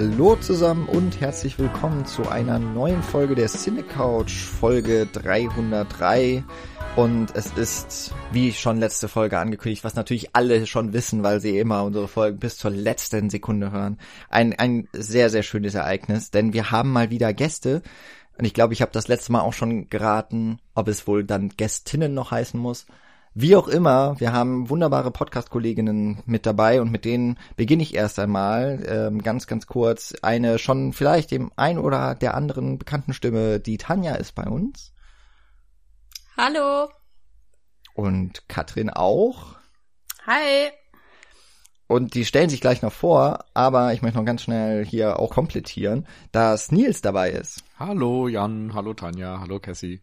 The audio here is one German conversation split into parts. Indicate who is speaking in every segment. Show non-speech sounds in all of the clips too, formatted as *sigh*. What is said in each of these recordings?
Speaker 1: Hallo zusammen und herzlich willkommen zu einer neuen Folge der Cine Couch, Folge 303. Und es ist, wie schon letzte Folge angekündigt, was natürlich alle schon wissen, weil sie immer unsere Folgen bis zur letzten Sekunde hören. Ein, ein sehr, sehr schönes Ereignis, denn wir haben mal wieder Gäste. Und ich glaube, ich habe das letzte Mal auch schon geraten, ob es wohl dann Gästinnen noch heißen muss. Wie auch immer, wir haben wunderbare Podcast-Kolleginnen mit dabei und mit denen beginne ich erst einmal ähm, ganz, ganz kurz. Eine schon vielleicht dem ein oder der anderen bekannten Stimme, die Tanja ist bei uns.
Speaker 2: Hallo.
Speaker 1: Und Katrin auch.
Speaker 2: Hi.
Speaker 1: Und die stellen sich gleich noch vor, aber ich möchte noch ganz schnell hier auch komplettieren, dass Nils dabei ist.
Speaker 3: Hallo Jan, hallo Tanja, hallo Cassie.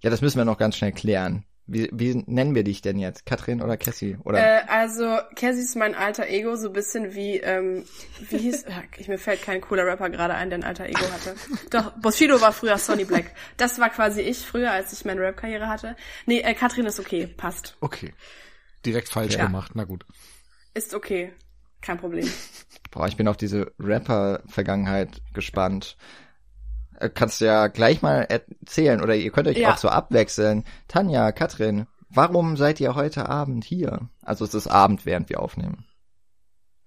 Speaker 1: Ja, das müssen wir noch ganz schnell klären. Wie, wie nennen wir dich denn jetzt? Katrin oder Cassie? Oder?
Speaker 2: Äh, also, Cassie ist mein alter Ego, so ein bisschen wie, ähm, wie hieß, *laughs* ich, mir fällt kein cooler Rapper gerade ein, der ein alter Ego hatte. *laughs* Doch, Bushido war früher Sonny Black. Das war quasi ich früher, als ich meine Rap-Karriere hatte. Nee, äh, Katrin ist okay, passt.
Speaker 3: Okay. Direkt falsch ja. gemacht, na gut.
Speaker 2: Ist okay, kein Problem. *laughs*
Speaker 1: Boah, ich bin auf diese Rapper-Vergangenheit gespannt. Äh, kannst du ja gleich mal erzählen oder ihr könnt euch ja. auch so abwechseln. Tanja, Katrin, warum seid ihr heute Abend hier? Also es ist Abend, während wir aufnehmen.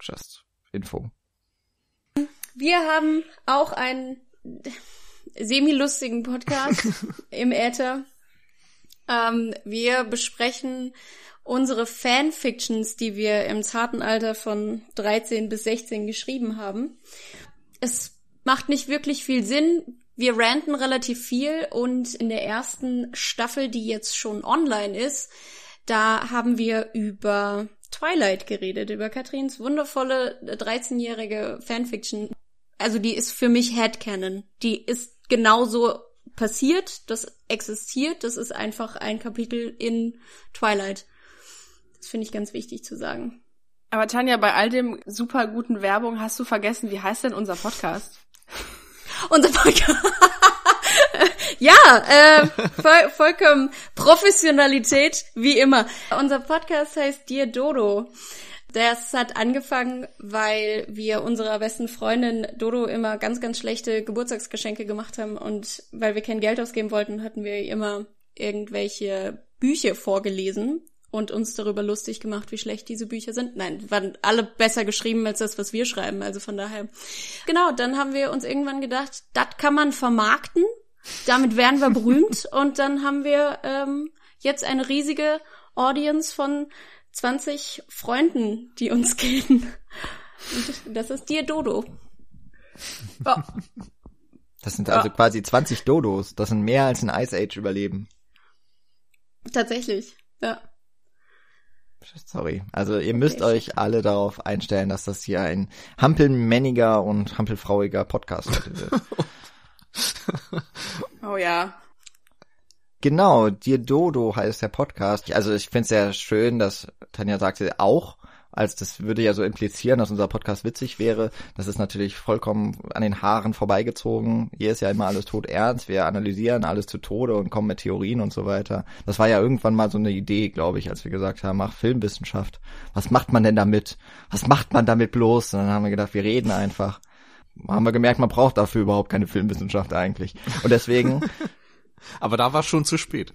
Speaker 1: Just Info.
Speaker 2: Wir haben auch einen semi-lustigen Podcast *laughs* im Äther. Ähm, wir besprechen unsere Fanfictions, die wir im zarten Alter von 13 bis 16 geschrieben haben. Es macht nicht wirklich viel Sinn, wir ranten relativ viel und in der ersten Staffel, die jetzt schon online ist, da haben wir über Twilight geredet, über Katrins wundervolle 13-jährige Fanfiction. Also die ist für mich Headcanon. Die ist genauso passiert, das existiert, das ist einfach ein Kapitel in Twilight. Das finde ich ganz wichtig zu sagen. Aber Tanja, bei all dem super guten Werbung hast du vergessen, wie heißt denn unser Podcast? Unser Podcast. *laughs* ja, äh, voll, vollkommen Professionalität, wie immer. Unser Podcast heißt Dear Dodo. Das hat angefangen, weil wir unserer besten Freundin Dodo immer ganz, ganz schlechte Geburtstagsgeschenke gemacht haben und weil wir kein Geld ausgeben wollten, hatten wir immer irgendwelche Bücher vorgelesen und uns darüber lustig gemacht, wie schlecht diese Bücher sind. Nein, waren alle besser geschrieben als das, was wir schreiben. Also von daher. Genau, dann haben wir uns irgendwann gedacht, das kann man vermarkten. Damit werden wir berühmt. *laughs* und dann haben wir ähm, jetzt eine riesige Audience von 20 Freunden, die uns *laughs* kennen. Und das ist dir Dodo.
Speaker 1: Oh. Das sind also ja. quasi 20 Dodos. Das sind mehr als ein Ice Age Überleben.
Speaker 2: Tatsächlich, ja.
Speaker 1: Sorry. Also ihr müsst okay. euch alle darauf einstellen, dass das hier ein hampelmänniger und hampelfrauiger Podcast *laughs* wird.
Speaker 2: oh ja.
Speaker 1: Genau, Dir Dodo heißt der Podcast. Also ich finde es sehr schön, dass Tanja sagte auch, als das würde ja so implizieren, dass unser Podcast witzig wäre. Das ist natürlich vollkommen an den Haaren vorbeigezogen. Hier ist ja immer alles tot ernst. Wir analysieren alles zu Tode und kommen mit Theorien und so weiter. Das war ja irgendwann mal so eine Idee, glaube ich, als wir gesagt haben, mach Filmwissenschaft. Was macht man denn damit? Was macht man damit bloß? Und dann haben wir gedacht, wir reden einfach. Haben wir gemerkt, man braucht dafür überhaupt keine Filmwissenschaft eigentlich. Und deswegen. *laughs*
Speaker 3: Aber da war schon zu spät.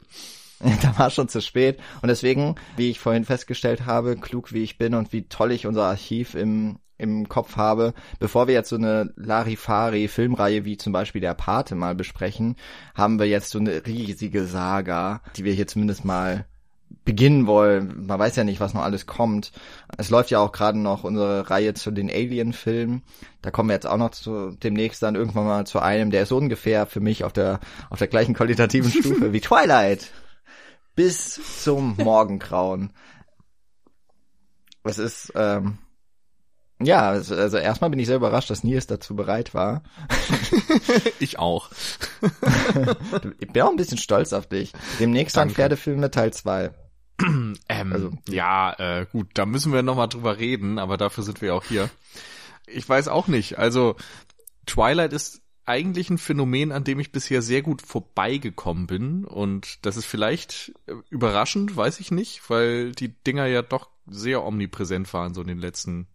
Speaker 3: *laughs*
Speaker 1: da war schon zu spät. Und deswegen, wie ich vorhin festgestellt habe, klug wie ich bin und wie toll ich unser Archiv im, im Kopf habe, bevor wir jetzt so eine Larifari-Filmreihe wie zum Beispiel der Pate mal besprechen, haben wir jetzt so eine riesige Saga, die wir hier zumindest mal beginnen wollen. Man weiß ja nicht, was noch alles kommt. Es läuft ja auch gerade noch unsere Reihe zu den Alien-Filmen. Da kommen wir jetzt auch noch zu demnächst dann irgendwann mal zu einem, der ist ungefähr für mich auf der auf der gleichen qualitativen *laughs* Stufe wie Twilight bis zum Morgengrauen. Es ist, ähm, ja, also, erstmal bin ich sehr überrascht, dass Nils dazu bereit war. *laughs*
Speaker 3: ich auch.
Speaker 1: ich bin auch ein bisschen stolz auf dich. Demnächst dann Pferdefilme Teil 2. *clears throat*
Speaker 3: ähm, also. Ja, äh, gut, da müssen wir nochmal drüber reden, aber dafür sind wir auch hier. Ich weiß auch nicht. Also Twilight ist eigentlich ein Phänomen, an dem ich bisher sehr gut vorbeigekommen bin. Und das ist vielleicht äh, überraschend, weiß ich nicht, weil die Dinger ja doch sehr omnipräsent waren, so in den letzten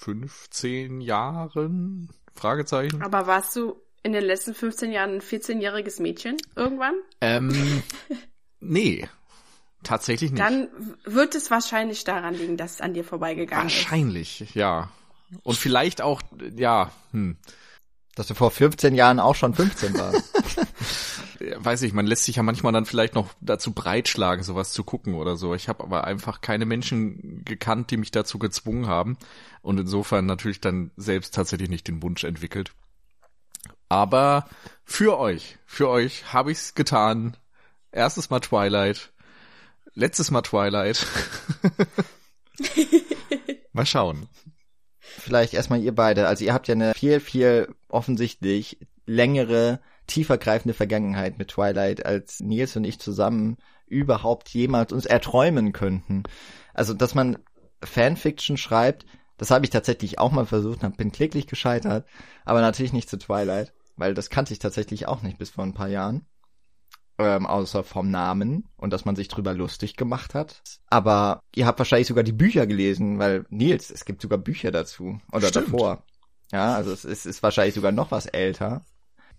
Speaker 3: 15 Jahren? Fragezeichen.
Speaker 4: Aber warst du in den letzten 15 Jahren ein 14-jähriges Mädchen irgendwann?
Speaker 3: Ähm, *laughs* nee. Tatsächlich nicht.
Speaker 4: Dann wird es wahrscheinlich daran liegen, dass es an dir vorbeigegangen
Speaker 3: wahrscheinlich, ist. Wahrscheinlich, ja. Und vielleicht auch, ja, hm.
Speaker 1: Dass du vor 15 Jahren auch schon 15 warst. *laughs*
Speaker 3: Weiß ich, man lässt sich ja manchmal dann vielleicht noch dazu breitschlagen, sowas zu gucken oder so. Ich habe aber einfach keine Menschen gekannt, die mich dazu gezwungen haben. Und insofern natürlich dann selbst tatsächlich nicht den Wunsch entwickelt. Aber für euch, für euch habe ich's getan. Erstes Mal Twilight, letztes Mal Twilight. *laughs* mal schauen.
Speaker 1: Vielleicht erstmal ihr beide. Also ihr habt ja eine viel, viel offensichtlich längere, tiefergreifende Vergangenheit mit Twilight, als Nils und ich zusammen überhaupt jemals uns erträumen könnten. Also, dass man Fanfiction schreibt, das habe ich tatsächlich auch mal versucht und bin kläglich gescheitert, aber natürlich nicht zu Twilight, weil das kannte ich tatsächlich auch nicht bis vor ein paar Jahren ähm, außer vom Namen und dass man sich drüber lustig gemacht hat. Aber ihr habt wahrscheinlich sogar die Bücher gelesen, weil Nils, es gibt sogar Bücher dazu oder Stimmt. davor. Ja, also es ist, ist wahrscheinlich sogar noch was älter.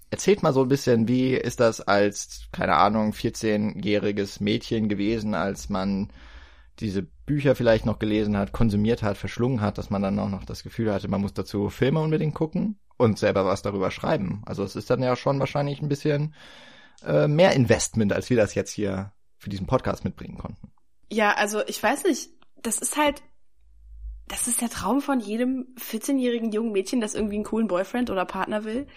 Speaker 1: Erzählt mal so ein bisschen, wie ist das als, keine Ahnung, 14-jähriges Mädchen gewesen, als man diese Bücher vielleicht noch gelesen hat, konsumiert hat, verschlungen hat, dass man dann auch noch das Gefühl hatte, man muss dazu Filme unbedingt gucken und selber was darüber schreiben. Also es ist dann ja schon wahrscheinlich ein bisschen äh, mehr Investment, als wir das jetzt hier für diesen Podcast mitbringen konnten.
Speaker 4: Ja, also ich weiß nicht, das ist halt, das ist der Traum von jedem 14-jährigen jungen Mädchen, das irgendwie einen coolen Boyfriend oder Partner will.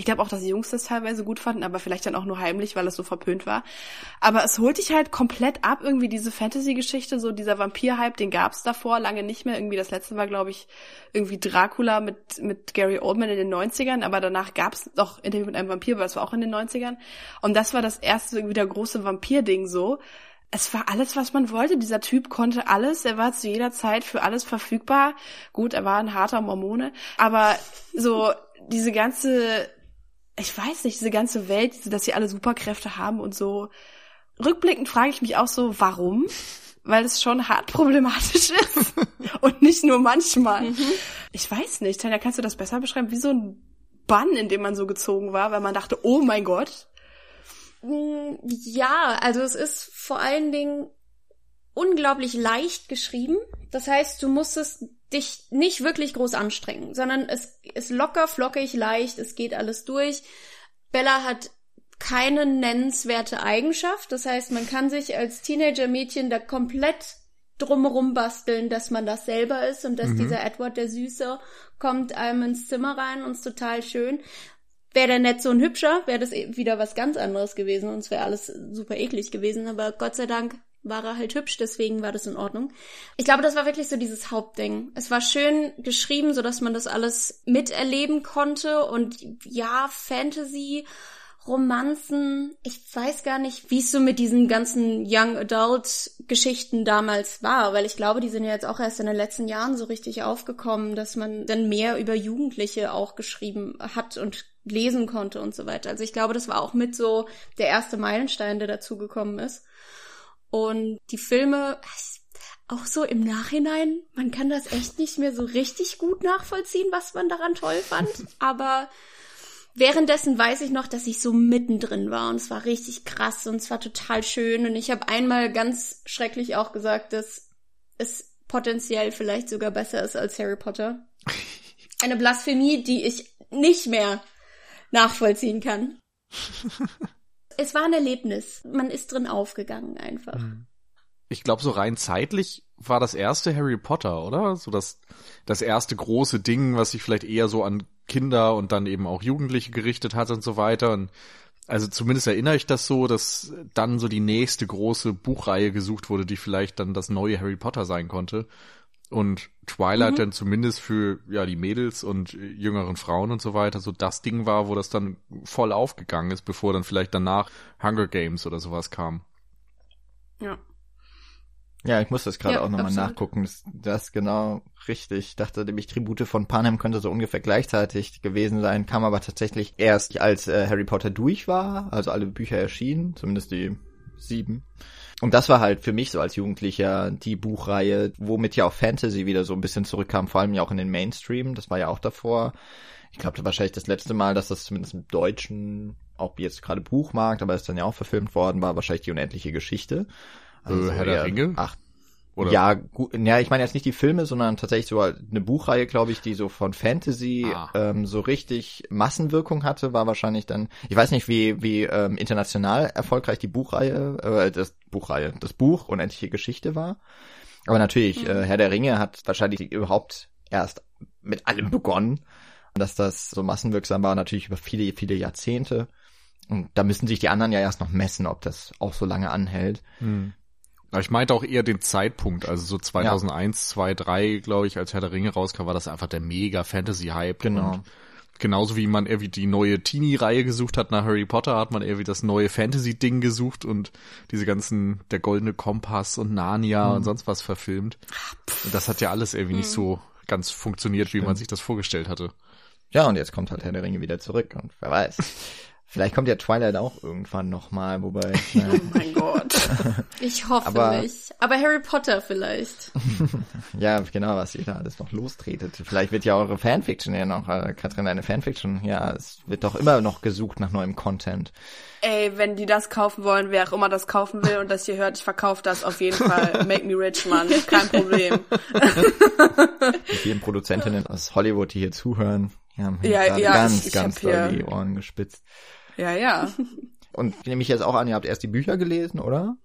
Speaker 4: Ich glaube auch, dass die Jungs das teilweise gut fanden, aber vielleicht dann auch nur heimlich, weil es so verpönt war. Aber es holt dich halt komplett ab, irgendwie diese Fantasy-Geschichte, so dieser Vampir-Hype, den gab's davor lange nicht mehr. Irgendwie das letzte war, glaube ich, irgendwie Dracula mit, mit Gary Oldman in den 90ern, aber danach gab's noch Interview mit einem Vampir, weil es war auch in den 90ern. Und das war das erste irgendwie der große Vampir-Ding so es war alles, was man wollte. Dieser Typ konnte alles. Er war zu jeder Zeit für alles verfügbar. Gut, er war ein harter Mormone. Aber so diese ganze ich weiß nicht, diese ganze Welt, dass sie alle Superkräfte haben und so. Rückblickend frage ich mich auch so, warum? Weil es schon hart problematisch *laughs* ist. und nicht nur manchmal. Mhm. Ich weiß nicht, Tanja, kannst du das besser beschreiben? Wie so ein Bann, in dem man so gezogen war, weil man dachte, oh mein Gott.
Speaker 2: Mm, ja, also es ist vor allen Dingen unglaublich leicht geschrieben. Das heißt, du musstest dich nicht wirklich groß anstrengen, sondern es ist locker, flockig, leicht, es geht alles durch. Bella hat keine nennenswerte Eigenschaft. Das heißt, man kann sich als Teenager-Mädchen da komplett drumherum basteln, dass man das selber ist und dass mhm. dieser Edward, der Süße, kommt einem ins Zimmer rein und ist total schön. Wäre der nett so ein hübscher, wäre das e- wieder was ganz anderes gewesen und es wäre alles super eklig gewesen. Aber Gott sei Dank war er halt hübsch, deswegen war das in Ordnung. Ich glaube, das war wirklich so dieses Hauptding. Es war schön geschrieben, so dass man das alles miterleben konnte und ja, Fantasy, Romanzen, ich weiß gar nicht, wie es so mit diesen ganzen Young Adult Geschichten damals war, weil ich glaube, die sind ja jetzt auch erst in den letzten Jahren so richtig aufgekommen, dass man dann mehr über Jugendliche auch geschrieben hat und lesen konnte und so weiter. Also ich glaube, das war auch mit so der erste Meilenstein, der dazugekommen ist. Und die Filme, auch so im Nachhinein, man kann das echt nicht mehr so richtig gut nachvollziehen, was man daran toll fand. *laughs* Aber währenddessen weiß ich noch, dass ich so mittendrin war und es war richtig krass und es war total schön. Und ich habe einmal ganz schrecklich auch gesagt, dass es potenziell vielleicht sogar besser ist als Harry Potter. *laughs* Eine Blasphemie, die ich nicht mehr nachvollziehen kann. *laughs* es war ein Erlebnis. Man ist drin aufgegangen einfach. Hm.
Speaker 3: Ich glaube, so rein zeitlich war das erste Harry Potter, oder? So das, das erste große Ding, was sich vielleicht eher so an Kinder und dann eben auch Jugendliche gerichtet hat und so weiter. Und also zumindest erinnere ich das so, dass dann so die nächste große Buchreihe gesucht wurde, die vielleicht dann das neue Harry Potter sein konnte. Und Twilight mhm. dann zumindest für ja die Mädels und jüngeren Frauen und so weiter so das Ding war, wo das dann voll aufgegangen ist, bevor dann vielleicht danach Hunger Games oder sowas kam.
Speaker 4: Ja.
Speaker 1: Ja, ich muss das gerade ja, auch nochmal nachgucken. Das, das ist genau richtig. Ich dachte nämlich, Tribute von Panem könnte so ungefähr gleichzeitig gewesen sein, kam aber tatsächlich erst als äh, Harry Potter durch war, also alle Bücher erschienen, zumindest die sieben. Und das war halt für mich so als Jugendlicher die Buchreihe, womit ja auch Fantasy wieder so ein bisschen zurückkam, vor allem ja auch in den Mainstream. Das war ja auch davor. Ich glaube, wahrscheinlich das letzte Mal, dass das zumindest im Deutschen, auch jetzt gerade Buchmarkt, aber ist dann ja auch verfilmt worden, war wahrscheinlich die unendliche Geschichte.
Speaker 3: Also äh, Herr der Ringe?
Speaker 1: Ach, oder? Ja, gut, ja, ich meine jetzt nicht die Filme, sondern tatsächlich so eine Buchreihe, glaube ich, die so von Fantasy ah. ähm, so richtig Massenwirkung hatte, war wahrscheinlich dann, ich weiß nicht, wie wie ähm, international erfolgreich die Buchreihe, äh, das Buchreihe, das Buch Unendliche Geschichte war. Aber natürlich, mhm. äh, Herr der Ringe hat wahrscheinlich überhaupt erst mit allem begonnen, dass das so massenwirksam war, natürlich über viele, viele Jahrzehnte. Und da müssen sich die anderen ja erst noch messen, ob das auch so lange anhält. Mhm.
Speaker 3: Ich meinte auch eher den Zeitpunkt, also so 2001, ja. 2, 3, glaube ich, als Herr der Ringe rauskam, war das einfach der mega Fantasy-Hype.
Speaker 1: Genau. Und
Speaker 3: genauso wie man irgendwie die neue Teenie-Reihe gesucht hat nach Harry Potter, hat man irgendwie das neue Fantasy-Ding gesucht und diese ganzen, der goldene Kompass und Narnia mhm. und sonst was verfilmt. Und das hat ja alles irgendwie mhm. nicht so ganz funktioniert, Stimmt. wie man sich das vorgestellt hatte.
Speaker 1: Ja, und jetzt kommt halt Herr der Ringe wieder zurück und wer weiß. *laughs* Vielleicht kommt ja Twilight auch irgendwann nochmal, wobei. *laughs*
Speaker 2: Naja. oh mein Gott. *laughs* Ich hoffe aber, nicht. Aber Harry Potter vielleicht. *laughs*
Speaker 1: ja, genau, was ihr da alles noch lostretet. Vielleicht wird ja eure Fanfiction ja noch, äh, Katrin, eine Fanfiction. Ja, es wird doch immer noch gesucht nach neuem Content.
Speaker 4: Ey, wenn die das kaufen wollen, wer auch immer das kaufen will und das hier hört, ich verkaufe das auf jeden Fall. Make me rich, Mann. Kein Problem.
Speaker 1: die vielen Produzentinnen aus Hollywood, die hier zuhören, die haben
Speaker 4: ja, ja,
Speaker 1: ganz, ich, ganz doll die Ohren gespitzt.
Speaker 4: Ja, ja. *laughs*
Speaker 1: Und ich nehme mich jetzt auch an, ihr habt erst die Bücher gelesen, oder?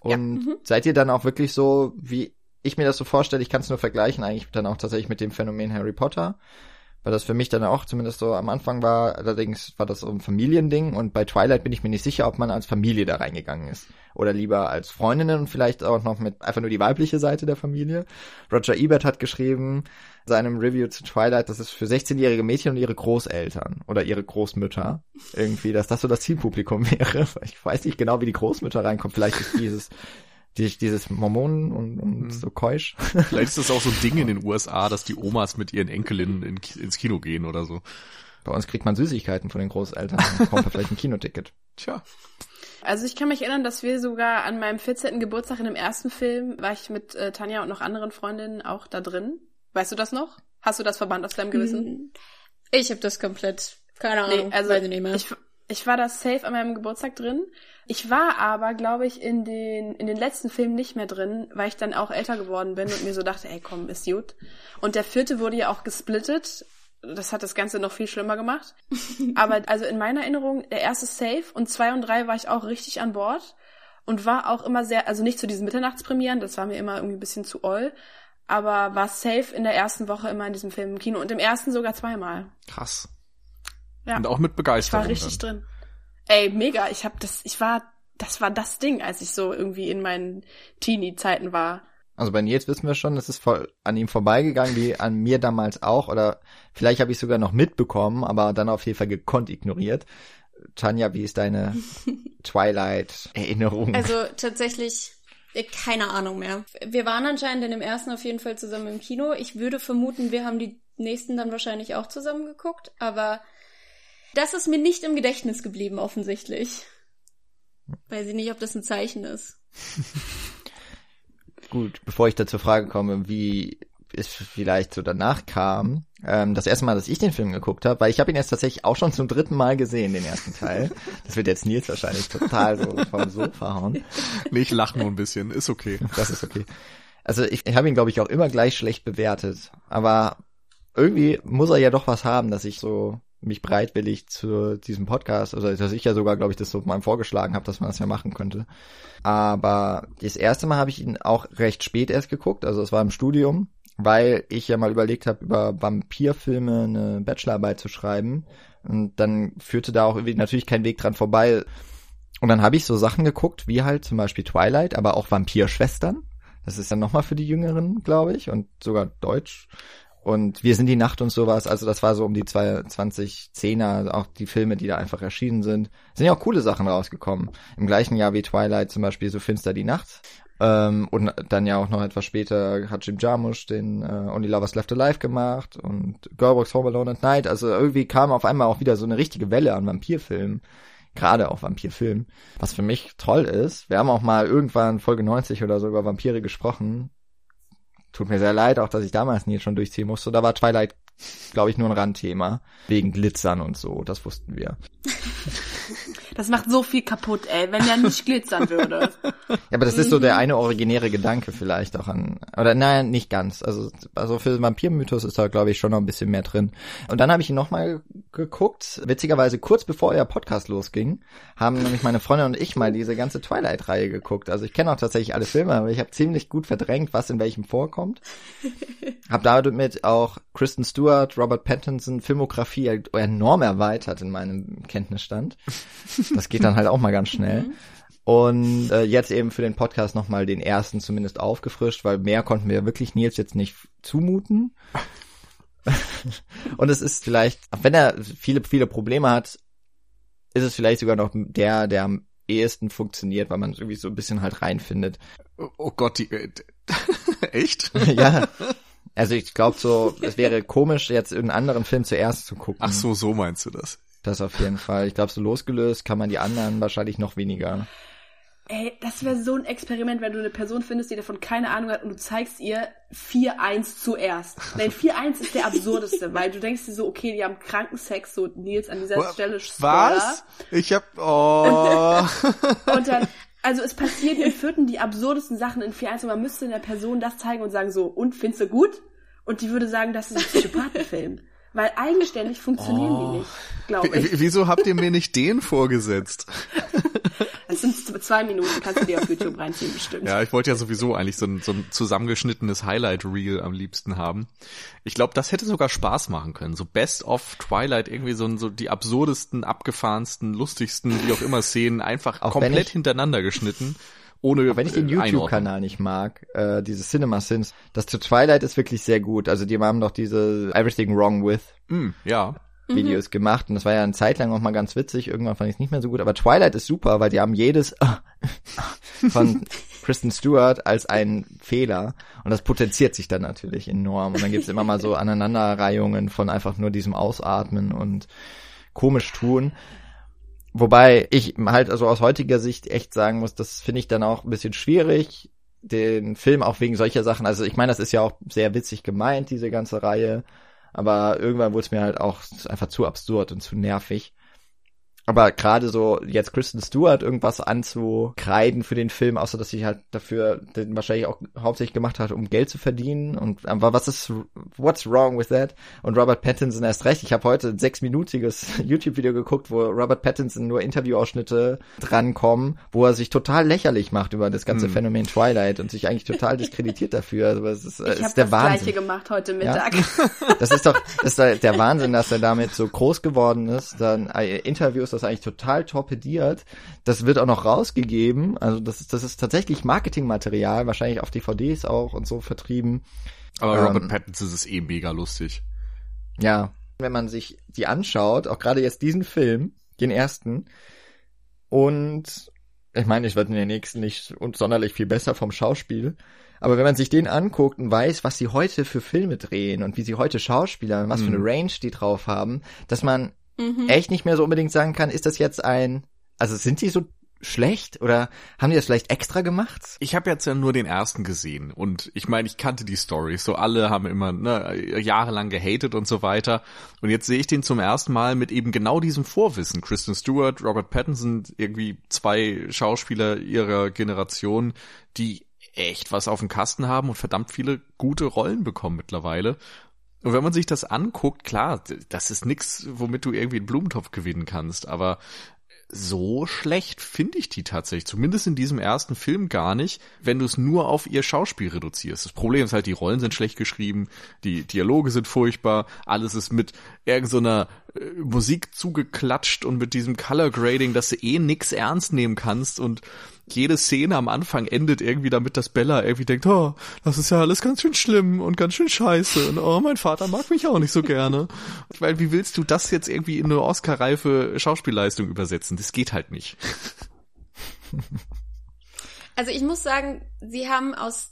Speaker 1: Und ja. Mhm. seid ihr dann auch wirklich so, wie ich mir das so vorstelle, ich kann es nur vergleichen, eigentlich dann auch tatsächlich mit dem Phänomen Harry Potter, weil das für mich dann auch zumindest so am Anfang war, allerdings war das so ein Familiending und bei Twilight bin ich mir nicht sicher, ob man als Familie da reingegangen ist oder lieber als Freundinnen und vielleicht auch noch mit einfach nur die weibliche Seite der Familie. Roger Ebert hat geschrieben, seinem Review zu Twilight, das ist für 16-jährige Mädchen und ihre Großeltern oder ihre Großmütter irgendwie, dass das so das Zielpublikum *laughs* wäre. Ich weiß nicht genau, wie die Großmütter reinkommen. Vielleicht ist dieses die, dieses Mormonen und, und mhm. so keusch.
Speaker 3: Vielleicht ist das auch so ein Ding in den *laughs* USA, dass die Omas mit ihren Enkelinnen in, ins Kino gehen oder so.
Speaker 1: Bei uns kriegt man Süßigkeiten von den Großeltern und kommt vielleicht ein Kinoticket. *laughs*
Speaker 3: Tja.
Speaker 4: Also ich kann mich erinnern, dass wir sogar an meinem 14. Geburtstag in dem ersten Film war ich mit äh, Tanja und noch anderen Freundinnen auch da drin. Weißt du das noch? Hast du das verbannt aus deinem Gewissen? Hm.
Speaker 2: Ich habe das komplett. Keine Ahnung.
Speaker 4: Nee, also weiß ich, nicht mehr. Ich, ich war da safe an meinem Geburtstag drin. Ich war aber, glaube ich, in den, in den letzten Filmen nicht mehr drin, weil ich dann auch älter geworden bin und mir so dachte, ey komm, ist gut. Und der vierte wurde ja auch gesplittet. Das hat das Ganze noch viel schlimmer gemacht. *laughs* aber also in meiner Erinnerung, der erste safe und zwei und drei war ich auch richtig an Bord und war auch immer sehr, also nicht zu diesen Mitternachtspremieren, das war mir immer irgendwie ein bisschen zu all, aber war safe in der ersten Woche immer in diesem Film im Kino und im ersten sogar zweimal.
Speaker 3: Krass. Ja. Und auch mit Begeisterung.
Speaker 4: Ich war richtig dann. drin. Ey, mega. Ich hab das, ich war, das war das Ding, als ich so irgendwie in meinen Teenie-Zeiten war.
Speaker 1: Also bei Nils wissen wir schon, es ist voll an ihm vorbeigegangen, wie an mir damals auch. Oder vielleicht habe ich sogar noch mitbekommen, aber dann auf jeden Fall gekonnt ignoriert. Tanja, wie ist deine *laughs* Twilight-Erinnerung?
Speaker 2: Also tatsächlich äh, keine Ahnung mehr. Wir waren anscheinend in dem ersten auf jeden Fall zusammen im Kino. Ich würde vermuten, wir haben die nächsten dann wahrscheinlich auch zusammen geguckt, aber das ist mir nicht im Gedächtnis geblieben, offensichtlich. Weiß ich nicht, ob das ein Zeichen ist. *laughs*
Speaker 1: Gut, bevor ich da zur Frage komme, wie es vielleicht so danach kam, ähm, das erste Mal, dass ich den Film geguckt habe, weil ich habe ihn jetzt tatsächlich auch schon zum dritten Mal gesehen, den ersten Teil. Das wird jetzt Nils wahrscheinlich total so *laughs* vom Sofa hauen.
Speaker 3: Nee, ich lach nur ein bisschen, ist okay.
Speaker 1: Das ist okay. Also ich, ich habe ihn, glaube ich, auch immer gleich schlecht bewertet. Aber irgendwie muss er ja doch was haben, dass ich so mich bereitwillig zu diesem Podcast, also dass ich ja sogar, glaube ich, das so mal vorgeschlagen habe, dass man das ja machen könnte. Aber das erste Mal habe ich ihn auch recht spät erst geguckt, also es war im Studium, weil ich ja mal überlegt habe, über Vampirfilme eine Bachelorarbeit zu schreiben. Und dann führte da auch irgendwie natürlich kein Weg dran vorbei. Und dann habe ich so Sachen geguckt, wie halt zum Beispiel Twilight, aber auch Vampirschwestern. Das ist dann nochmal für die Jüngeren, glaube ich, und sogar Deutsch. Und Wir sind die Nacht und sowas, also das war so um die 2010er, auch die Filme, die da einfach erschienen sind. Sind ja auch coole Sachen rausgekommen. Im gleichen Jahr wie Twilight zum Beispiel so Finster die Nacht. Ähm, und dann ja auch noch etwas später hat Jim Jarmusch den äh, Only Lovers Left Alive gemacht und Girl Home Alone at Night. Also irgendwie kam auf einmal auch wieder so eine richtige Welle an Vampirfilmen Gerade auch Vampirfilmen. Was für mich toll ist, wir haben auch mal irgendwann Folge 90 oder so über Vampire gesprochen. Tut mir sehr leid, auch dass ich damals nie schon durchziehen musste. Da war Twilight, glaube ich, nur ein Randthema. Wegen Glitzern und so, das wussten wir. *laughs*
Speaker 4: Das macht so viel kaputt, ey, wenn er nicht glitzern würde. *laughs*
Speaker 1: Ja, aber das ist so der eine originäre Gedanke vielleicht auch an, oder nein, nicht ganz. Also, also für Vampirmythos ist da, glaube ich, schon noch ein bisschen mehr drin. Und dann habe ich ihn nochmal geguckt, witzigerweise kurz bevor euer Podcast losging, haben nämlich meine Freundin und ich mal diese ganze Twilight-Reihe geguckt. Also ich kenne auch tatsächlich alle Filme, aber ich habe ziemlich gut verdrängt, was in welchem vorkommt. *laughs* hab damit auch Kristen Stewart, Robert Pattinson, Filmografie enorm erweitert in meinem Kenntnisstand. Das geht dann halt auch mal ganz schnell. Mhm. Und äh, jetzt eben für den Podcast nochmal den ersten zumindest aufgefrischt, weil mehr konnten wir wirklich Nils jetzt nicht zumuten. *laughs* und es ist vielleicht, wenn er viele, viele Probleme hat, ist es vielleicht sogar noch der, der am ehesten funktioniert, weil man irgendwie so ein bisschen halt reinfindet.
Speaker 3: Oh, oh Gott, die, äh, *laughs* echt?
Speaker 1: ja. *laughs* Also ich glaube so, es wäre komisch, jetzt irgendeinen anderen Film zuerst zu gucken.
Speaker 3: Ach so, so meinst du das?
Speaker 1: Das auf jeden Fall. Ich glaube, so losgelöst kann man die anderen wahrscheinlich noch weniger.
Speaker 4: Ey, das wäre so ein Experiment, wenn du eine Person findest, die davon keine Ahnung hat und du zeigst ihr 4-1 zuerst. Nein, 4-1 ist der absurdeste, weil du denkst dir so, okay, die haben kranken Sex, so Nils an dieser Stelle
Speaker 3: Spoiler. Was? Ich hab, oh.
Speaker 4: und dann, also es passieren im vierten die absurdesten Sachen in 4-1 und man müsste der Person das zeigen und sagen so, und findest du gut? Und die würde sagen, das ist ein Psychopathenfilm. Weil eigenständig funktionieren oh. die nicht, glaube ich.
Speaker 3: Wieso habt ihr mir nicht den vorgesetzt? *laughs*
Speaker 4: Das sind zwei Minuten, kannst du dir auf YouTube reinziehen, bestimmt.
Speaker 3: Ja, ich wollte ja sowieso eigentlich so ein, so ein zusammengeschnittenes Highlight-Reel am liebsten haben. Ich glaube, das hätte sogar Spaß machen können. So Best of Twilight, irgendwie so, so die absurdesten, abgefahrensten, lustigsten, wie auch immer Szenen, einfach auch komplett ich, hintereinander geschnitten. Ohne
Speaker 1: auch wenn ich den YouTube-Kanal nicht mag, äh, diese Cinema Sins, das zu Twilight ist wirklich sehr gut. Also die haben doch diese Everything Wrong With.
Speaker 3: Mm, ja.
Speaker 1: Videos mhm. gemacht und das war ja eine Zeit lang auch mal ganz witzig. Irgendwann fand ich es nicht mehr so gut, aber Twilight ist super, weil die haben jedes *laughs* von Kristen Stewart als einen Fehler und das potenziert sich dann natürlich enorm und dann gibt's immer mal so *laughs* Aneinanderreihungen von einfach nur diesem Ausatmen und komisch tun. Wobei ich halt also aus heutiger Sicht echt sagen muss, das finde ich dann auch ein bisschen schwierig, den Film auch wegen solcher Sachen. Also ich meine, das ist ja auch sehr witzig gemeint, diese ganze Reihe. Aber irgendwann wurde es mir halt auch einfach zu absurd und zu nervig. Aber gerade so jetzt Kristen Stewart irgendwas anzukreiden für den Film, außer dass sie halt dafür den wahrscheinlich auch hauptsächlich gemacht hat, um Geld zu verdienen. Und aber was ist, what's wrong with that? Und Robert Pattinson erst recht. Ich habe heute ein sechsminütiges *laughs* YouTube-Video geguckt, wo Robert Pattinson nur Interviewausschnitte drankommen, wo er sich total lächerlich macht über das ganze hm. Phänomen Twilight und sich eigentlich total diskreditiert *laughs* dafür. Also es ist, ich ist der
Speaker 4: das
Speaker 1: Wahnsinn.
Speaker 4: Gleiche gemacht heute Mittag.
Speaker 1: Ja? *laughs* Das ist doch das ist der Wahnsinn, dass er damit so groß geworden ist. Dann äh, Interviews das eigentlich total torpediert. Das wird auch noch rausgegeben. Also das ist, das ist tatsächlich Marketingmaterial, wahrscheinlich auf DVDs auch und so vertrieben.
Speaker 3: Aber ähm, Robert Pattinson ist eh mega lustig.
Speaker 1: Ja, wenn man sich die anschaut, auch gerade jetzt diesen Film, den ersten, und ich meine, ich werde in den nächsten nicht sonderlich viel besser vom Schauspiel, aber wenn man sich den anguckt und weiß, was sie heute für Filme drehen und wie sie heute Schauspieler, was für eine mhm. Range die drauf haben, dass man mhm. echt nicht mehr so unbedingt sagen kann, ist das jetzt ein, also sind die so schlecht oder haben die das vielleicht extra gemacht?
Speaker 3: Ich habe jetzt ja nur den ersten gesehen und ich meine, ich kannte die Story. So alle haben immer ne, jahrelang gehatet und so weiter. Und jetzt sehe ich den zum ersten Mal mit eben genau diesem Vorwissen. Kristen Stewart, Robert Pattinson, irgendwie zwei Schauspieler ihrer Generation, die echt was auf dem Kasten haben und verdammt viele gute Rollen bekommen mittlerweile. Und wenn man sich das anguckt, klar, das ist nix, womit du irgendwie einen Blumentopf gewinnen kannst, aber so schlecht finde ich die tatsächlich, zumindest in diesem ersten Film gar nicht, wenn du es nur auf ihr Schauspiel reduzierst. Das Problem ist halt, die Rollen sind schlecht geschrieben, die Dialoge sind furchtbar, alles ist mit irgendeiner so äh, Musik zugeklatscht und mit diesem Color Grading, dass du eh nix ernst nehmen kannst und jede Szene am Anfang endet irgendwie damit, dass Bella irgendwie denkt, oh, das ist ja alles ganz schön schlimm und ganz schön scheiße und oh, mein Vater mag mich auch nicht so gerne. Ich meine, wie willst du das jetzt irgendwie in eine Oscar-reife Schauspielleistung übersetzen? Das geht halt nicht.
Speaker 2: Also ich muss sagen, sie haben aus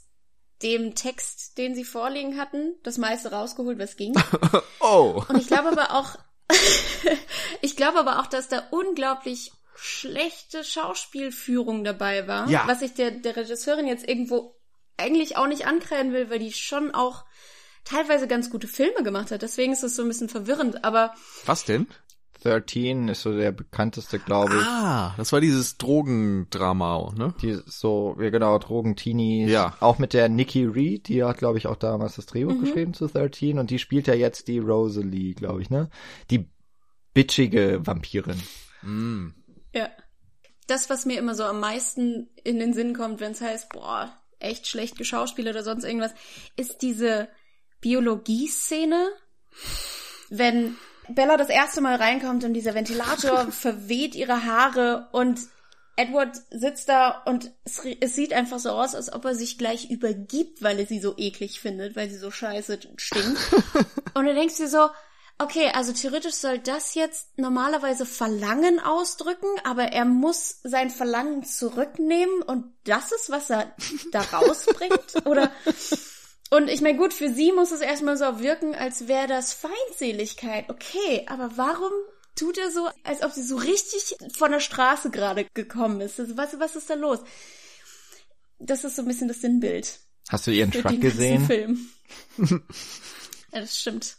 Speaker 2: dem Text, den sie vorliegen hatten, das meiste rausgeholt, was ging. *laughs*
Speaker 3: oh.
Speaker 2: Und ich glaube aber auch, *laughs* ich glaube aber auch, dass da unglaublich schlechte Schauspielführung dabei war.
Speaker 3: Ja.
Speaker 2: Was ich der, der Regisseurin jetzt irgendwo eigentlich auch nicht ankreiden will, weil die schon auch teilweise ganz gute Filme gemacht hat. Deswegen ist es so ein bisschen verwirrend. Aber
Speaker 3: Was denn?
Speaker 1: 13 ist so der bekannteste, glaube ich.
Speaker 3: Ah, das war dieses Drogendrama, ne?
Speaker 1: Die so, ja genau, Drogen-Teenies.
Speaker 3: Ja.
Speaker 1: Auch mit der Nikki Reed, die hat, glaube ich, auch damals das Drehbuch geschrieben zu 13 und die spielt ja jetzt die Rosalie, glaube ich, ne? Die bitchige Vampirin.
Speaker 3: Mm.
Speaker 2: Ja. Das, was mir immer so am meisten in den Sinn kommt, wenn es heißt, boah, echt schlecht geschauspielert oder sonst irgendwas, ist diese Biologieszene, wenn Bella das erste Mal reinkommt und dieser Ventilator *laughs* verweht ihre Haare und Edward sitzt da und es, es sieht einfach so aus, als ob er sich gleich übergibt, weil er sie so eklig findet, weil sie so scheiße stinkt. *laughs* und du denkst dir so, okay, also theoretisch soll das jetzt normalerweise Verlangen ausdrücken, aber er muss sein Verlangen zurücknehmen und das ist, was er da *laughs* rausbringt? Oder und ich meine, gut, für sie muss es erstmal so wirken, als wäre das Feindseligkeit. Okay, aber warum tut er so, als ob sie so richtig von der Straße gerade gekommen ist? Also, was, was ist da los? Das ist so ein bisschen das Sinnbild.
Speaker 1: Hast du ihren Truck gesehen?
Speaker 2: Film. *laughs* ja, das stimmt.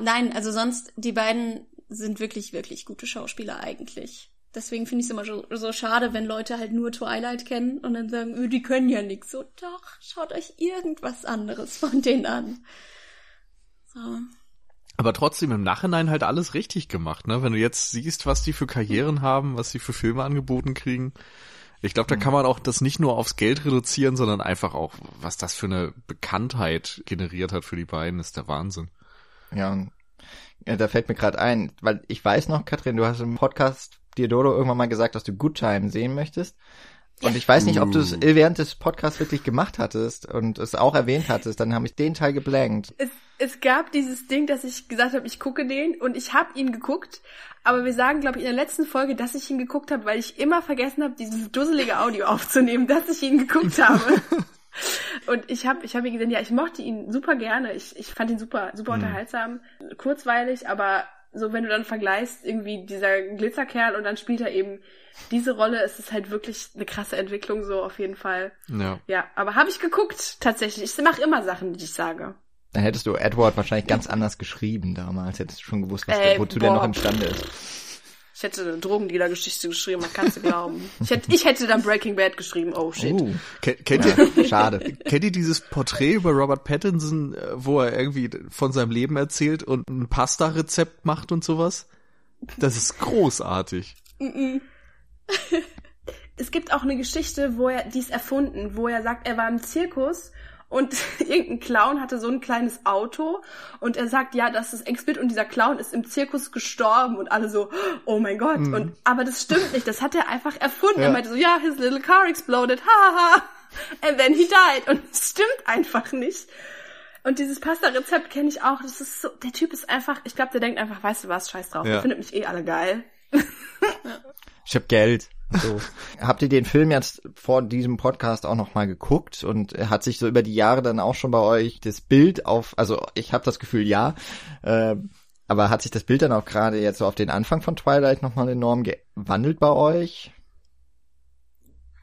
Speaker 2: Nein, also sonst, die beiden sind wirklich, wirklich gute Schauspieler eigentlich. Deswegen finde ich es immer so, so schade, wenn Leute halt nur Twilight kennen und dann sagen, öh, die können ja nix. So, doch, schaut euch irgendwas anderes von denen an. So.
Speaker 3: Aber trotzdem im Nachhinein halt alles richtig gemacht, ne? Wenn du jetzt siehst, was die für Karrieren haben, was sie für Filme angeboten kriegen. Ich glaube, da kann man auch das nicht nur aufs Geld reduzieren, sondern einfach auch, was das für eine Bekanntheit generiert hat für die beiden, ist der Wahnsinn.
Speaker 1: Ja, und ja, da fällt mir gerade ein, weil ich weiß noch, Katrin, du hast im Podcast dir Dodo irgendwann mal gesagt, dass du Good Time sehen möchtest. Und ich weiß nicht, ob du es
Speaker 3: Uh.
Speaker 1: während des Podcasts wirklich gemacht hattest und es auch erwähnt hattest, dann habe ich den Teil geblankt.
Speaker 4: Es, es gab dieses Ding, dass ich gesagt habe, ich gucke den und ich habe ihn geguckt, aber wir sagen, glaube ich, in der letzten Folge, dass ich ihn geguckt habe, weil ich immer vergessen habe, dieses dusselige Audio aufzunehmen, dass ich ihn geguckt habe. *laughs* Und ich habe ich hab ihn gesehen, ja, ich mochte ihn super gerne. Ich, ich fand ihn super, super unterhaltsam, kurzweilig, aber so wenn du dann vergleichst, irgendwie dieser Glitzerkerl und dann spielt er eben diese Rolle, ist es halt wirklich eine krasse Entwicklung, so auf jeden Fall.
Speaker 3: Ja.
Speaker 4: Ja, aber habe ich geguckt, tatsächlich. Ich mache immer Sachen, die ich sage.
Speaker 1: Dann hättest du Edward wahrscheinlich ganz anders geschrieben damals. Hättest du schon gewusst, was
Speaker 4: Ey,
Speaker 1: der, wozu der
Speaker 4: boah.
Speaker 1: noch imstande ist.
Speaker 4: Ich hätte eine Drogendealer-Geschichte geschrieben, man kann's dir glauben. Ich hätte, ich hätte dann Breaking Bad geschrieben, oh shit.
Speaker 1: Uh,
Speaker 3: Ken- Kennt ihr,
Speaker 1: schade.
Speaker 3: kennt ihr dieses Porträt über Robert Pattinson, äh, wo er irgendwie von seinem Leben erzählt und ein Pasta-Rezept macht und sowas? Das ist großartig. *laughs*
Speaker 4: Es gibt auch eine Geschichte, wo er, die ist erfunden, wo er sagt, er war im Zirkus und *laughs* irgendein Clown hatte so ein kleines Auto und er sagt, ja, das ist Exhibit und dieser Clown ist im Zirkus gestorben und alle so, oh mein Gott. Und, aber das stimmt nicht, das hat er einfach erfunden.
Speaker 1: Ja.
Speaker 4: Er meinte so, ja, his little car exploded, haha. And then he died. Und es stimmt einfach nicht. Und dieses Pasta-Rezept kenne ich auch. Das ist so, der Typ ist einfach, ich glaube, der denkt einfach, weißt du was, scheiß drauf.
Speaker 3: Ja.
Speaker 4: Der findet mich eh alle geil. *laughs*
Speaker 1: Ich hab Geld. So. *laughs* Habt ihr den Film jetzt vor diesem Podcast auch noch mal geguckt und hat sich so über die Jahre dann auch schon bei euch das Bild auf, also ich habe das Gefühl ja, äh, aber hat sich das Bild dann auch gerade jetzt so auf den Anfang von Twilight noch mal enorm gewandelt bei euch?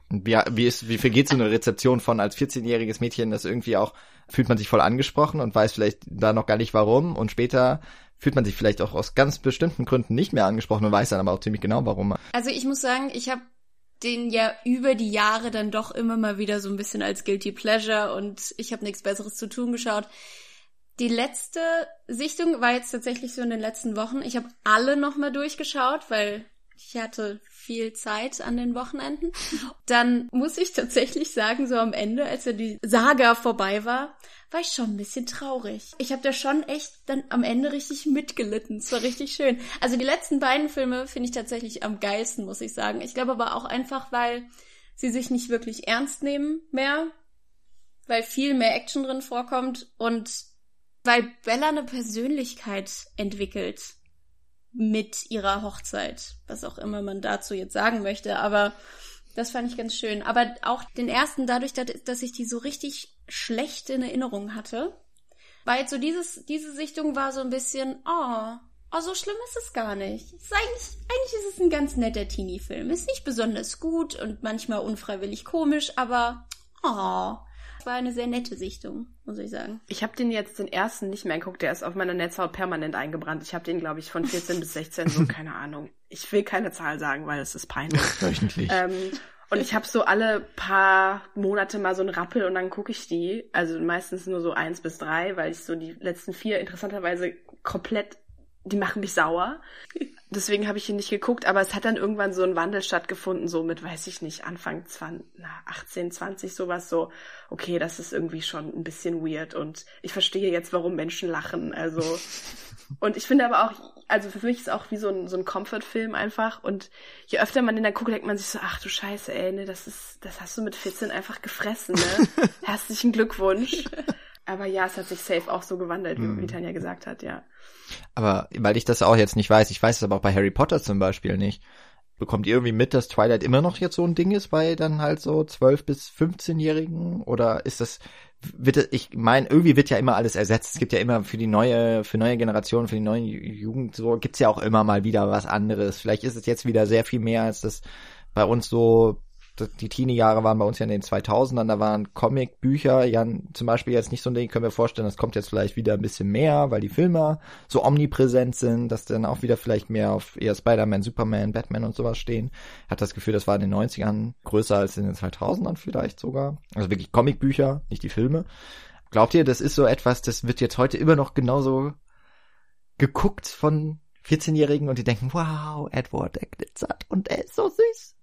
Speaker 1: Wie, wie, ist, wie viel geht so eine Rezeption von als 14-jähriges Mädchen, das irgendwie auch, fühlt man sich voll angesprochen und weiß vielleicht da noch gar nicht warum und später fühlt man sich vielleicht auch aus ganz bestimmten Gründen nicht mehr angesprochen und weiß dann aber auch ziemlich genau warum.
Speaker 2: Also ich muss sagen, ich habe den ja über die Jahre dann doch immer mal wieder so ein bisschen als Guilty Pleasure und ich habe nichts Besseres zu tun geschaut. Die letzte Sichtung war jetzt tatsächlich so in den letzten Wochen. Ich habe alle nochmal durchgeschaut, weil ich hatte viel Zeit an den Wochenenden. Dann muss ich tatsächlich sagen, so am Ende, als ja die Saga vorbei war, war ich schon ein bisschen traurig. Ich habe da schon echt dann am Ende richtig mitgelitten. Es war richtig schön. Also die letzten beiden Filme finde ich tatsächlich am geilsten, muss ich sagen. Ich glaube aber auch einfach, weil sie sich nicht wirklich ernst nehmen mehr, weil viel mehr Action drin vorkommt und weil Bella eine Persönlichkeit entwickelt mit ihrer Hochzeit, was auch immer man dazu jetzt sagen möchte, aber das fand ich ganz schön. Aber auch den ersten, dadurch, dass dass ich die so richtig schlecht in Erinnerung hatte, jetzt so dieses, diese Sichtung war so ein bisschen, oh, oh, so schlimm ist es gar nicht. Ist eigentlich, eigentlich ist es ein ganz netter Teenie-Film. Ist nicht besonders gut und manchmal unfreiwillig komisch, aber oh, war eine sehr nette Sichtung, muss ich sagen.
Speaker 4: Ich habe den jetzt den ersten nicht mehr geguckt, der ist auf meiner Netzhaut permanent eingebrannt. Ich habe den, glaube ich, von 14 bis 16, so *laughs* keine Ahnung. Ich will keine Zahl sagen, weil es ist peinlich. *laughs*
Speaker 1: Wöchentlich.
Speaker 4: Ähm, und ich habe so alle paar Monate mal so einen Rappel und dann gucke ich die. Also meistens nur so eins bis drei, weil ich so die letzten vier interessanterweise komplett, die machen mich sauer. *laughs* Deswegen habe ich ihn nicht geguckt, aber es hat dann irgendwann so ein Wandel stattgefunden, so mit, weiß ich nicht, Anfang 20, na, 18, 20, sowas so, okay, das ist irgendwie schon ein bisschen weird und ich verstehe jetzt, warum Menschen lachen, also *laughs* und ich finde aber auch, also für mich ist es auch wie so ein, so ein Comfort-Film einfach und je öfter man den dann guckt, denkt man sich so, ach du Scheiße, ey, ne, das ist, das hast du mit 14 einfach gefressen, ne? *laughs* Herzlichen Glückwunsch. Aber ja, es hat sich safe auch so gewandelt, wie, wie Tanja gesagt hat, ja.
Speaker 1: Aber weil ich das auch jetzt nicht weiß, ich weiß es aber auch bei Harry Potter zum Beispiel nicht. Bekommt ihr irgendwie mit, dass Twilight immer noch jetzt so ein Ding ist bei dann halt so 12 bis 15-Jährigen? Oder ist das, wird es, ich meine, irgendwie wird ja immer alles ersetzt. Es gibt ja immer für die neue, für neue Generationen, für die neue Jugend, so gibt's ja auch immer mal wieder was anderes. Vielleicht ist es jetzt wieder sehr viel mehr, als das bei uns so die Teenie-Jahre waren bei uns ja in den 2000ern, da waren Comic-Bücher ja zum Beispiel jetzt nicht so ein Ding, können wir vorstellen, das kommt jetzt vielleicht wieder ein bisschen mehr, weil die Filme so omnipräsent sind, dass dann auch wieder vielleicht mehr auf eher Spider-Man, Superman, Batman und sowas stehen. Hat das Gefühl, das war in den 90ern größer als in den 2000ern vielleicht sogar. Also wirklich Comic-Bücher, nicht die Filme. Glaubt ihr, das ist so etwas, das wird jetzt heute immer noch genauso geguckt von 14-Jährigen und die denken, wow, Edward, der glitzert und er ist so süß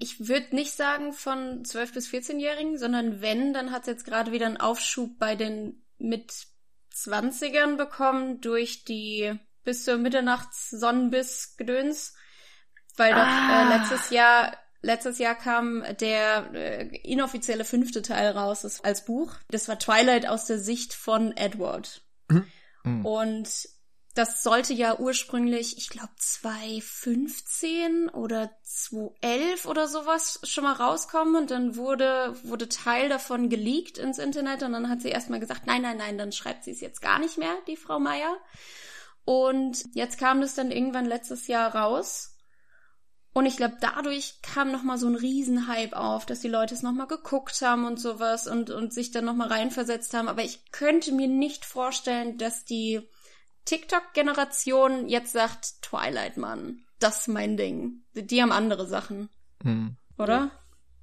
Speaker 2: ich würde nicht sagen von 12 bis 14-Jährigen, sondern wenn, dann hat es jetzt gerade wieder einen Aufschub bei den mit 20ern bekommen durch die bis zur Mitternachts Sonnenbiss Gedöns, weil doch äh, ah. äh, letztes Jahr letztes Jahr kam der äh, inoffizielle fünfte Teil raus das, als Buch. Das war Twilight aus der Sicht von Edward. Mhm. Und das sollte ja ursprünglich, ich glaube, 2015 oder 2011 oder sowas schon mal rauskommen und dann wurde, wurde Teil davon geleakt ins Internet und dann hat sie erstmal gesagt, nein, nein, nein, dann schreibt sie es jetzt gar nicht mehr, die Frau Meier. Und jetzt kam das dann irgendwann letztes Jahr raus. Und ich glaube, dadurch kam nochmal so ein Riesenhype auf, dass die Leute es nochmal geguckt haben und sowas und, und sich dann nochmal reinversetzt haben. Aber ich könnte mir nicht vorstellen, dass die TikTok-Generation jetzt sagt, Twilight, Mann, das ist mein Ding. Die haben andere Sachen. Hm. Oder?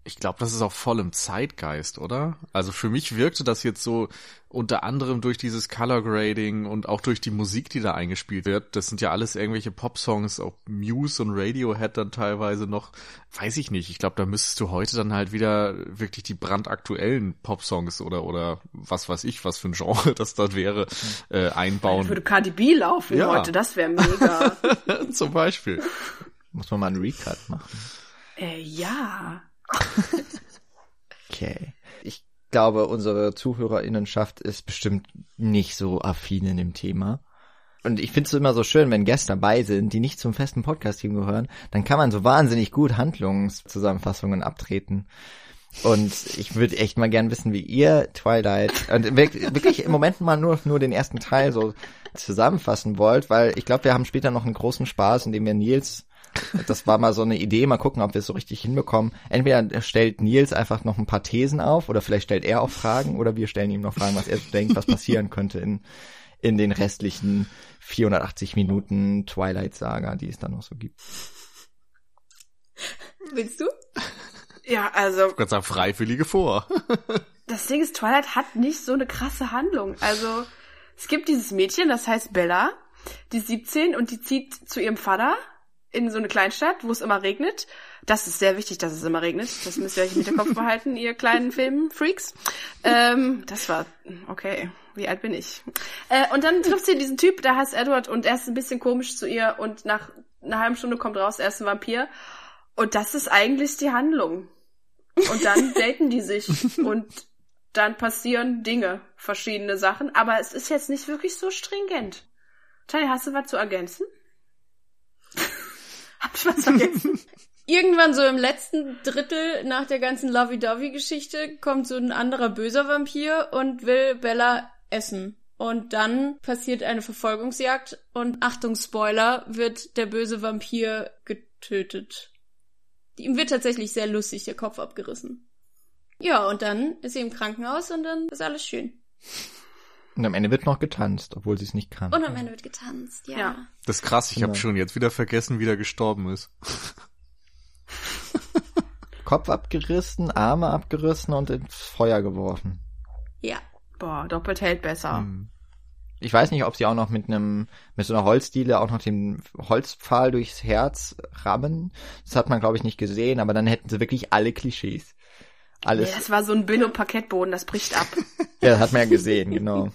Speaker 3: Ich glaube, das ist auch voll im Zeitgeist, oder? Also für mich wirkte das jetzt so unter anderem durch dieses Color Grading und auch durch die Musik, die da eingespielt wird. Das sind ja alles irgendwelche Pop-Songs, auch Muse und Radiohead dann teilweise noch. Weiß ich nicht. Ich glaube, da müsstest du heute dann halt wieder wirklich die brandaktuellen Pop-Songs oder oder was weiß ich, was für ein Genre *laughs* das dort wäre, äh, einbauen. Ich
Speaker 4: würde Cardi B laufen ja. heute, das wäre mega. *laughs*
Speaker 3: Zum Beispiel.
Speaker 1: Muss man mal einen Recut machen.
Speaker 4: Äh, ja.
Speaker 1: Okay. Ich glaube, unsere Zuhörerinnenschaft ist bestimmt nicht so affin in dem Thema. Und ich finde es immer so schön, wenn Gäste dabei sind, die nicht zum festen Podcast-Team gehören, dann kann man so wahnsinnig gut Handlungszusammenfassungen abtreten. Und ich würde echt mal gern wissen, wie ihr Twilight und wirklich im Moment mal nur, nur den ersten Teil so zusammenfassen wollt, weil ich glaube, wir haben später noch einen großen Spaß, indem wir Nils das war mal so eine Idee, mal gucken, ob wir es so richtig hinbekommen. Entweder stellt Nils einfach noch ein paar Thesen auf oder vielleicht stellt er auch Fragen oder wir stellen ihm noch Fragen, was er denkt, was passieren könnte in, in den restlichen 480 Minuten Twilight Saga, die es dann noch so gibt.
Speaker 2: Willst du?
Speaker 4: Ja, also.
Speaker 3: Ich kann sagen, Freiwillige vor. *laughs*
Speaker 4: das Ding ist, Twilight hat nicht so eine krasse Handlung. Also, es gibt dieses Mädchen, das heißt Bella, die ist 17 und die zieht zu ihrem Vater in so eine Kleinstadt, wo es immer regnet. Das ist sehr wichtig, dass es immer regnet. Das müsst ihr euch im Hinterkopf behalten, ihr kleinen Filmfreaks. Ähm, das war, okay, wie alt bin ich? Äh, und dann trifft sie diesen Typ, der heißt Edward und er ist ein bisschen komisch zu ihr und nach einer halben Stunde kommt raus, er ist ein Vampir. Und das ist eigentlich die Handlung. Und dann *laughs* daten die sich und dann passieren Dinge, verschiedene Sachen, aber es ist jetzt nicht wirklich so stringent. Tanja, hast du was zu ergänzen? Hab ich was vergessen?
Speaker 2: Irgendwann so im letzten Drittel nach der ganzen Lovey-Dovey-Geschichte kommt so ein anderer böser Vampir und will Bella essen. Und dann passiert eine Verfolgungsjagd und Achtung Spoiler, wird der böse Vampir getötet. Ihm wird tatsächlich sehr lustig der Kopf abgerissen. Ja, und dann ist sie im Krankenhaus und dann ist alles schön.
Speaker 1: Und am Ende wird noch getanzt, obwohl sie es nicht kann.
Speaker 2: Und am Ende wird getanzt, ja. ja.
Speaker 3: Das ist krass, ich genau. habe schon jetzt wieder vergessen, wie der gestorben ist. *laughs*
Speaker 1: Kopf abgerissen, Arme abgerissen und ins Feuer geworfen.
Speaker 2: Ja.
Speaker 4: Boah, doppelt hält besser. Hm.
Speaker 1: Ich weiß nicht, ob sie auch noch mit einem, mit so einer Holzdiele auch noch den Holzpfahl durchs Herz rammen. Das hat man, glaube ich, nicht gesehen, aber dann hätten sie wirklich alle Klischees. Alles.
Speaker 4: Ja, das war so ein Billo-Parkettboden, das bricht ab. *laughs*
Speaker 1: ja, das hat man ja gesehen, genau.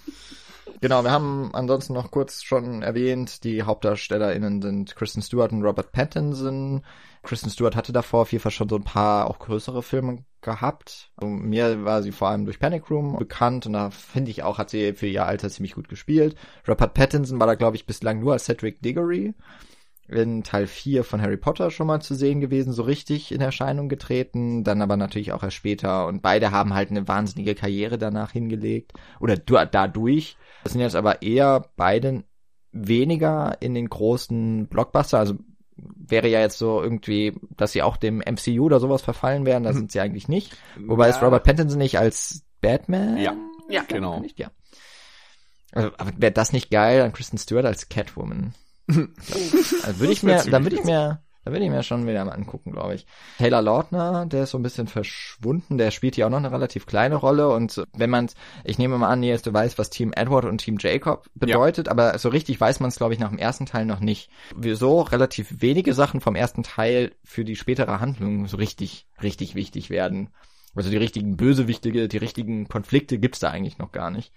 Speaker 1: Genau, wir haben ansonsten noch kurz schon erwähnt, die HauptdarstellerInnen sind Kristen Stewart und Robert Pattinson. Kristen Stewart hatte davor auf jeden Fall schon so ein paar auch größere Filme gehabt. Also mir war sie vor allem durch Panic Room bekannt und da finde ich auch, hat sie für ihr Alter ziemlich gut gespielt. Robert Pattinson war da, glaube ich, bislang nur als Cedric Diggory in Teil 4 von Harry Potter schon mal zu sehen gewesen, so richtig in Erscheinung getreten, dann aber natürlich auch erst später und beide haben halt eine wahnsinnige Karriere danach hingelegt oder dadurch. Das sind jetzt aber eher beide weniger in den großen Blockbuster, also wäre ja jetzt so irgendwie, dass sie auch dem MCU oder sowas verfallen wären, da mhm. sind sie eigentlich nicht. Wobei ja. ist Robert Pattinson nicht als Batman?
Speaker 3: Ja, ja genau. Nicht?
Speaker 1: Ja. Also, aber wäre das nicht geil, an Kristen Stewart als Catwoman? *laughs* also würde ich mir, dann würde ich mir, da würde ich mir schon wieder mal angucken, glaube ich. Taylor Lautner, der ist so ein bisschen verschwunden, der spielt hier auch noch eine relativ kleine Rolle und wenn man ich nehme mal an, Nils, du weißt, was Team Edward und Team Jacob bedeutet, ja. aber so richtig weiß man es, glaube ich, nach dem ersten Teil noch nicht. Wieso relativ wenige Sachen vom ersten Teil für die spätere Handlung so richtig, richtig wichtig werden. Also die richtigen Bösewichtige, die richtigen Konflikte gibt's da eigentlich noch gar nicht.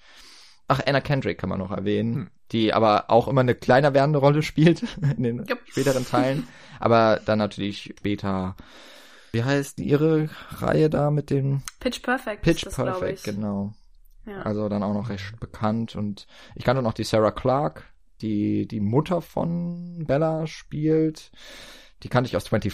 Speaker 1: Ach, Anna Kendrick kann man noch erwähnen, hm. die aber auch immer eine kleiner werdende Rolle spielt *laughs* in den yep. späteren Teilen. aber dann natürlich später, wie heißt ihre Reihe da mit dem
Speaker 4: Pitch Perfect.
Speaker 1: Pitch das, Perfect, genau. Ja. Also dann auch noch recht bekannt und ich kannte noch die Sarah Clark, die die Mutter von Bella spielt. Die kannte ich aus 24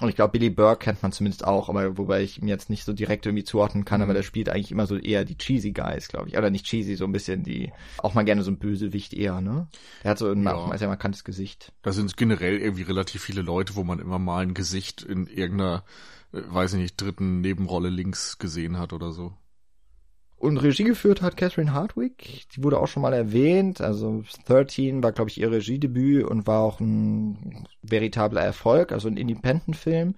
Speaker 1: und ich glaube, Billy Burke kennt man zumindest auch, aber wobei ich ihm jetzt nicht so direkt irgendwie zuordnen kann, mhm. aber der spielt eigentlich immer so eher die cheesy Guys, glaube ich. Oder nicht cheesy, so ein bisschen die, auch mal gerne so ein Bösewicht eher, ne? Der hat so ein ja. sehr markantes Gesicht.
Speaker 3: Da sind generell irgendwie relativ viele Leute, wo man immer mal ein Gesicht in irgendeiner, äh, weiß ich nicht, dritten Nebenrolle links gesehen hat oder so.
Speaker 1: Und Regie geführt hat Catherine Hardwick, die wurde auch schon mal erwähnt. Also 13 war, glaube ich, ihr Regiedebüt und war auch ein veritabler Erfolg, also ein Independent-Film.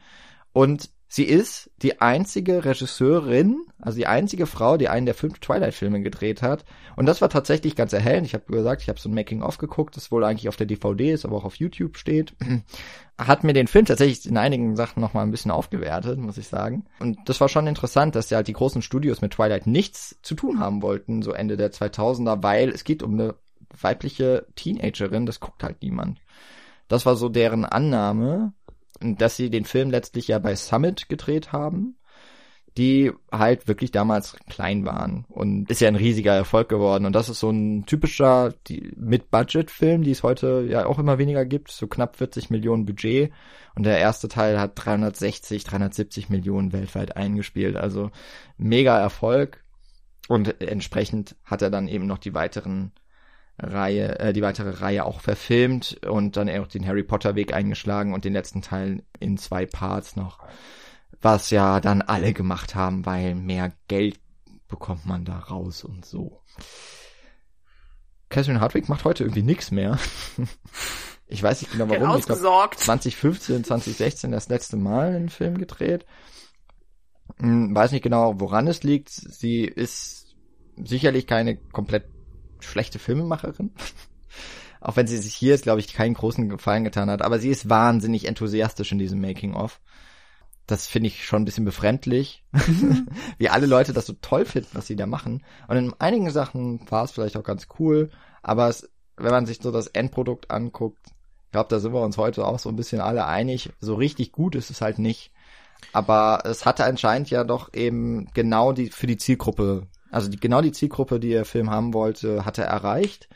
Speaker 1: Und Sie ist die einzige Regisseurin, also die einzige Frau, die einen der fünf Twilight-Filme gedreht hat. Und das war tatsächlich ganz erhellend. Ich habe gesagt, ich habe so ein Making-of geguckt, das wohl eigentlich auf der DVD ist, aber auch auf YouTube steht. *clears throat* Hat mir den Film tatsächlich in einigen Sachen nochmal ein bisschen aufgewertet, muss ich sagen. Und das war schon interessant, dass ja halt die großen Studios mit Twilight nichts zu tun haben wollten, so Ende der 2000er, weil es geht um eine weibliche Teenagerin, das guckt halt niemand. Das war so deren Annahme dass sie den Film letztlich ja bei Summit gedreht haben, die halt wirklich damals klein waren und ist ja ein riesiger Erfolg geworden. Und das ist so ein typischer Mid-Budget-Film, die es heute ja auch immer weniger gibt, so knapp 40 Millionen Budget. Und der erste Teil hat 360, 370 Millionen weltweit eingespielt, also mega Erfolg. Und entsprechend hat er dann eben noch die weiteren Reihe, äh, die weitere Reihe auch verfilmt und dann auch den Harry Potter Weg eingeschlagen und den letzten Teil in zwei Parts noch, was ja dann alle gemacht haben, weil mehr Geld bekommt man da raus und so. Catherine Hardwick macht heute irgendwie nichts mehr. *laughs* ich weiß nicht genau warum. Ich glaub, 2015, 2016 das letzte Mal einen Film gedreht. Hm, weiß nicht genau, woran es liegt. Sie ist sicherlich keine komplett schlechte Filmemacherin. *laughs* Auch wenn sie sich hier, glaube ich, keinen großen Gefallen getan hat. Aber sie ist wahnsinnig enthusiastisch in diesem Making-of. Das finde ich schon ein bisschen befremdlich, *laughs* wie alle Leute das so toll finden, was sie da machen. Und in einigen Sachen war es vielleicht auch ganz cool, aber es, wenn man sich so das Endprodukt anguckt, ich glaube, da sind wir uns heute auch so ein bisschen alle einig, so richtig gut ist es halt nicht. Aber es hatte anscheinend ja doch eben genau die für die Zielgruppe also die, genau die Zielgruppe, die der Film haben wollte, hat er erreicht.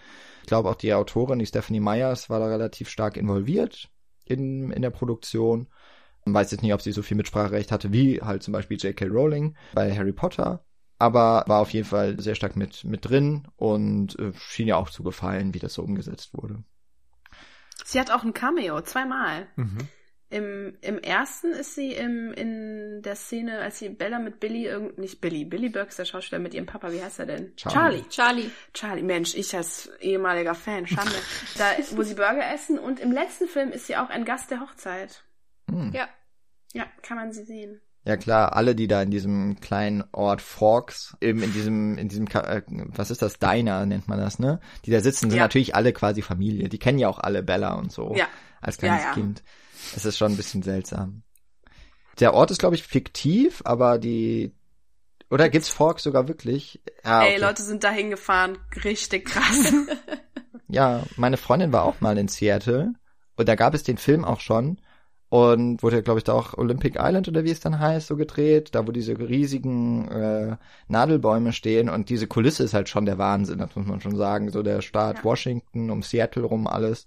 Speaker 1: Ich glaube auch die Autorin, die Stephanie Myers, war da relativ stark involviert in, in der Produktion. Man weiß jetzt nicht, ob sie so viel Mitspracherecht hatte wie halt zum Beispiel J.K. Rowling bei Harry Potter. aber war auf jeden Fall sehr stark mit, mit drin und äh, schien ja auch zu gefallen, wie das so umgesetzt wurde.
Speaker 4: Sie hat auch ein Cameo, zweimal.
Speaker 3: Mhm.
Speaker 4: Im, Im ersten ist sie im, in der Szene, als sie Bella mit Billy, irgend, nicht Billy, Billy Burks, der Schauspieler mit ihrem Papa, wie heißt er denn?
Speaker 1: Charlie.
Speaker 2: Charlie.
Speaker 4: Charlie, Mensch, ich als ehemaliger Fan, Schande. *laughs* da, wo sie Burger essen und im letzten Film ist sie auch ein Gast der Hochzeit.
Speaker 1: Hm.
Speaker 2: Ja.
Speaker 4: Ja, kann man sie sehen.
Speaker 1: Ja klar, alle, die da in diesem kleinen Ort Forks, eben in diesem, in diesem, äh, was ist das, Diner nennt man das, ne? Die da sitzen, sind
Speaker 4: Ja.
Speaker 1: natürlich alle quasi Familie. Die kennen ja auch alle Bella und so.
Speaker 4: Ja.
Speaker 1: Als kleines
Speaker 4: Ja, ja.
Speaker 1: Kind. Es ist schon ein bisschen seltsam. Der Ort ist, glaube ich, fiktiv, aber die, oder gibt's Forks sogar wirklich? Ja,
Speaker 4: Ey,
Speaker 1: Ah, okay.
Speaker 4: Leute sind da hingefahren. Richtig krass. *laughs*
Speaker 1: Ja, meine Freundin war auch mal in Seattle und da gab es den Film auch schon und wurde, glaube ich, da auch Olympic Island oder wie es dann heißt, so gedreht, da wo diese riesigen äh, Nadelbäume stehen und diese Kulisse ist halt schon der Wahnsinn, das muss man schon sagen, so der Staat
Speaker 4: Ja.
Speaker 1: Washington, um Seattle rum alles.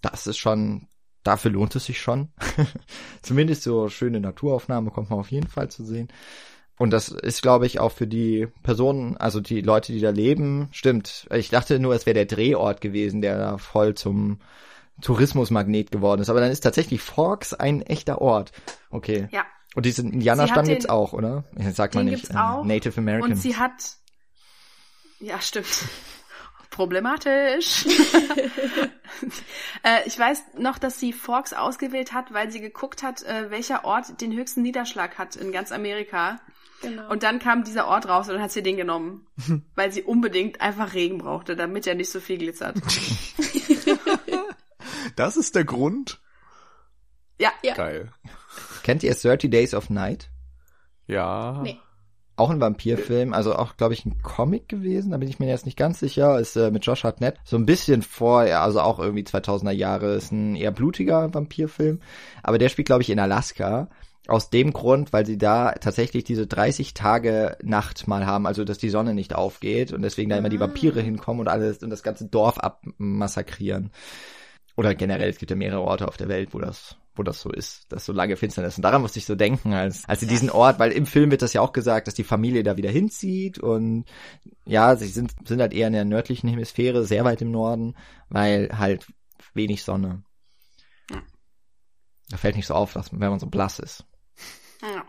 Speaker 1: Das ist schon, dafür lohnt es sich schon. *laughs* Zumindest so schöne Naturaufnahmen bekommt man auf jeden Fall zu sehen. Und das ist, glaube ich, auch für die Personen, also die Leute, die da leben, stimmt. Ich dachte nur, es wäre der Drehort gewesen, der da voll zum Tourismusmagnet geworden ist. Aber dann ist tatsächlich Forks ein echter Ort. Okay.
Speaker 4: ja.
Speaker 1: Und diesen Indianerstamm gibt's auch, oder? Sagt man nicht.
Speaker 4: gibt's auch.
Speaker 1: Native American.
Speaker 4: Und sie hat, ja, stimmt. Problematisch. *laughs* *laughs* äh, ich weiß noch, dass sie Forks ausgewählt hat, weil sie geguckt hat, äh, welcher Ort den höchsten Niederschlag hat in ganz Amerika.
Speaker 2: Genau.
Speaker 4: Und dann kam dieser Ort raus und dann hat sie den genommen. *laughs* weil sie unbedingt einfach Regen brauchte, damit er nicht so viel glitzert.
Speaker 3: Das ist der Grund?
Speaker 4: Ja,
Speaker 2: Ja.
Speaker 3: Geil.
Speaker 1: Kennt ihr 30 Days of Night?
Speaker 3: Ja.
Speaker 2: Nee.
Speaker 1: Auch ein Vampirfilm, also auch, glaube ich, ein Comic gewesen, da bin ich mir jetzt nicht ganz sicher, ist äh, mit Josh Hartnett, so ein bisschen vor, ja, also auch irgendwie 2000er Jahre, ist ein eher blutiger Vampirfilm, aber der spielt, glaube ich, in Alaska, aus dem Grund, weil sie da tatsächlich diese 30 Tage Nacht mal haben, also dass die Sonne nicht aufgeht und deswegen da immer die
Speaker 2: Ah.
Speaker 1: Vampire hinkommen und alles und das ganze Dorf abmassakrieren. Oder generell, es gibt ja mehrere Orte auf der Welt, wo das, wo das so ist, dass so lange Finsternis. Und daran musste ich so denken, als, als sie diesen Ort, weil im Film wird das ja auch gesagt, dass die Familie da wieder hinzieht und ja, sie sind, sind halt eher in der nördlichen Hemisphäre, sehr weit im Norden, weil halt wenig Sonne.
Speaker 4: Ja.
Speaker 1: Da fällt nicht so auf, dass, wenn man so blass ist.
Speaker 4: ja.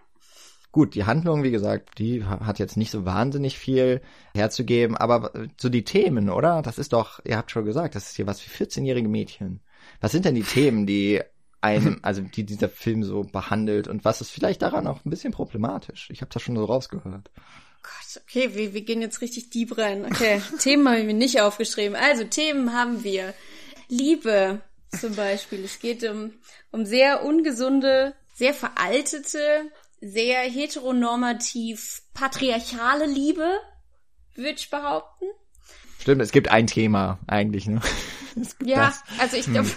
Speaker 1: Gut, die Handlung, wie gesagt, die ha- hat jetzt nicht so wahnsinnig viel herzugeben, aber so die Themen, oder? Das ist doch, ihr habt schon gesagt, das ist hier was für 14-jährige Mädchen. Was sind denn die Themen, die einem, *laughs* also die dieser Film so behandelt und was ist vielleicht daran auch ein bisschen problematisch? Ich habe das schon so rausgehört.
Speaker 2: Gott, okay, wir, wir gehen jetzt richtig deep rein. Okay, *laughs* Themen habe ich mir nicht aufgeschrieben. Also, Themen haben wir. Liebe zum Beispiel. Es geht um, um sehr ungesunde, sehr veraltete, sehr heteronormativ patriarchale Liebe, würde ich behaupten.
Speaker 1: Stimmt, es gibt ein Thema eigentlich, ne? *laughs* Es gibt
Speaker 2: Ja,
Speaker 1: das.
Speaker 2: also ich glaube,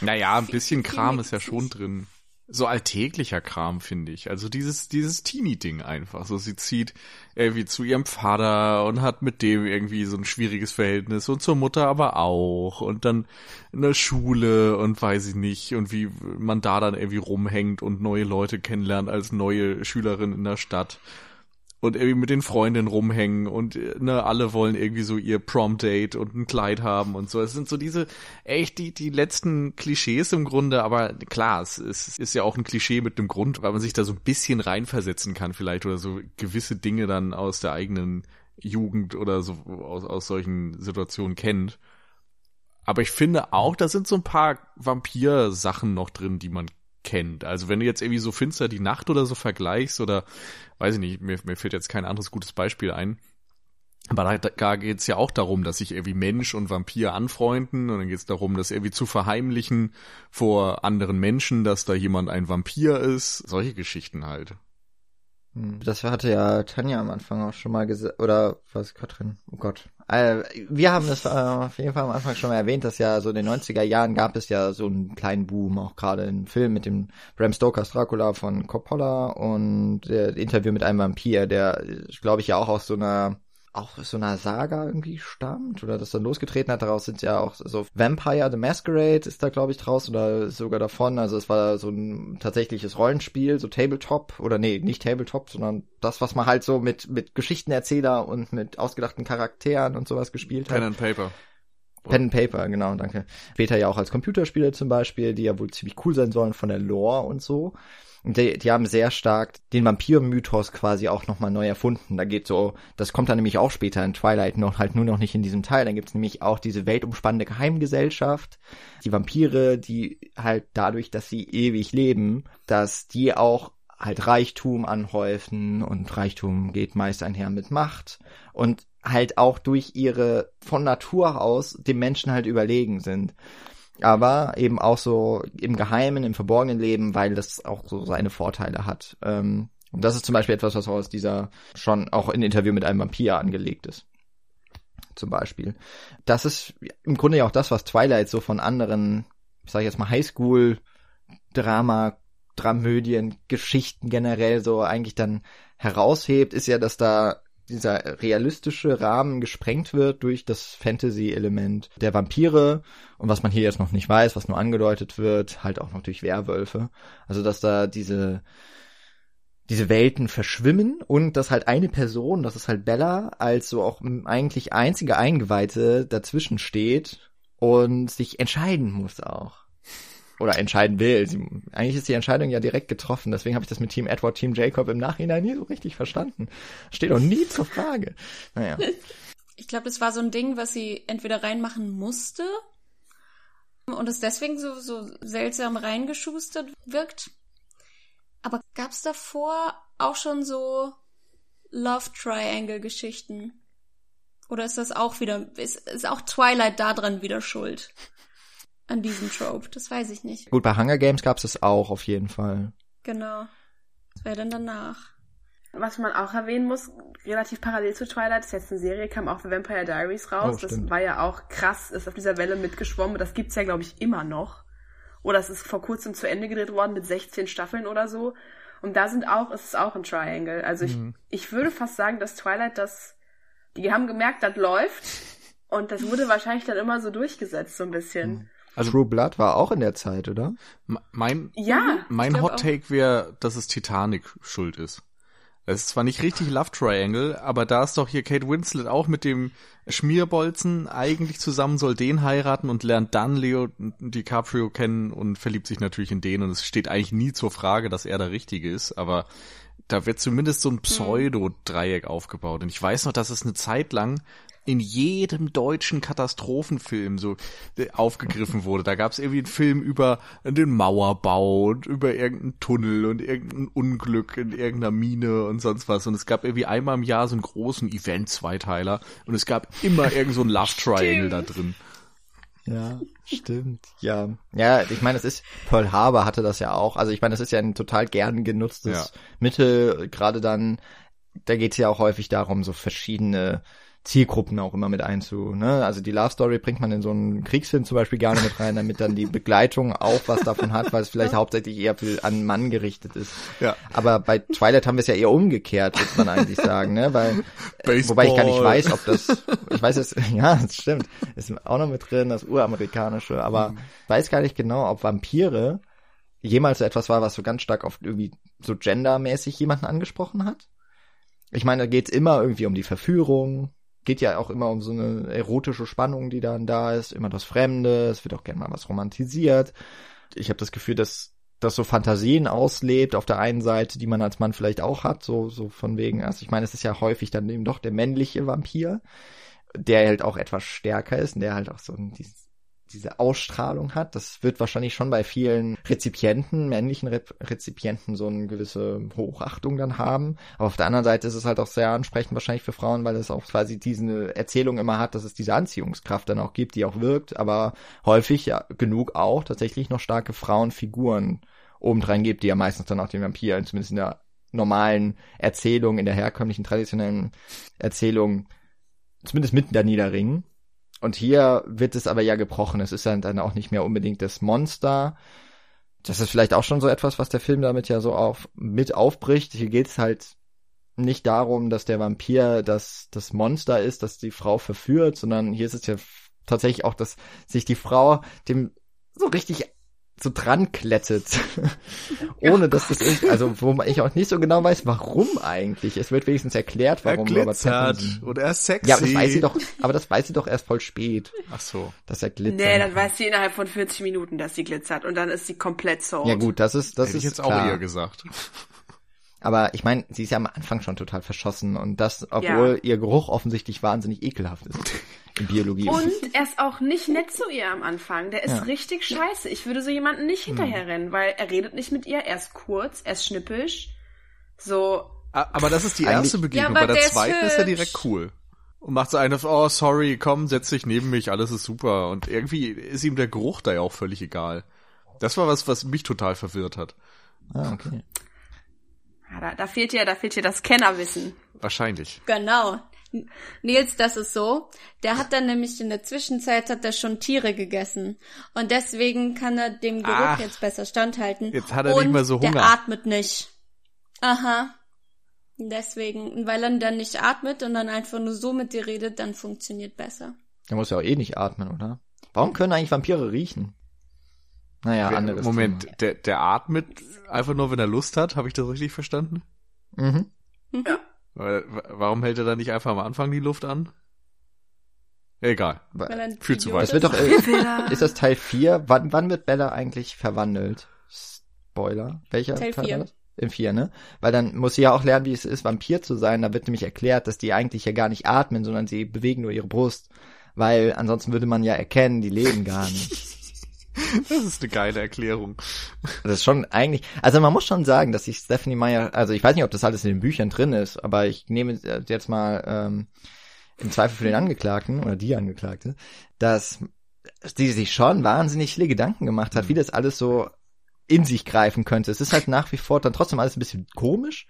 Speaker 3: Naja, ein bisschen Kram ist ja schon drin. So alltäglicher Kram, finde ich. Also dieses, dieses Teenie-Ding einfach. So, sie zieht irgendwie zu ihrem Vater und hat mit dem irgendwie so ein schwieriges Verhältnis und zur Mutter aber auch. Und dann in der Schule und weiß ich nicht. Und wie man da dann irgendwie rumhängt und neue Leute kennenlernt als neue Schülerin in der Stadt. Und irgendwie mit den Freundinnen rumhängen und äh, ne, alle wollen irgendwie so ihr Prom-Date und ein Kleid haben und so. Es sind so diese, echt die, die letzten Klischees im Grunde, aber klar, es, es ist ja auch ein Klischee mit dem Grund, weil man sich da so ein bisschen reinversetzen kann vielleicht oder so gewisse Dinge dann aus der eigenen Jugend oder so aus, aus solchen Situationen kennt. Aber ich finde auch, da sind so ein paar Vampir-Sachen noch drin, die man kennt. Also wenn du jetzt irgendwie so finster die Nacht oder so vergleichst oder weiß ich nicht, mir, mir fällt jetzt kein anderes gutes Beispiel ein. Aber da, geht's ja auch darum, dass sich irgendwie Mensch und Vampir anfreunden und dann geht's darum, das irgendwie zu verheimlichen vor anderen Menschen, dass da jemand ein Vampir ist. Solche Geschichten halt.
Speaker 1: Hm, Das hatte ja Tanja am Anfang auch schon mal gesagt, oder was, Katrin? Oh Gott. Äh, wir haben das äh, auf jeden Fall am Anfang schon mal erwähnt, dass ja so in den 90er Jahren gab es ja so einen kleinen Boom, auch gerade im Film mit dem Bram Stokers Dracula von Coppola und der Interview mit einem Vampir, der, glaube ich, ja auch aus so einer auch so einer Saga irgendwie stammt oder das dann losgetreten hat. Daraus sind ja auch so Vampire the Masquerade ist da glaube ich draus oder sogar davon. Also es war so ein tatsächliches Rollenspiel, so Tabletop oder nee, nicht Tabletop, sondern das, was man halt so mit mit Geschichtenerzähler und mit ausgedachten Charakteren und sowas gespielt
Speaker 3: Pen
Speaker 1: hat.
Speaker 3: Pen and Paper.
Speaker 1: Pen and Paper, genau, danke. Später ja auch als Computerspiele zum Beispiel, die ja wohl ziemlich cool sein sollen von der Lore und so. Die, die haben sehr stark den Vampir-Mythos quasi auch nochmal neu erfunden. Da geht so, das kommt dann nämlich auch später in Twilight noch, halt nur noch nicht in diesem Teil. Dann gibt's nämlich auch diese weltumspannende Geheimgesellschaft, die Vampire, die halt dadurch, dass sie ewig leben, dass die auch halt Reichtum anhäufen und Reichtum geht meist einher mit Macht und halt auch durch ihre von Natur aus dem Menschen halt überlegen sind aber eben auch so im Geheimen, im verborgenen Leben, weil das auch so seine Vorteile hat. Ähm, und das ist zum Beispiel etwas, was aus dieser schon auch in Interview mit einem Vampir angelegt ist. Zum Beispiel. Das ist im Grunde ja auch das, was Twilight so von anderen, ich jetzt mal, Highschool, Drama, Dramödien, Geschichten generell so eigentlich dann heraushebt, ist ja, dass da dieser realistische Rahmen gesprengt wird durch das Fantasy-Element der Vampire und was man hier jetzt noch nicht weiß, was nur angedeutet wird, halt auch noch durch Werwölfe. Also dass da diese diese Welten verschwimmen und dass halt eine Person, das ist halt Bella, als so auch eigentlich einzige Eingeweihte dazwischen steht und sich entscheiden muss auch oder entscheiden will. Sie, eigentlich ist die Entscheidung ja direkt getroffen. Deswegen habe ich das mit Team Edward, Team Jacob im Nachhinein nie so richtig verstanden. Steht auch nie zur Frage. Naja. *laughs*
Speaker 2: Ich glaube, das war so ein Ding, was sie entweder reinmachen musste und es deswegen so, so seltsam reingeschustert wirkt. Aber gab's davor auch schon so Love Triangle Geschichten? Oder ist das auch wieder, ist, ist auch Twilight da dran wieder schuld? An diesem Trope. Das weiß ich nicht.
Speaker 1: Gut, bei Hunger Games gab es das auch auf jeden Fall.
Speaker 2: Genau. Was wäre denn danach?
Speaker 4: Was man auch erwähnen muss, relativ parallel zu Twilight, ist jetzt eine Serie, kam auch für Vampire Diaries raus. Oh, das war ja auch krass, ist auf dieser Welle mitgeschwommen. Das gibt's ja, glaube ich, immer noch. Oder es ist vor kurzem zu Ende gedreht worden mit 16 Staffeln oder so. Und da sind auch, ist es auch ein Triangle. Also ich, mhm. ich würde fast sagen, dass Twilight das, die haben gemerkt, das läuft. Und das wurde wahrscheinlich dann immer so durchgesetzt, so ein bisschen. Mhm.
Speaker 1: Also True Blood war auch in der Zeit, oder?
Speaker 3: Mein,
Speaker 4: ja,
Speaker 3: mein Hot Take wäre, dass es Titanic schuld ist. Es ist zwar nicht richtig Love Triangle, aber da ist doch hier Kate Winslet auch mit dem Schmierbolzen eigentlich zusammen, soll den heiraten und lernt dann Leo DiCaprio kennen und verliebt sich natürlich in den und es steht eigentlich nie zur Frage, dass er der Richtige ist, aber da wird zumindest so ein hm. Pseudo-Dreieck aufgebaut. Und ich weiß noch, dass es eine Zeit lang in jedem deutschen Katastrophenfilm so äh, aufgegriffen wurde. Da gab es irgendwie einen Film über den Mauerbau und über irgendeinen Tunnel und irgendein Unglück in irgendeiner Mine und sonst was. Und es gab irgendwie einmal im Jahr so einen großen Event-Zweiteiler und es gab immer irgend so ein Love Triangle da drin.
Speaker 1: Ja, stimmt. Ja. Ja, ich meine, es ist, Pearl Harbor hatte das ja auch. Also ich meine, das ist ja ein total gern genutztes ja. Mittel, gerade dann, da geht es ja auch häufig darum, so verschiedene Zielgruppen auch immer mit einzu. Ne? Also die Love Story bringt man in so einen Kriegsfilm zum Beispiel gerne mit rein, damit dann die *laughs* Begleitung auch was davon hat, weil es vielleicht hauptsächlich eher für an Mann gerichtet ist.
Speaker 3: Ja.
Speaker 1: Aber bei Twilight haben wir es ja eher umgekehrt, würde man eigentlich sagen, ne? Weil Baseball. wobei ich gar nicht weiß, ob das ich weiß es *laughs* ja, das stimmt. Ist auch noch mit drin, das uramerikanische, aber mhm. weiß gar nicht genau, ob Vampire jemals so etwas war, was so ganz stark auf irgendwie so gendermäßig jemanden angesprochen hat. Ich meine, da geht's immer irgendwie um die Verführung, geht ja auch immer um so eine erotische Spannung, die dann da ist, immer das Fremde, es wird auch gerne mal was romantisiert. Ich habe das Gefühl, dass das so Fantasien auslebt auf der einen Seite, die man als Mann vielleicht auch hat, so so von wegen, also ich meine, es ist ja häufig dann eben doch der männliche Vampir, der halt auch etwas stärker ist und der halt auch so dieses diese Ausstrahlung hat. Das wird wahrscheinlich schon bei vielen Rezipienten, männlichen Re Rezipienten so eine gewisse Hochachtung dann haben. Aber auf der anderen Seite ist es halt auch sehr ansprechend wahrscheinlich für Frauen, weil es auch quasi diese Erzählung immer hat, dass es diese Anziehungskraft dann auch gibt, die auch wirkt, aber häufig ja genug auch tatsächlich noch starke Frauenfiguren obendrein gibt, die ja meistens dann auch den Vampir, zumindest in der normalen Erzählung, in der herkömmlichen traditionellen Erzählung, zumindest mitten da niederringen. Und hier wird es aber ja gebrochen. Es ist dann auch nicht mehr unbedingt das Monster. Das ist vielleicht auch schon so etwas, was der Film damit ja so auf, mit aufbricht. Hier geht es halt nicht darum, dass der Vampir das, das Monster ist, das die Frau verführt, sondern hier ist es ja tatsächlich auch, dass sich die Frau dem so richtig so dran klettet. *laughs* Ohne dass das ist, also wo ich auch nicht so genau weiß, warum eigentlich. Es wird wenigstens erklärt, warum
Speaker 3: er glitzert und er ist sexy.
Speaker 1: Ja, aber das weiß sie doch, aber das weiß sie doch erst voll spät.
Speaker 3: Ach so.
Speaker 1: Dass er glitzert.
Speaker 4: Nee, dann weiß sie innerhalb von 40 Minuten, dass sie glitzert und dann ist sie komplett so.
Speaker 1: Ja gut, das ist, das
Speaker 3: Hätte
Speaker 1: ist
Speaker 3: ich jetzt
Speaker 1: klar.
Speaker 3: auch eher gesagt. *laughs*
Speaker 1: Aber ich meine, sie ist ja am Anfang schon total verschossen und das, obwohl
Speaker 4: Ja.
Speaker 1: ihr Geruch offensichtlich wahnsinnig ekelhaft ist. *laughs* Biologie.
Speaker 4: Und er ist auch nicht nett zu ihr am Anfang. Der ist
Speaker 1: Ja.
Speaker 4: richtig scheiße. Ich würde so jemanden nicht
Speaker 3: Hm.
Speaker 4: hinterherrennen, weil er redet nicht mit ihr, er ist kurz, er ist schnippisch. So,
Speaker 3: Ah, Aber das ist die erste Begegnung.
Speaker 2: Ja,
Speaker 3: Bei der
Speaker 2: der ist
Speaker 3: zweiten ist er
Speaker 2: hübsch.
Speaker 3: direkt cool. Und macht so eine, oh, sorry, komm, setz dich neben mich, alles ist super. Und irgendwie ist ihm der Geruch da ja auch völlig egal. Das war was, was mich total verwirrt hat.
Speaker 1: ah, okay.
Speaker 4: ja, da, da fehlt ja, da fehlt ja das Kennerwissen.
Speaker 3: Wahrscheinlich.
Speaker 2: Genau. Nils, das ist so. Der hat dann nämlich in der Zwischenzeit hat er schon Tiere gegessen. Und deswegen kann er dem Geruch
Speaker 3: Ach,
Speaker 2: jetzt besser standhalten.
Speaker 3: jetzt hat er
Speaker 2: Und
Speaker 3: nicht mehr so
Speaker 2: Der
Speaker 3: Hunger.
Speaker 2: atmet nicht. Aha. Deswegen, weil er dann nicht atmet und dann einfach nur so mit dir redet, dann funktioniert besser.
Speaker 1: Der muss ja auch eh nicht atmen, oder? Warum können eigentlich Vampire riechen? Naja, anderes
Speaker 3: Moment,
Speaker 1: Thema.
Speaker 3: der, der atmet einfach nur, wenn er Lust hat. Habe ich das richtig verstanden?
Speaker 1: Mhm.
Speaker 3: Weil, wa- warum hält er dann nicht einfach am Anfang die Luft an? Egal. Viel zu weit.
Speaker 1: Das wird doch, *laughs*
Speaker 2: ist.
Speaker 1: äh, ist das Teil 4? Wann, wann wird Bella eigentlich verwandelt? Spoiler. Welcher
Speaker 2: Teil
Speaker 1: Teil
Speaker 2: vier.
Speaker 1: war das? Im 4, ne? Weil dann muss sie ja auch lernen, wie es ist, Vampir zu sein. Da wird nämlich erklärt, dass die eigentlich ja gar nicht atmen, sondern sie bewegen nur ihre Brust. Weil ansonsten würde man ja erkennen, die leben gar nicht. *laughs*
Speaker 3: Das ist eine geile Erklärung.
Speaker 1: Das ist schon eigentlich, also man muss schon sagen, dass sich Stephanie Meyer, also ich weiß nicht, ob das alles in den Büchern drin ist, aber ich nehme jetzt mal ähm, im Zweifel für den Angeklagten oder die Angeklagte, dass die sich schon wahnsinnig viele Gedanken gemacht hat, wie das alles so in sich greifen könnte. Es ist halt nach wie vor dann trotzdem alles ein bisschen komisch,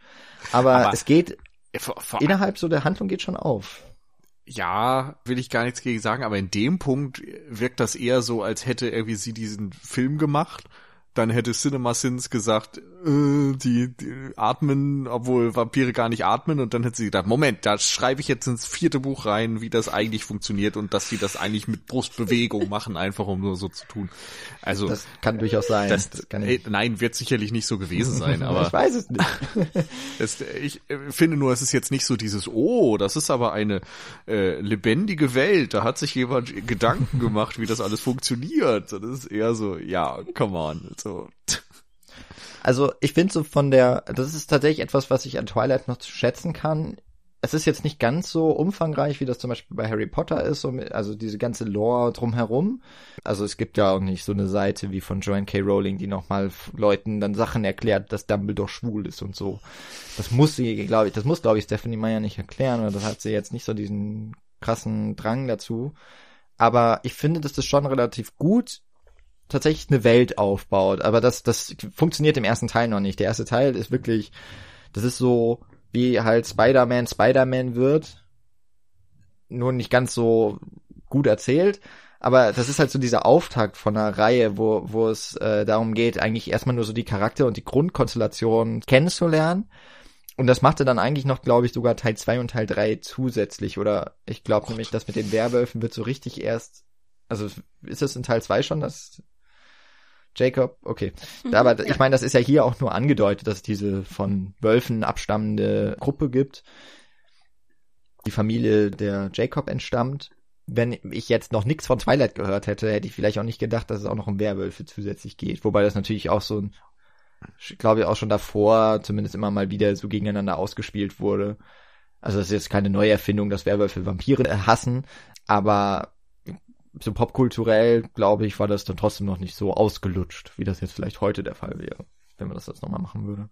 Speaker 1: aber,
Speaker 3: Aber-
Speaker 1: es geht
Speaker 3: Vor, vor,
Speaker 1: innerhalb so der Handlung geht schon auf.
Speaker 3: Ja, will ich gar nichts gegen sagen, aber in dem Punkt wirkt das eher so, als hätte irgendwie sie diesen Film gemacht. Dann hätte CinemaSins gesagt, äh, die, die atmen, obwohl Vampire gar nicht atmen. Und dann hätte sie gedacht, Moment, da schreibe ich jetzt ins vierte Buch rein, wie das eigentlich funktioniert und dass sie das eigentlich mit Brustbewegung *laughs* machen, einfach um nur so zu tun. Also
Speaker 1: Das kann durchaus sein.
Speaker 3: das,
Speaker 1: Das kann
Speaker 3: äh,
Speaker 1: ich,
Speaker 3: nein, wird sicherlich nicht so gewesen sein, *laughs*
Speaker 1: ich
Speaker 3: aber
Speaker 1: weiß es nicht. *laughs*
Speaker 3: es, ich äh, finde nur, es ist jetzt nicht so dieses, oh, das ist aber eine äh, lebendige Welt, da hat sich jemand Gedanken gemacht, wie das alles funktioniert. Das ist eher so, ja, come on. So.
Speaker 1: Also ich finde so von der, das ist tatsächlich etwas, was ich an Twilight noch zu schätzen kann. Es ist jetzt nicht ganz so umfangreich, wie das zum Beispiel bei Harry Potter ist, also diese ganze Lore drumherum. Also es gibt ja auch nicht so eine Seite wie von Joanne K. Rowling, die nochmal Leuten dann Sachen erklärt, dass Dumbledore schwul ist und so. Das muss sie, glaube ich, das muss, glaube ich, Stephanie Meyer nicht erklären, oder das hat sie jetzt nicht so diesen krassen Drang dazu. Aber ich finde, dass das schon relativ gut tatsächlich eine Welt aufbaut. Aber das, das funktioniert im ersten Teil noch nicht. Der erste Teil ist wirklich, das ist so, wie halt Spider-Man Spider-Man wird. Nur nicht ganz so gut erzählt. Aber das ist halt so dieser Auftakt von einer Reihe, wo, wo es äh, darum geht, eigentlich erstmal nur so die Charakter und die Grundkonstellation kennenzulernen. Und das machte dann eigentlich noch, glaube ich, sogar Teil 2 und Teil 3 zusätzlich. Oder ich glaube nämlich, das mit den Werwölfen wird so richtig erst. Also ist es in Teil 2 schon, dass Jacob, okay. *laughs* Aber
Speaker 2: ja.
Speaker 1: ich meine, das ist ja hier auch nur angedeutet, dass es diese von Wölfen abstammende Gruppe gibt. Die Familie der Jacob entstammt. Wenn ich jetzt noch nichts von Twilight gehört hätte, hätte ich vielleicht auch nicht gedacht, dass es auch noch um Werwölfe zusätzlich geht. Wobei das natürlich auch so ein, ich glaube auch schon davor zumindest immer mal wieder so gegeneinander ausgespielt wurde. Also das ist jetzt keine Neuerfindung, dass Werwölfe Vampire hassen, aber so popkulturell, glaube ich, war das dann trotzdem noch nicht so ausgelutscht, wie das jetzt vielleicht heute der Fall wäre, wenn man das jetzt nochmal machen würde.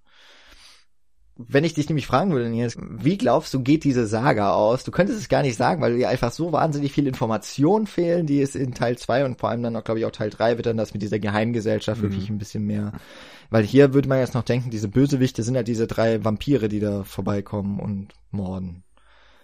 Speaker 1: Wenn ich dich nämlich fragen würde, Nils, wie glaubst du, geht diese Saga aus? Du könntest es gar nicht sagen, weil dir einfach so wahnsinnig viele Informationen fehlen, die es in Teil 2 und vor allem dann auch, glaube ich, auch Teil 3 wird dann das mit dieser Geheimgesellschaft
Speaker 3: Mhm.
Speaker 1: wirklich ein bisschen mehr. Weil hier würde man jetzt noch denken, diese Bösewichte sind ja diese drei Vampire, die da vorbeikommen und morden.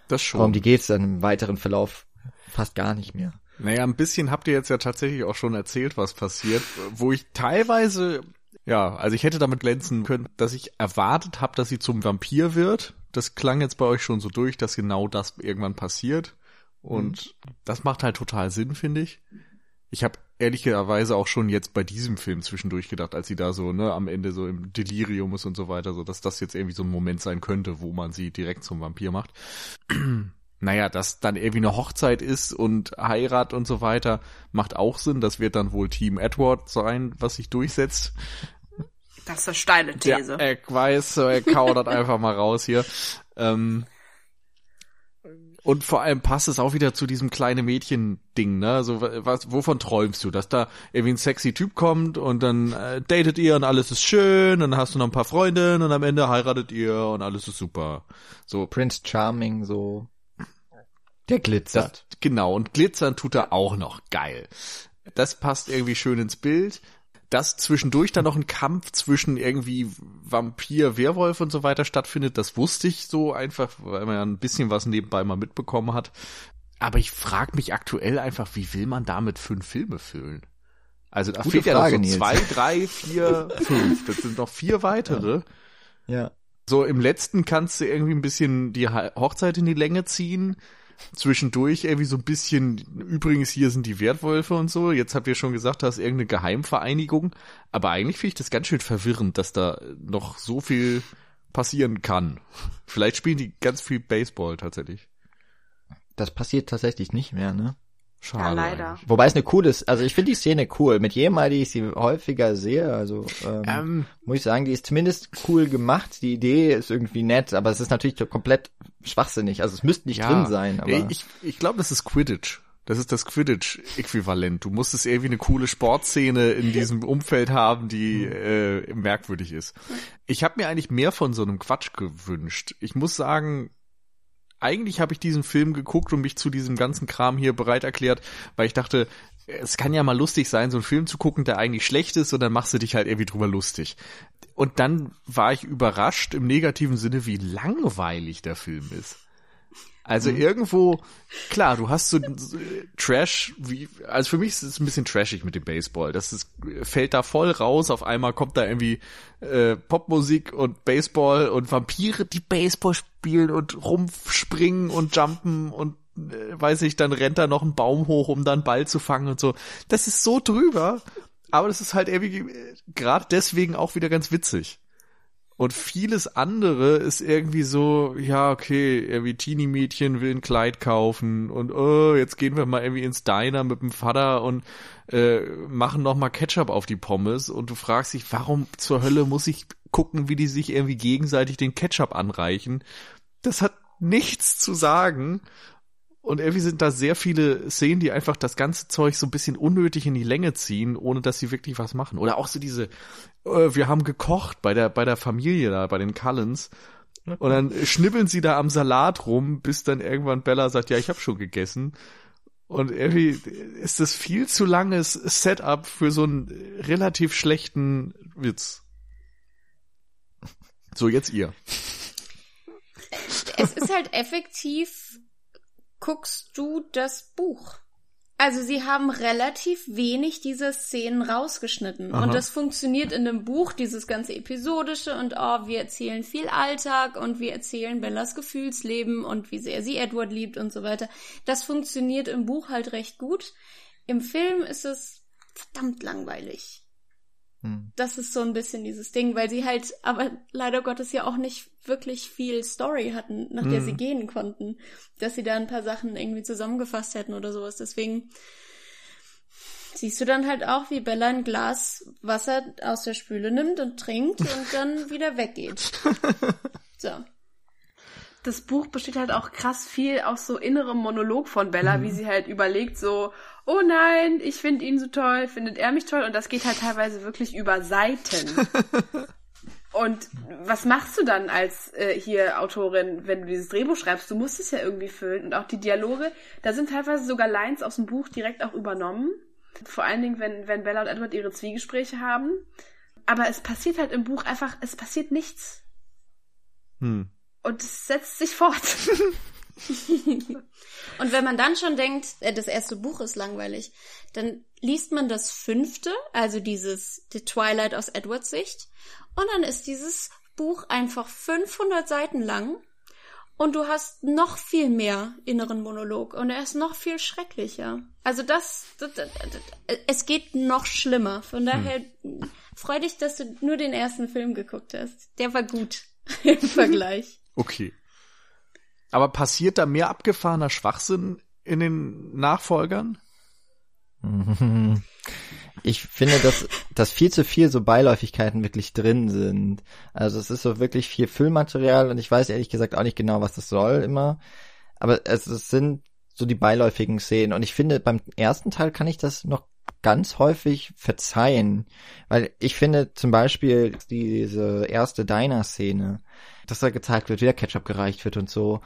Speaker 3: Das schon.
Speaker 1: Aber um die geht's dann im weiteren Verlauf fast gar nicht mehr.
Speaker 3: Naja, ein bisschen habt ihr jetzt ja tatsächlich auch schon erzählt, was passiert, wo ich teilweise, ja, also ich hätte damit glänzen können, dass ich erwartet habe, dass sie zum Vampir wird, das klang jetzt bei euch schon so durch, dass genau das irgendwann passiert. Und mhm. das macht halt total Sinn, finde ich. Ich habe ehrlicherweise auch schon jetzt bei diesem Film zwischendurch gedacht, als sie da so, ne, am Ende so im Delirium ist und so weiter, so dass das jetzt irgendwie so ein Moment sein könnte, wo man sie direkt zum Vampir macht. Naja, dass dann irgendwie eine Hochzeit ist und Heirat und so weiter, macht auch Sinn. Das wird dann wohl Team Edward sein, was sich durchsetzt.
Speaker 4: Das ist eine steile These.
Speaker 3: Ja, ich weiß, er kaudert einfach mal raus hier. Ähm, und vor allem passt es auch wieder zu diesem kleine Mädchen-Ding, ne? So, was, wovon träumst du? Dass da irgendwie ein sexy Typ kommt und dann äh, datet ihr und alles ist schön und dann hast du noch ein paar Freundinnen und am Ende heiratet ihr und alles ist super. So.
Speaker 1: Prince Charming, so. Der glitzert.
Speaker 3: Das, genau, und glitzern tut er auch noch. Geil. Das passt irgendwie schön ins Bild dass zwischendurch dann noch ein Kampf zwischen irgendwie Vampir, Werwolf und so weiter stattfindet, das wusste ich so einfach, weil man ja ein bisschen was nebenbei mal mitbekommen hat. Aber ich frage mich aktuell einfach, wie will man damit fünf Filme füllen? Also da Gute fehlt Frage, ja noch so zwei, drei, vier, *laughs* fünf. Das sind noch vier weitere.
Speaker 1: Ja. ja.
Speaker 3: So im letzten kannst du irgendwie ein bisschen die Hochzeit in die Länge ziehen zwischendurch irgendwie so ein bisschen, übrigens hier sind die Wertwölfe und so, jetzt habt ihr schon gesagt, da ist irgendeine Geheimvereinigung, aber eigentlich finde ich das ganz schön verwirrend, dass da noch so viel passieren kann. Vielleicht spielen die ganz viel Baseball tatsächlich.
Speaker 1: Das passiert tatsächlich nicht mehr, ne?
Speaker 4: Schade. Ja, leider.
Speaker 1: Wobei es eine coole ist, also ich finde die Szene cool. Mit jedem Mal, die ich sie häufiger sehe, also ähm, ähm, muss ich sagen, die ist zumindest cool gemacht. Die Idee ist irgendwie nett, aber es ist natürlich komplett schwachsinnig. Also es müsste nicht ja, drin sein. Aber
Speaker 3: ich, ich glaube, das ist Quidditch. Das ist das Quidditch-Äquivalent. Du musst es irgendwie eine coole Sportszene in diesem *laughs* Umfeld haben, die äh, merkwürdig ist. Ich habe mir eigentlich mehr von so einem Quatsch gewünscht. Ich muss sagen, eigentlich habe ich diesen Film geguckt und mich zu diesem ganzen Kram hier bereit erklärt, weil ich dachte, es kann ja mal lustig sein, so einen Film zu gucken, der eigentlich schlecht ist und dann machst du dich halt irgendwie drüber lustig. Und dann war ich überrascht im negativen Sinne, wie langweilig der Film ist. Also mhm. irgendwo, klar, du hast so Trash, wie, also für mich ist es ein bisschen trashig mit dem Baseball. Das ist, fällt da voll raus, auf einmal kommt da irgendwie äh, Popmusik und Baseball und Vampire, die Baseball spielen und rumspringen und jumpen und äh, weiß ich, dann rennt da noch ein Baum hoch, um dann Ball zu fangen und so. Das ist so drüber, aber das ist halt irgendwie äh, gerade deswegen auch wieder ganz witzig. Und vieles andere ist irgendwie so, ja, okay, irgendwie Teenie-Mädchen will ein Kleid kaufen und oh, jetzt gehen wir mal irgendwie ins Diner mit dem Vater und äh, machen noch mal Ketchup auf die Pommes und du fragst dich, warum zur Hölle muss ich gucken, wie die sich irgendwie gegenseitig den Ketchup anreichen? Das hat nichts zu sagen und irgendwie sind da sehr viele Szenen, die einfach das ganze Zeug so ein bisschen unnötig in die Länge ziehen, ohne dass sie wirklich was machen. Oder auch so diese, äh, wir haben gekocht bei der, bei der Familie da, bei den Cullens. Und dann schnibbeln sie da am Salat rum, bis dann irgendwann Bella sagt, ja, ich habe schon gegessen. Und irgendwie ist das viel zu langes Setup für so einen relativ schlechten Witz. So, jetzt ihr.
Speaker 2: Es ist halt effektiv guckst du das Buch? Also sie haben relativ wenig dieser Szenen rausgeschnitten. Aha. Und das funktioniert in dem Buch, dieses ganze Episodische und oh, wir erzählen viel Alltag und wir erzählen Bellas Gefühlsleben und wie sehr sie Edward liebt und so weiter. Das funktioniert im Buch halt recht gut. Im Film ist es verdammt langweilig. Hm. Das ist so ein bisschen dieses Ding, weil sie halt aber leider Gottes ja auch nicht wirklich viel Story hatten, nach der hm. sie gehen konnten, dass sie da ein paar Sachen irgendwie zusammengefasst hätten oder sowas. Deswegen siehst du dann halt auch, wie Bella ein Glas Wasser aus der Spüle nimmt und trinkt und *laughs* dann wieder weggeht. *laughs* So.
Speaker 4: Das Buch besteht halt auch krass viel aus so innerem Monolog von Bella, mhm. wie sie halt überlegt, so, oh nein, ich finde ihn so toll, findet er mich toll und das geht halt teilweise wirklich über Seiten. *laughs* und was machst du dann als äh, hier Autorin, wenn du dieses Drehbuch schreibst? Du musst es ja irgendwie füllen und auch die Dialoge, da sind teilweise sogar Lines aus dem Buch direkt auch übernommen. Vor allen Dingen, wenn, wenn Bella und Edward ihre Zwiegespräche haben. Aber es passiert halt im Buch einfach, es passiert nichts. Hm. Und es setzt sich fort. *laughs* *laughs*
Speaker 2: und wenn man dann schon denkt, äh, das erste Buch ist langweilig, dann liest man das fünfte, also dieses The Twilight aus Edwards Sicht, und dann ist dieses Buch einfach 500 Seiten lang und du hast noch viel mehr inneren Monolog und er ist noch viel schrecklicher. Also das, das, das, das es geht noch schlimmer. Von daher hm. freu dich, dass du nur den ersten Film geguckt hast. Der war gut *laughs* im Vergleich.
Speaker 3: Okay. Aber passiert da mehr abgefahrener Schwachsinn in den Nachfolgern? *laughs*
Speaker 1: Ich finde, dass, dass viel zu viel so Beiläufigkeiten wirklich drin sind. Also es ist so wirklich viel Füllmaterial und ich weiß ehrlich gesagt auch nicht genau, was das soll immer. Aber es, es sind so die beiläufigen Szenen und ich finde, beim ersten Teil kann ich das noch ganz häufig verzeihen, weil ich finde zum Beispiel diese erste Diner-Szene, dass da gezeigt wird, wie der Ketchup gereicht wird und so,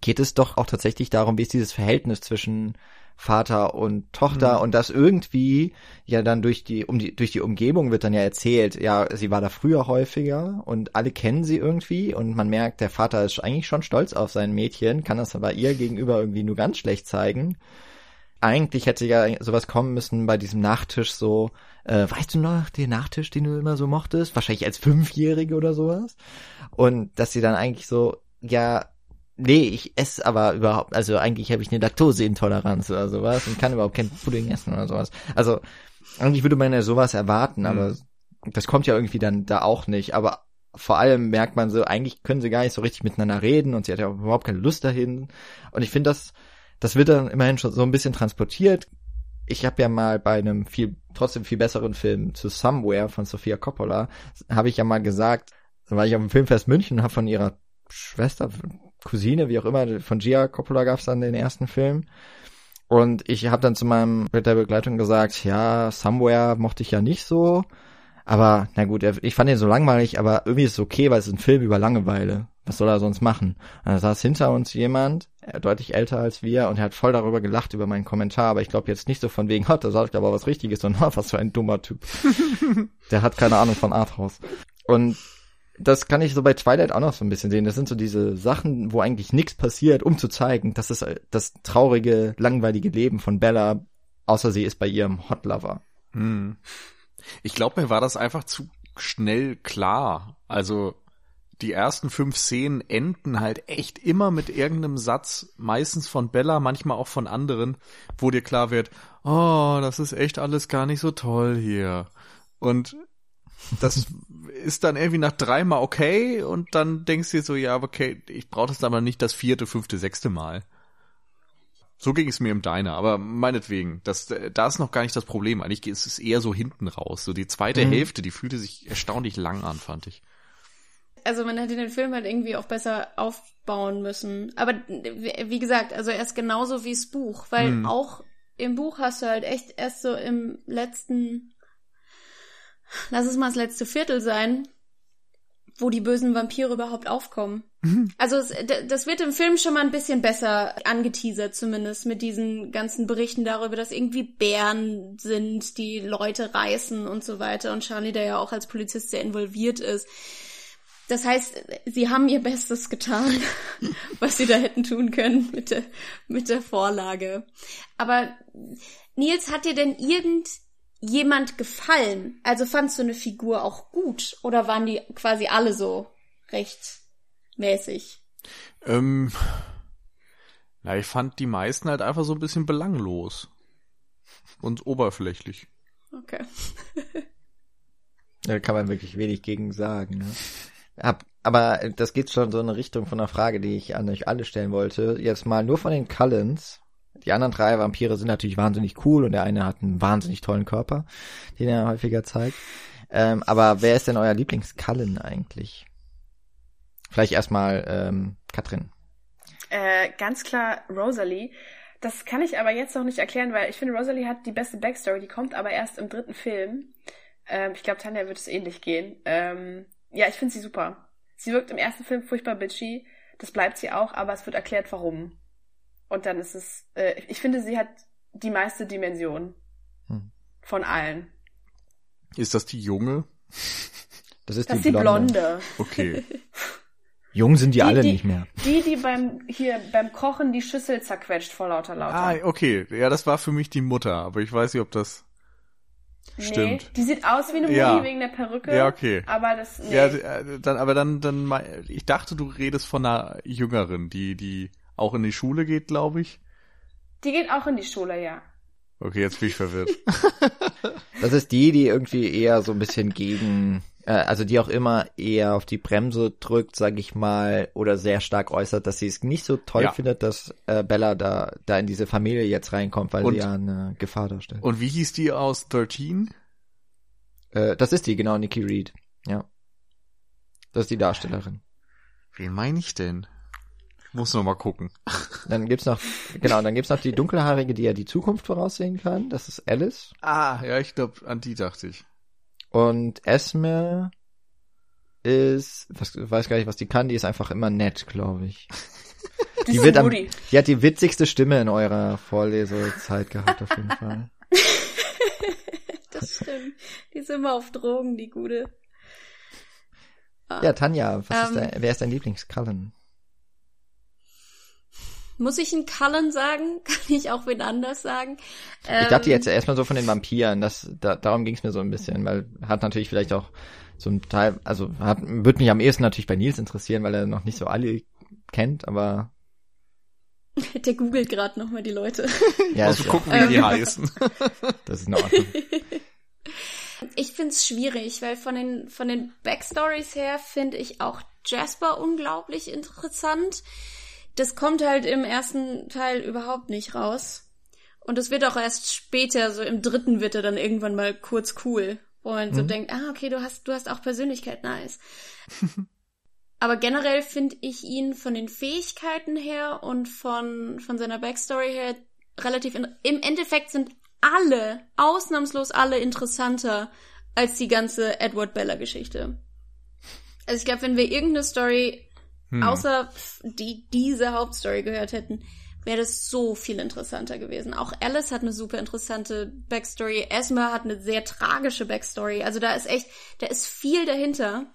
Speaker 1: geht es doch auch tatsächlich darum, wie ist dieses Verhältnis zwischen Vater und Tochter mhm. und das irgendwie ja dann durch die um die durch die Umgebung wird dann ja erzählt, ja, sie war da früher häufiger und alle kennen sie irgendwie und man merkt, der Vater ist eigentlich schon stolz auf sein Mädchen, kann das aber ihr gegenüber irgendwie nur ganz schlecht zeigen. Eigentlich hätte ja sowas kommen müssen bei diesem Nachtisch so, äh, weißt du noch, den Nachtisch, den du immer so mochtest? Wahrscheinlich als Fünfjährige oder sowas. Und dass sie dann eigentlich so, ja, Nee, ich esse aber überhaupt, also eigentlich habe ich eine Laktoseintoleranz oder sowas und kann überhaupt kein Pudding essen oder sowas. Also eigentlich würde man ja sowas erwarten, aber mhm. das kommt ja irgendwie dann da auch nicht. Aber vor allem merkt man so, eigentlich können sie gar nicht so richtig miteinander reden und sie hat ja überhaupt keine Lust dahin. Und ich finde, das, das wird dann immerhin schon so ein bisschen transportiert. Ich habe ja mal bei einem viel, trotzdem viel besseren Film zu Somewhere von Sofia Coppola, habe ich ja mal gesagt, war ich auf dem Filmfest München und habe von ihrer Schwester, Cousine, wie auch immer, von Gia Coppola gab's dann den ersten Film. Und ich habe dann zu meinem mit der Begleitung gesagt, ja, Somewhere mochte ich ja nicht so. Aber na gut, ich fand ihn so langweilig, aber irgendwie ist es okay, weil es ist ein Film über Langeweile. Was soll er sonst machen? Und da saß hinter uns jemand, deutlich älter als wir, und er hat voll darüber gelacht über meinen Kommentar, aber ich glaube jetzt nicht so von wegen, hat, da sagt aber was Richtiges, sondern *laughs* was für ein dummer Typ. *laughs* Der hat keine Ahnung von Arthouse. Und das kann ich so bei Twilight auch noch so ein bisschen sehen. Das sind so diese Sachen, wo eigentlich nichts passiert, um zu zeigen, dass es das traurige, langweilige Leben von Bella, außer sie ist bei ihrem Hot Lover. Hm.
Speaker 3: Ich glaube, mir war das einfach zu schnell klar. Also die ersten fünf Szenen enden halt echt immer mit irgendeinem Satz, meistens von Bella, manchmal auch von anderen, wo dir klar wird, oh, das ist echt alles gar nicht so toll hier. Und das ist dann irgendwie nach dreimal okay und dann denkst du dir so, ja, okay, ich brauche das aber nicht das vierte, fünfte, sechste Mal. So ging es mir im Diner, aber meinetwegen, das, da ist noch gar nicht das Problem. Eigentlich ist es eher so hinten raus. So die zweite mhm. Hälfte, die fühlte sich erstaunlich lang an, fand ich.
Speaker 2: Also man hätte den Film halt irgendwie auch besser aufbauen müssen. Aber wie gesagt, also er ist genauso wie das Buch, weil mhm. auch im Buch hast du halt echt erst so im letzten lass es mal das letzte Viertel sein, wo die bösen Vampire überhaupt aufkommen. Mhm. Also es, das wird im Film schon mal ein bisschen besser angeteasert, zumindest mit diesen ganzen Berichten darüber, dass irgendwie Bären sind, die Leute reißen und so weiter und Charlie, der ja auch als Polizist sehr involviert ist. Das heißt, sie haben ihr Bestes getan, *laughs* was sie da hätten tun können mit der, mit der Vorlage. Aber Nils, hat dir denn irgend jemand gefallen? Also fandst du eine Figur auch gut oder waren die quasi alle so recht mäßig?
Speaker 3: Ähm, na, ich fand die meisten halt einfach so ein bisschen belanglos und oberflächlich.
Speaker 2: Okay. *laughs*
Speaker 1: da kann man wirklich wenig gegen sagen. Ne? Hab, aber das geht schon so in eine Richtung von einer Frage, die ich an euch alle stellen wollte. Jetzt mal nur von den Cullens. Die anderen drei Vampire sind natürlich wahnsinnig cool und der eine hat einen wahnsinnig tollen Körper, den er häufiger zeigt. Ähm, aber wer ist denn euer Lieblingskallen eigentlich? Vielleicht erstmal ähm, Katrin.
Speaker 4: Äh, ganz klar Rosalie. Das kann ich aber jetzt noch nicht erklären, weil ich finde, Rosalie hat die beste Backstory, die kommt aber erst im dritten Film. Ähm, ich glaube, Tanja wird es ähnlich gehen. Ähm, ja, ich finde sie super. Sie wirkt im ersten Film furchtbar bitchy. Das bleibt sie auch, aber es wird erklärt, warum. Und dann ist es, äh, ich finde, sie hat die meiste Dimension hm. von allen.
Speaker 3: Ist das die junge?
Speaker 1: Das ist das die, die Blonde. Blonde.
Speaker 3: Okay. *laughs*
Speaker 1: Jung sind die, die alle die, nicht mehr.
Speaker 4: Die, die beim hier beim Kochen die Schüssel zerquetscht vor lauter Lauter.
Speaker 3: Ah, okay. Ja, das war für mich die Mutter, aber ich weiß nicht, ob das. Stimmt.
Speaker 4: Nee, die sieht aus wie eine Mutti
Speaker 3: Ja.
Speaker 4: wegen der Perücke.
Speaker 3: Ja, okay.
Speaker 4: Aber das, nee.
Speaker 3: Ja, äh, dann, aber dann, dann, ich dachte, du redest von einer Jüngeren, die, die auch in die Schule geht, glaube ich.
Speaker 4: die geht auch in die Schule, ja.
Speaker 3: Okay, jetzt bin ich verwirrt. *laughs*
Speaker 1: Das ist die, die irgendwie eher so ein bisschen gegen, äh, also die auch immer eher auf die Bremse drückt, sag ich mal, oder sehr stark äußert, dass sie es nicht so toll
Speaker 3: Ja.
Speaker 1: findet, dass äh, Bella da, da in diese Familie jetzt reinkommt, weil
Speaker 3: Und-
Speaker 1: sie ja eine Gefahr darstellt.
Speaker 3: Und wie hieß die aus 13?
Speaker 1: Äh, das ist die, genau, Nikki Reed. Ja. Das ist die Darstellerin.
Speaker 3: Wen meine ich denn? Muss noch mal gucken.
Speaker 1: Dann gibt's noch, genau, dann gibt's noch die dunkelhaarige, die ja die Zukunft voraussehen kann. Das ist Alice.
Speaker 3: Ah, ja, ich glaube, an die dachte ich.
Speaker 1: Und Esme ist, was, weiß gar nicht, was die kann, die ist einfach immer nett, glaube ich. *laughs*
Speaker 4: Die,
Speaker 1: Die
Speaker 4: ist
Speaker 1: wird am, die hat die witzigste Stimme in eurer Vorlesezeit gehabt, auf jeden Fall. *laughs*
Speaker 2: Das stimmt. Die ist immer auf Drogen, die gute.
Speaker 1: Ja, Tanja, was ist
Speaker 2: Ähm.
Speaker 1: dein, wer ist dein Lieblingscullen?
Speaker 2: Muss ich einen Cullen sagen? *laughs* Kann ich auch wen anders sagen?
Speaker 1: Ich
Speaker 2: Ähm,
Speaker 1: dachte jetzt erstmal so von den Vampiren, das, da, darum ging es mir so ein bisschen, weil hat natürlich vielleicht auch so ein Teil, also hat, würde mich am ehesten natürlich bei Nils interessieren, weil er noch nicht so alle kennt, aber *laughs*
Speaker 2: Der googelt gerade nochmal die Leute. *laughs*
Speaker 1: ja,
Speaker 3: Also
Speaker 1: ja,
Speaker 3: gucken, wie die
Speaker 2: Ähm.
Speaker 3: heißen.
Speaker 1: das ist in Ordnung.
Speaker 2: Ich find's schwierig, weil von den, von den Backstories her finde ich auch Jasper unglaublich interessant. Das kommt halt im ersten Teil überhaupt nicht raus. Und es wird auch erst später, so im dritten wird er dann irgendwann mal kurz cool. Wo man so denkt, ah, okay, du hast, du hast auch Persönlichkeit, nice. *laughs* Aber generell finde ich ihn von den Fähigkeiten her und von, von seiner Backstory her relativ, in, im Endeffekt sind alle, ausnahmslos alle interessanter als die ganze Edward Bella Geschichte. Also ich glaube, wenn wir irgendeine Story
Speaker 3: Hm.
Speaker 2: außer die diese Hauptstory gehört hätten, wäre das so viel interessanter gewesen. Auch Alice hat eine super interessante Backstory. Esma hat eine sehr tragische Backstory. Also da ist echt, da ist viel dahinter.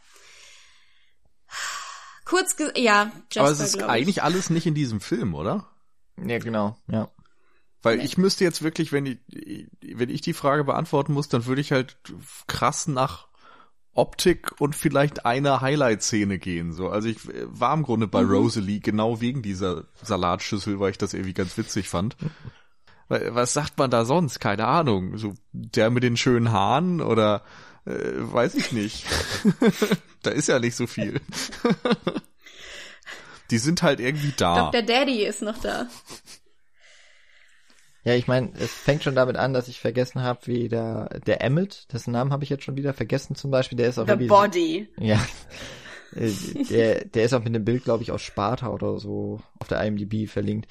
Speaker 2: Kurz gesagt, ja, Jasper,
Speaker 3: Aber es ist eigentlich alles nicht in diesem Film, oder?
Speaker 1: Ja, genau, ja.
Speaker 3: Weil
Speaker 2: Nee.
Speaker 3: ich müsste jetzt wirklich, wenn ich, wenn ich die Frage beantworten muss, dann würde ich halt krass nach Optik und vielleicht einer Highlight-Szene gehen. So, also ich äh, war im Grunde bei
Speaker 2: Mhm.
Speaker 3: Rosalie genau wegen dieser Salatschüssel, weil ich das irgendwie ganz witzig fand. Was sagt man da sonst? Keine Ahnung. So der mit den schönen Haaren oder äh, weiß ich nicht. *laughs* da ist ja nicht so viel. *laughs* Die sind halt irgendwie da.
Speaker 2: Dr. Daddy ist noch da.
Speaker 1: Ja, ich meine, es fängt schon damit an, dass ich vergessen habe, wie der, der Emmett, dessen Namen habe ich jetzt schon wieder vergessen zum Beispiel, der ist auch
Speaker 4: The
Speaker 1: irgendwie-
Speaker 4: Body.
Speaker 1: Ja. Äh, der, der ist auch mit einem Bild, glaube ich, aus Sparta oder so auf der IMDb verlinkt.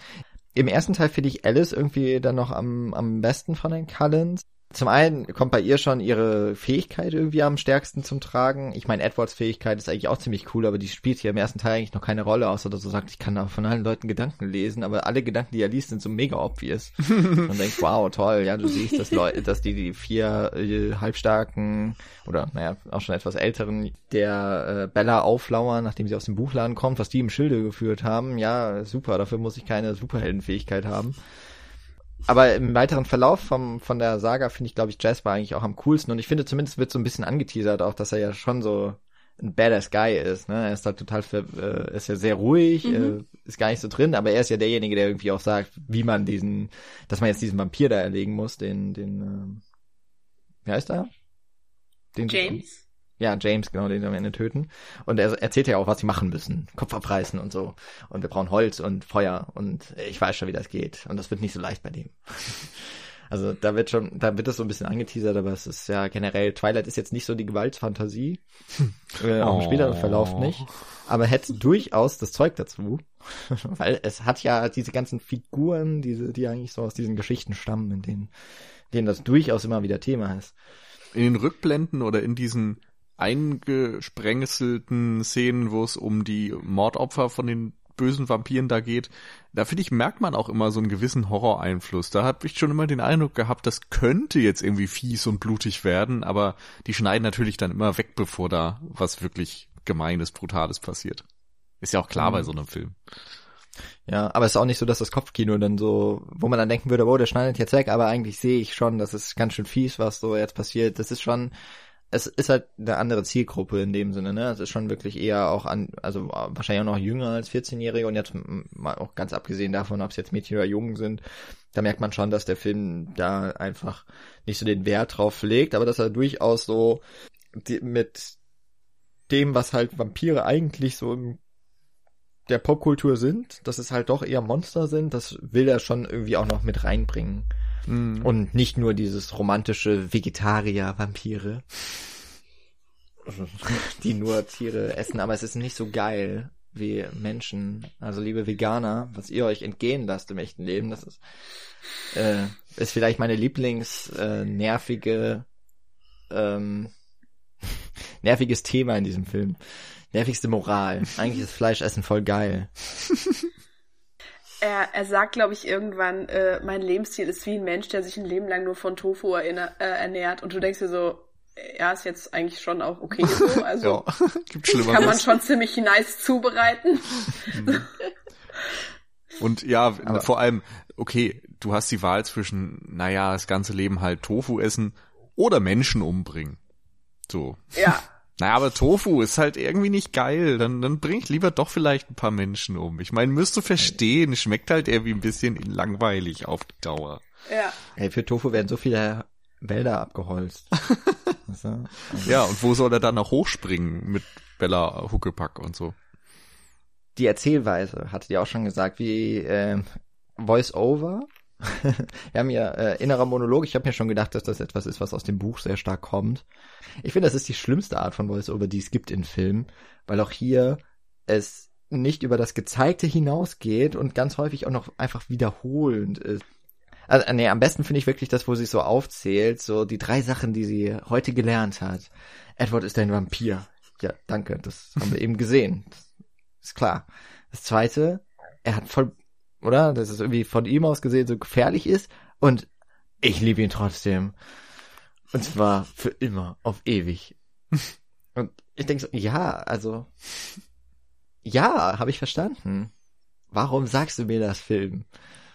Speaker 1: Im ersten Teil finde ich Alice irgendwie dann noch am, am besten von den Cullens. Zum einen kommt bei ihr schon ihre Fähigkeit irgendwie am stärksten zum Tragen. Ich meine, Edwards Fähigkeit ist eigentlich auch ziemlich cool, aber die spielt hier im ersten Teil eigentlich noch keine Rolle, außer dass er sagt, ich kann von allen Leuten Gedanken lesen, aber alle Gedanken, die er liest, sind so mega obvious. *laughs* Und denkst, wow, toll, ja, du siehst, dass Leute, *laughs* dass die, die vier äh, halbstarken oder naja, auch schon etwas älteren der äh, Bella auflauern, nachdem sie aus dem Buchladen kommt, was die im Schilde geführt haben. Ja, super, dafür muss ich keine Superheldenfähigkeit haben. Aber im weiteren Verlauf vom, von der Saga finde ich, glaube ich, Jasper eigentlich auch am coolsten. Und ich finde, zumindest wird so ein bisschen angeteasert auch, dass er ja schon so ein badass Guy ist. Ne? Er ist halt total, äh, ist ja sehr ruhig,
Speaker 2: Mhm.
Speaker 1: äh, ist gar nicht so drin, aber er ist ja derjenige, der irgendwie auch sagt, wie man diesen, dass man jetzt diesen Vampir da erlegen muss, den, den, ähm, wie heißt er? Den
Speaker 4: James.
Speaker 1: Ja, James, genau, den sie am Ende töten. Und er erzählt ja auch, was sie machen müssen. Kopf abreißen und so. Und wir brauchen Holz und Feuer und ich weiß schon, wie das geht. Und das wird nicht so leicht bei dem. *laughs* Also da wird schon, da wird das so ein bisschen angeteasert, aber es ist ja generell, Twilight ist jetzt nicht so die Gewaltfantasie. *laughs* äh, auch im
Speaker 3: Oh.
Speaker 1: späteren Verlauf nicht. Aber hätte durchaus das Zeug dazu. *laughs* Weil es hat ja diese ganzen Figuren, diese, die eigentlich so aus diesen Geschichten stammen, in denen, denen das durchaus immer wieder Thema ist.
Speaker 3: in den Rückblenden oder in diesen eingesprengselten Szenen, wo es um die Mordopfer von den bösen Vampiren da geht, da finde ich, merkt man auch immer so einen gewissen Horroreinfluss. Da habe ich schon immer den Eindruck gehabt, das könnte jetzt irgendwie fies und blutig werden, aber die schneiden natürlich dann immer weg, bevor da was wirklich Gemeines, Brutales passiert. Ist ja auch klar
Speaker 1: Mhm.
Speaker 3: bei so einem Film.
Speaker 1: Ja, aber es ist auch nicht so, dass das Kopfkino dann so, wo man dann denken würde, oh, der schneidet jetzt weg, aber eigentlich sehe ich schon, dass es ganz schön fies, was so jetzt passiert. Das ist schon, es ist halt eine andere Zielgruppe in dem Sinne, ne? Es ist schon wirklich eher auch an, also wahrscheinlich auch noch jünger als 14-Jährige und jetzt mal auch ganz abgesehen davon, ob es jetzt Mädchen oder Jungen sind, da merkt man schon, dass der Film da einfach nicht so den Wert drauf legt, aber dass er durchaus so die, mit dem, was halt Vampire eigentlich so im der Popkultur sind, dass es halt doch eher Monster sind, das will er schon irgendwie auch noch mit reinbringen. Mm. Und nicht nur dieses romantische Vegetarier-Vampire, die nur Tiere essen, aber es ist nicht so geil wie Menschen. Also liebe Veganer, was ihr euch entgehen lasst im echten Leben, das ist, äh, ist vielleicht meine Lieblings äh, nervige ähm, *laughs* nerviges Thema in diesem Film. Nervigste Moral. Eigentlich ist Fleischessen voll geil. *laughs*
Speaker 4: Er, er sagt, glaube ich, irgendwann, äh, mein Lebensstil ist wie ein Mensch, der sich ein Leben lang nur von Tofu erinner, äh, ernährt. Und du denkst dir so, ja, ist jetzt eigentlich schon auch okay so. *laughs* Also ja, *laughs* gibt kann man schon ziemlich nice zubereiten. Mhm. *laughs*
Speaker 3: Und ja, Aber vor allem, okay, du hast die Wahl zwischen, naja, das ganze Leben halt Tofu essen oder Menschen umbringen. So.
Speaker 4: Ja.
Speaker 3: Naja, aber Tofu ist halt irgendwie nicht geil. Dann, dann bring ich lieber doch vielleicht ein paar Menschen um. Ich meine, müsst du verstehen, schmeckt halt irgendwie ein bisschen langweilig auf die Dauer.
Speaker 4: Ja.
Speaker 1: Ey, für Tofu werden so viele Wälder abgeholzt. *laughs*
Speaker 3: also, Ja, und wo soll er dann noch hochspringen mit Bella Huckepack und so?
Speaker 1: Die Erzählweise, hattet ihr auch schon gesagt, wie äh, Voice-Over Wir haben ja äh, innerer Monolog. Ich habe mir schon gedacht, dass das etwas ist, was aus dem Buch sehr stark kommt. Ich finde, das ist die schlimmste Art von Voice-Over, die es gibt in Filmen, weil auch hier es nicht über das Gezeigte hinausgeht und ganz häufig auch noch einfach wiederholend ist. Also, nee, am besten finde ich wirklich das, wo sie so aufzählt, so die drei Sachen, die sie heute gelernt hat. Edward ist ein Vampir. Ja, danke, das haben wir eben gesehen. Das ist klar. Das zweite, er hat voll oder? Dass es irgendwie von ihm aus gesehen so gefährlich ist. Und ich liebe ihn trotzdem. Und zwar für immer, auf ewig. *laughs* Und ich denke so, ja, also, ja, habe ich verstanden. Warum sagst du mir das Film?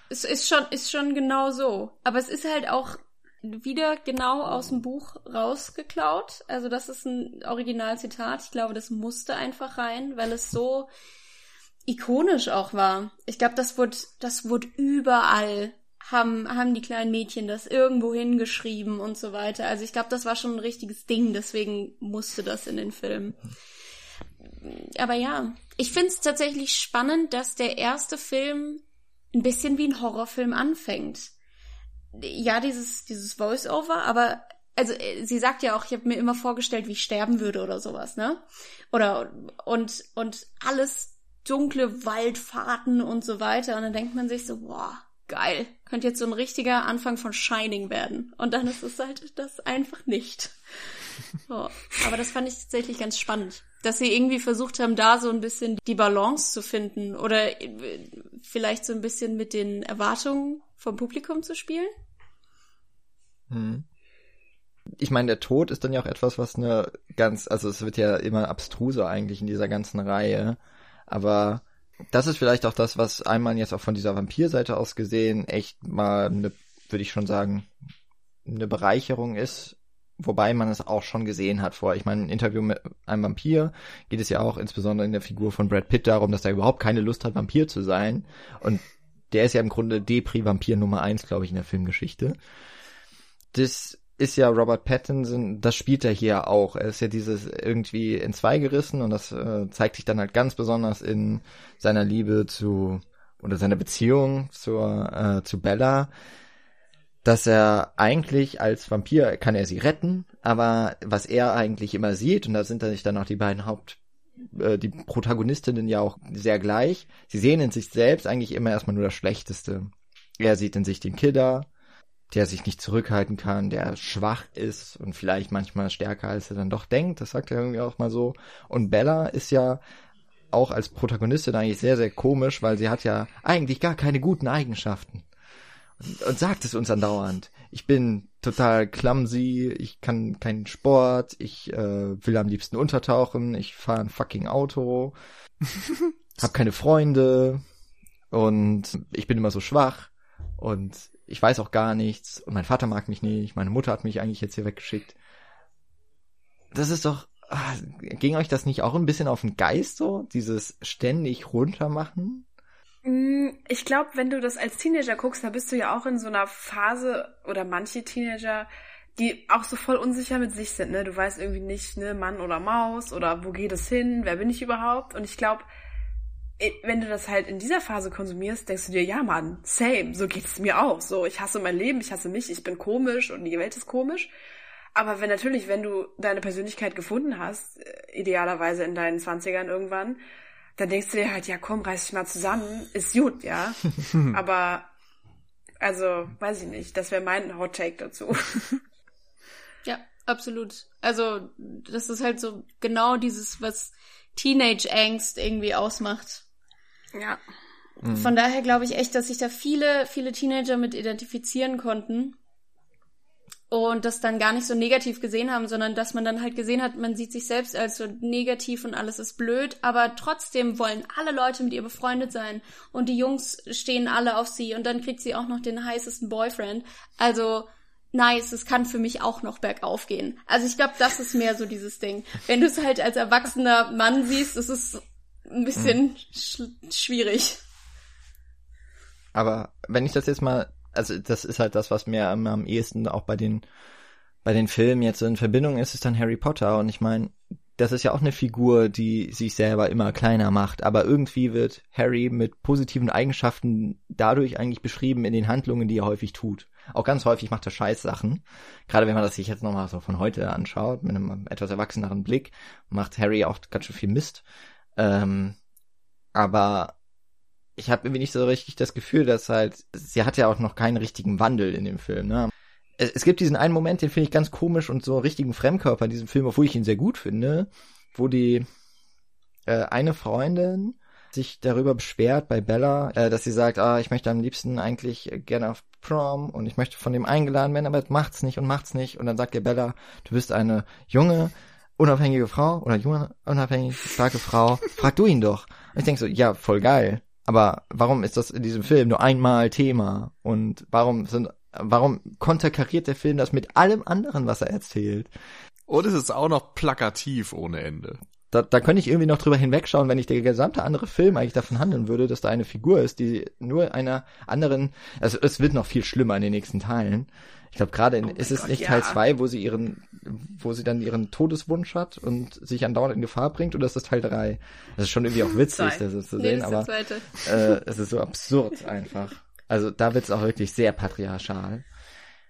Speaker 2: Es ist schon, ist schon genau so. Aber es ist halt auch wieder genau aus dem Buch rausgeklaut. Also das ist ein Originalzitat. Ich glaube, das musste einfach rein, weil es so ikonisch auch war. Ich glaube, das wurde, das wurde überall haben, haben die kleinen Mädchen das irgendwo hingeschrieben und so weiter. Also ich glaube, das war schon ein richtiges Ding, deswegen musste das in den Film. Aber ja, ich finde es tatsächlich spannend, dass der erste Film ein bisschen wie ein Horrorfilm anfängt. Ja, dieses, dieses Voice-Over, aber also äh, sie sagt ja auch, ich habe mir immer vorgestellt, wie ich sterben würde oder sowas, ne? Oder und und alles dunkle Waldfahrten und so weiter. Und dann denkt man sich so, boah, geil. Könnte jetzt so ein richtiger Anfang von Shining werden. Und dann ist es halt das einfach nicht. So. Aber das fand ich tatsächlich ganz spannend. Dass sie irgendwie versucht haben, da so ein bisschen die Balance zu finden. Oder vielleicht so ein bisschen mit den Erwartungen vom Publikum zu spielen.
Speaker 1: Hm. Ich meine, der Tod ist dann ja auch etwas, was eine ganz, also es wird ja immer abstruser eigentlich in dieser ganzen Reihe. Aber das ist vielleicht auch das, was einmal jetzt auch von dieser Vampirseite aus gesehen echt mal eine, würde ich schon sagen, eine Bereicherung ist, wobei man es auch schon gesehen hat vor. Ich meine, ein Interview mit einem Vampir geht es ja auch insbesondere in der Figur von Brad Pitt darum, dass er überhaupt keine Lust hat, Vampir zu sein. Und der ist ja im Grunde Depri-Vampir Nummer eins, glaube ich, in der Filmgeschichte. Das ist ja Robert Pattinson, das spielt er hier auch. Er ist ja dieses irgendwie in zwei gerissen und das äh, zeigt sich dann halt ganz besonders in seiner Liebe zu oder seiner Beziehung zur äh, zu Bella, dass er eigentlich als Vampir kann er sie retten, aber was er eigentlich immer sieht und da sind dann dann auch die beiden Haupt äh, die Protagonistinnen ja auch sehr gleich. Sie sehen in sich selbst eigentlich immer erstmal nur das Schlechteste. Er sieht in sich den Killer, der sich nicht zurückhalten kann, der schwach ist und vielleicht manchmal stärker als er dann doch denkt. Das sagt er irgendwie auch mal so. Und Bella ist ja auch als Protagonistin eigentlich sehr, sehr komisch, weil sie hat ja eigentlich gar keine guten Eigenschaften. Und, und sagt es uns andauernd. Ich bin total clumsy, ich kann keinen Sport, ich äh, will am liebsten untertauchen, ich fahre ein fucking Auto, *laughs* hab keine Freunde, und ich bin immer so schwach und ich weiß auch gar nichts und mein Vater mag mich nicht, meine Mutter hat mich eigentlich jetzt hier weggeschickt. Das ist doch, ah, ging euch das nicht auch ein bisschen auf den Geist so, dieses ständig runtermachen?
Speaker 4: Mm, ich glaube, wenn du das als Teenager guckst, da bist du ja auch in so einer Phase oder manche Teenager, die auch so voll unsicher mit sich sind, ne? Du weißt irgendwie nicht, ne, Mann oder Maus oder wo geht es hin, wer bin ich überhaupt? Und ich glaube, wenn du das halt in dieser Phase konsumierst, denkst du dir, ja Mann, same, so geht es mir auch. So, ich hasse mein Leben, ich hasse mich, ich bin komisch und die Welt ist komisch. Aber wenn natürlich, wenn du deine Persönlichkeit gefunden hast, äh, idealerweise in deinen Zwanzigern irgendwann, dann denkst du dir halt, ja komm, reiß dich mal zusammen, ist gut, ja. *laughs* Aber, also, weiß ich nicht, das wäre mein Hot Take dazu.
Speaker 2: ja, absolut. Also, das ist halt so genau dieses, was Teenage-Angst irgendwie ausmacht.
Speaker 4: Ja.
Speaker 2: Von daher glaube ich echt, dass sich da viele, viele Teenager mit identifizieren konnten und das dann gar nicht so negativ gesehen haben, sondern dass man dann halt gesehen hat, man sieht sich selbst als so negativ und alles ist blöd, aber trotzdem wollen alle Leute mit ihr befreundet sein und die Jungs stehen alle auf sie und dann kriegt sie auch noch den heißesten Boyfriend. Also nice, es kann für mich auch noch bergauf gehen. Also ich glaube, das ist mehr so dieses Ding. Wenn du es halt als erwachsener Mann siehst, ist es ein bisschen mhm. schwierig.
Speaker 1: Aber wenn ich das jetzt mal, also das ist halt das, was mir am, am ehesten auch bei den bei den Filmen jetzt in Verbindung ist, ist dann Harry Potter. Und ich meine, das ist ja auch eine Figur, die sich selber immer kleiner macht. Aber irgendwie wird Harry mit positiven Eigenschaften dadurch eigentlich beschrieben in den Handlungen, die er häufig tut. Auch ganz häufig macht er Scheißsachen. Gerade wenn man das sich jetzt nochmal so von heute anschaut, mit einem etwas erwachseneren Blick, macht Harry auch ganz schön viel Mist. Ähm, aber ich habe irgendwie nicht so richtig das Gefühl, dass halt, sie hat ja auch noch keinen richtigen Wandel in dem Film, ne? Es, es gibt diesen einen Moment, den finde ich ganz komisch und so einen richtigen Fremdkörper in diesem Film, obwohl ich ihn sehr gut finde, wo die äh, eine Freundin sich darüber beschwert bei Bella, äh, dass sie sagt, ah, ich möchte am liebsten eigentlich gerne auf Prom und ich möchte von dem eingeladen werden, aber macht's nicht und macht's nicht. Und dann sagt ihr Bella, du bist eine junge, unabhängige Frau oder junge, unabhängige, starke Frau, frag du ihn doch. Und ich denke so, ja, voll geil. Aber warum ist das in diesem Film nur einmal Thema? Und warum sind, warum konterkariert der Film das mit allem anderen, was er erzählt?
Speaker 3: Und es ist auch noch plakativ ohne Ende.
Speaker 1: Da, da könnte ich irgendwie noch drüber hinwegschauen, wenn ich der gesamte andere Film eigentlich davon handeln würde, dass da eine Figur ist, die nur einer anderen, also es wird noch viel schlimmer in den nächsten Teilen, ich glaube gerade oh ist es Gott, nicht ja. Teil 2, wo sie ihren, wo sie dann ihren Todeswunsch hat und sich andauernd in Gefahr bringt, oder ist das Teil 3? Das ist schon irgendwie auch witzig, das ist zu sehen, aber äh, es ist so absurd einfach. Also da wird es auch wirklich sehr patriarchal.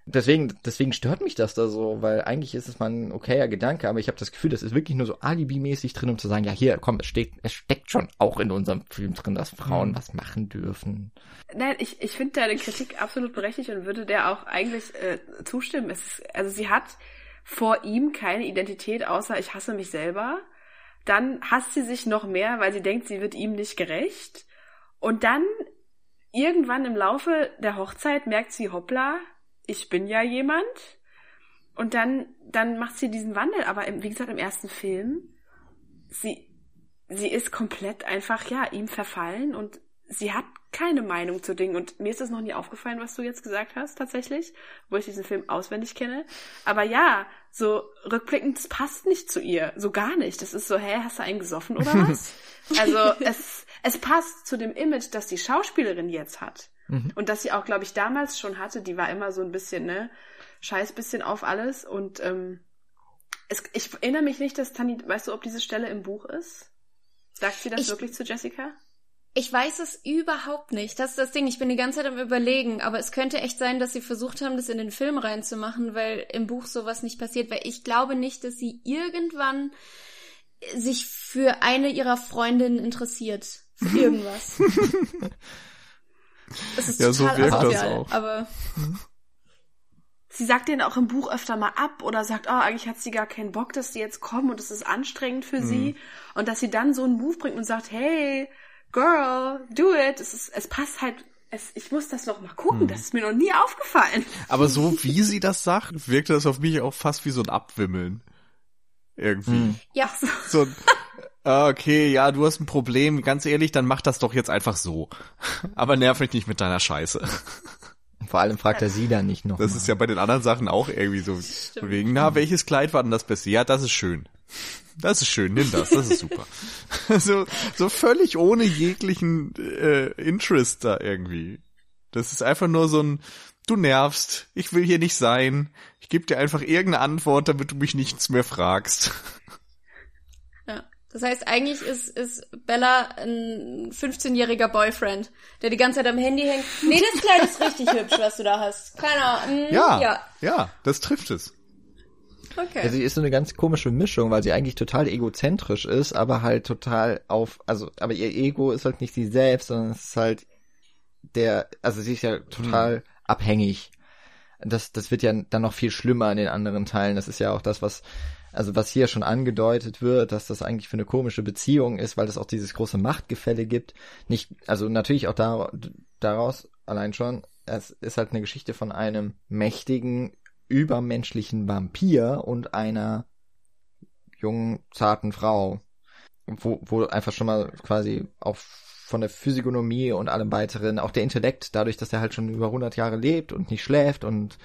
Speaker 1: Deswegen, deswegen stört mich das da so, weil eigentlich ist es mal ein okayer Gedanke, aber ich habe das Gefühl, das ist wirklich nur so alibimäßig drin, um zu sagen, ja hier, komm, es steckt, es steckt schon auch in unserem Film drin, dass Frauen mhm. was machen dürfen.
Speaker 4: Nein, ich, ich finde deine Kritik absolut berechtigt und würde der auch eigentlich äh, zustimmen. Es ist, also sie hat vor ihm keine Identität, außer ich hasse mich selber. Dann hasst sie sich noch mehr, weil sie denkt, sie wird ihm nicht gerecht. Und dann irgendwann im Laufe der Hochzeit merkt sie, hoppla, ich bin ja jemand. Und dann, dann macht sie diesen Wandel. Aber im, wie gesagt, im ersten Film, sie, sie ist komplett einfach, ja, ihm verfallen und sie hat keine Meinung zu Dingen. Und mir ist das noch nie aufgefallen, was du jetzt gesagt hast, tatsächlich, wo ich diesen Film auswendig kenne. Aber ja, so rückblickend, das passt nicht zu ihr. So gar nicht. Das ist so, hä, hast du einen gesoffen oder *laughs* was? also, es, es passt zu dem Image, das die Schauspielerin jetzt hat. Mhm. Und dass sie auch, glaube ich, damals schon hatte, die war immer so ein bisschen, ne, scheiß bisschen auf alles. Und ähm, es, ich erinnere mich nicht, dass Tani, weißt du, ob diese Stelle im Buch ist? Sagt sie das ich, wirklich zu Jessica?
Speaker 2: Ich weiß es überhaupt nicht. Das ist das Ding. Ich bin die ganze Zeit am überlegen, aber es könnte echt sein, dass sie versucht haben, das in den Film reinzumachen, weil im Buch sowas nicht passiert. Weil ich glaube nicht, dass sie irgendwann sich für eine ihrer Freundinnen interessiert. Für *laughs* irgendwas. *laughs*
Speaker 3: Das ist ja, so wirkt asozial, das auch.
Speaker 2: Aber
Speaker 4: sie sagt den auch im Buch öfter mal ab oder sagt, oh, eigentlich hat sie gar keinen Bock, dass sie jetzt kommen und es ist anstrengend für mhm. sie. Und dass sie dann so einen Move bringt und sagt, hey, girl, do it. Es, ist, es passt halt es, ich muss das noch mal gucken, hm. das ist mir noch nie aufgefallen.
Speaker 3: Aber so wie sie das sagt, wirkte das auf mich auch fast wie so ein Abwimmeln. Irgendwie. Hm.
Speaker 2: Ja.
Speaker 3: So ein, *laughs* Okay, ja, du hast ein Problem. Ganz ehrlich, dann mach das doch jetzt einfach so. *laughs* Aber nerv mich nicht mit deiner Scheiße. *laughs*
Speaker 1: Vor allem fragt er sie dann nicht noch.
Speaker 3: Das
Speaker 1: mal.
Speaker 3: ist ja bei den anderen Sachen auch irgendwie so. Von Wegen, na, welches Kleid war denn das Beste? Ja, das ist schön. Das ist schön, nimm das, das ist super. *laughs* so, so völlig ohne jeglichen äh, Interest da irgendwie. Das ist einfach nur so ein, du nervst, ich will hier nicht sein, ich gebe dir einfach irgendeine Antwort, damit du mich nichts mehr fragst.
Speaker 2: Das heißt, eigentlich ist, ist Bella ein 15-jähriger Boyfriend, der die ganze Zeit am Handy hängt. Nee, das Kleid ist richtig hübsch, was du da hast. Keiner. Mm,
Speaker 3: Ja,
Speaker 2: Ja.
Speaker 3: ja, das trifft es.
Speaker 2: Okay.
Speaker 1: Ja, sie ist so eine ganz komische Mischung, weil sie eigentlich total egozentrisch ist, aber halt total auf, also, aber ihr Ego ist halt nicht sie selbst, sondern es ist halt der, also sie ist ja total abhängig. Das, das wird ja dann noch viel schlimmer in den anderen Teilen. Das ist ja auch das, was, also was hier schon angedeutet wird, dass das eigentlich für eine komische Beziehung ist, weil es auch dieses große Machtgefälle gibt. Nicht, also natürlich auch da, daraus allein schon, es ist halt eine Geschichte von einem mächtigen, übermenschlichen Vampir und einer jungen, zarten Frau, wo, wo einfach schon mal quasi auch von der Physiognomie und allem weiteren, auch der Intellekt, dadurch, dass er halt schon über 100 Jahre lebt und nicht schläft und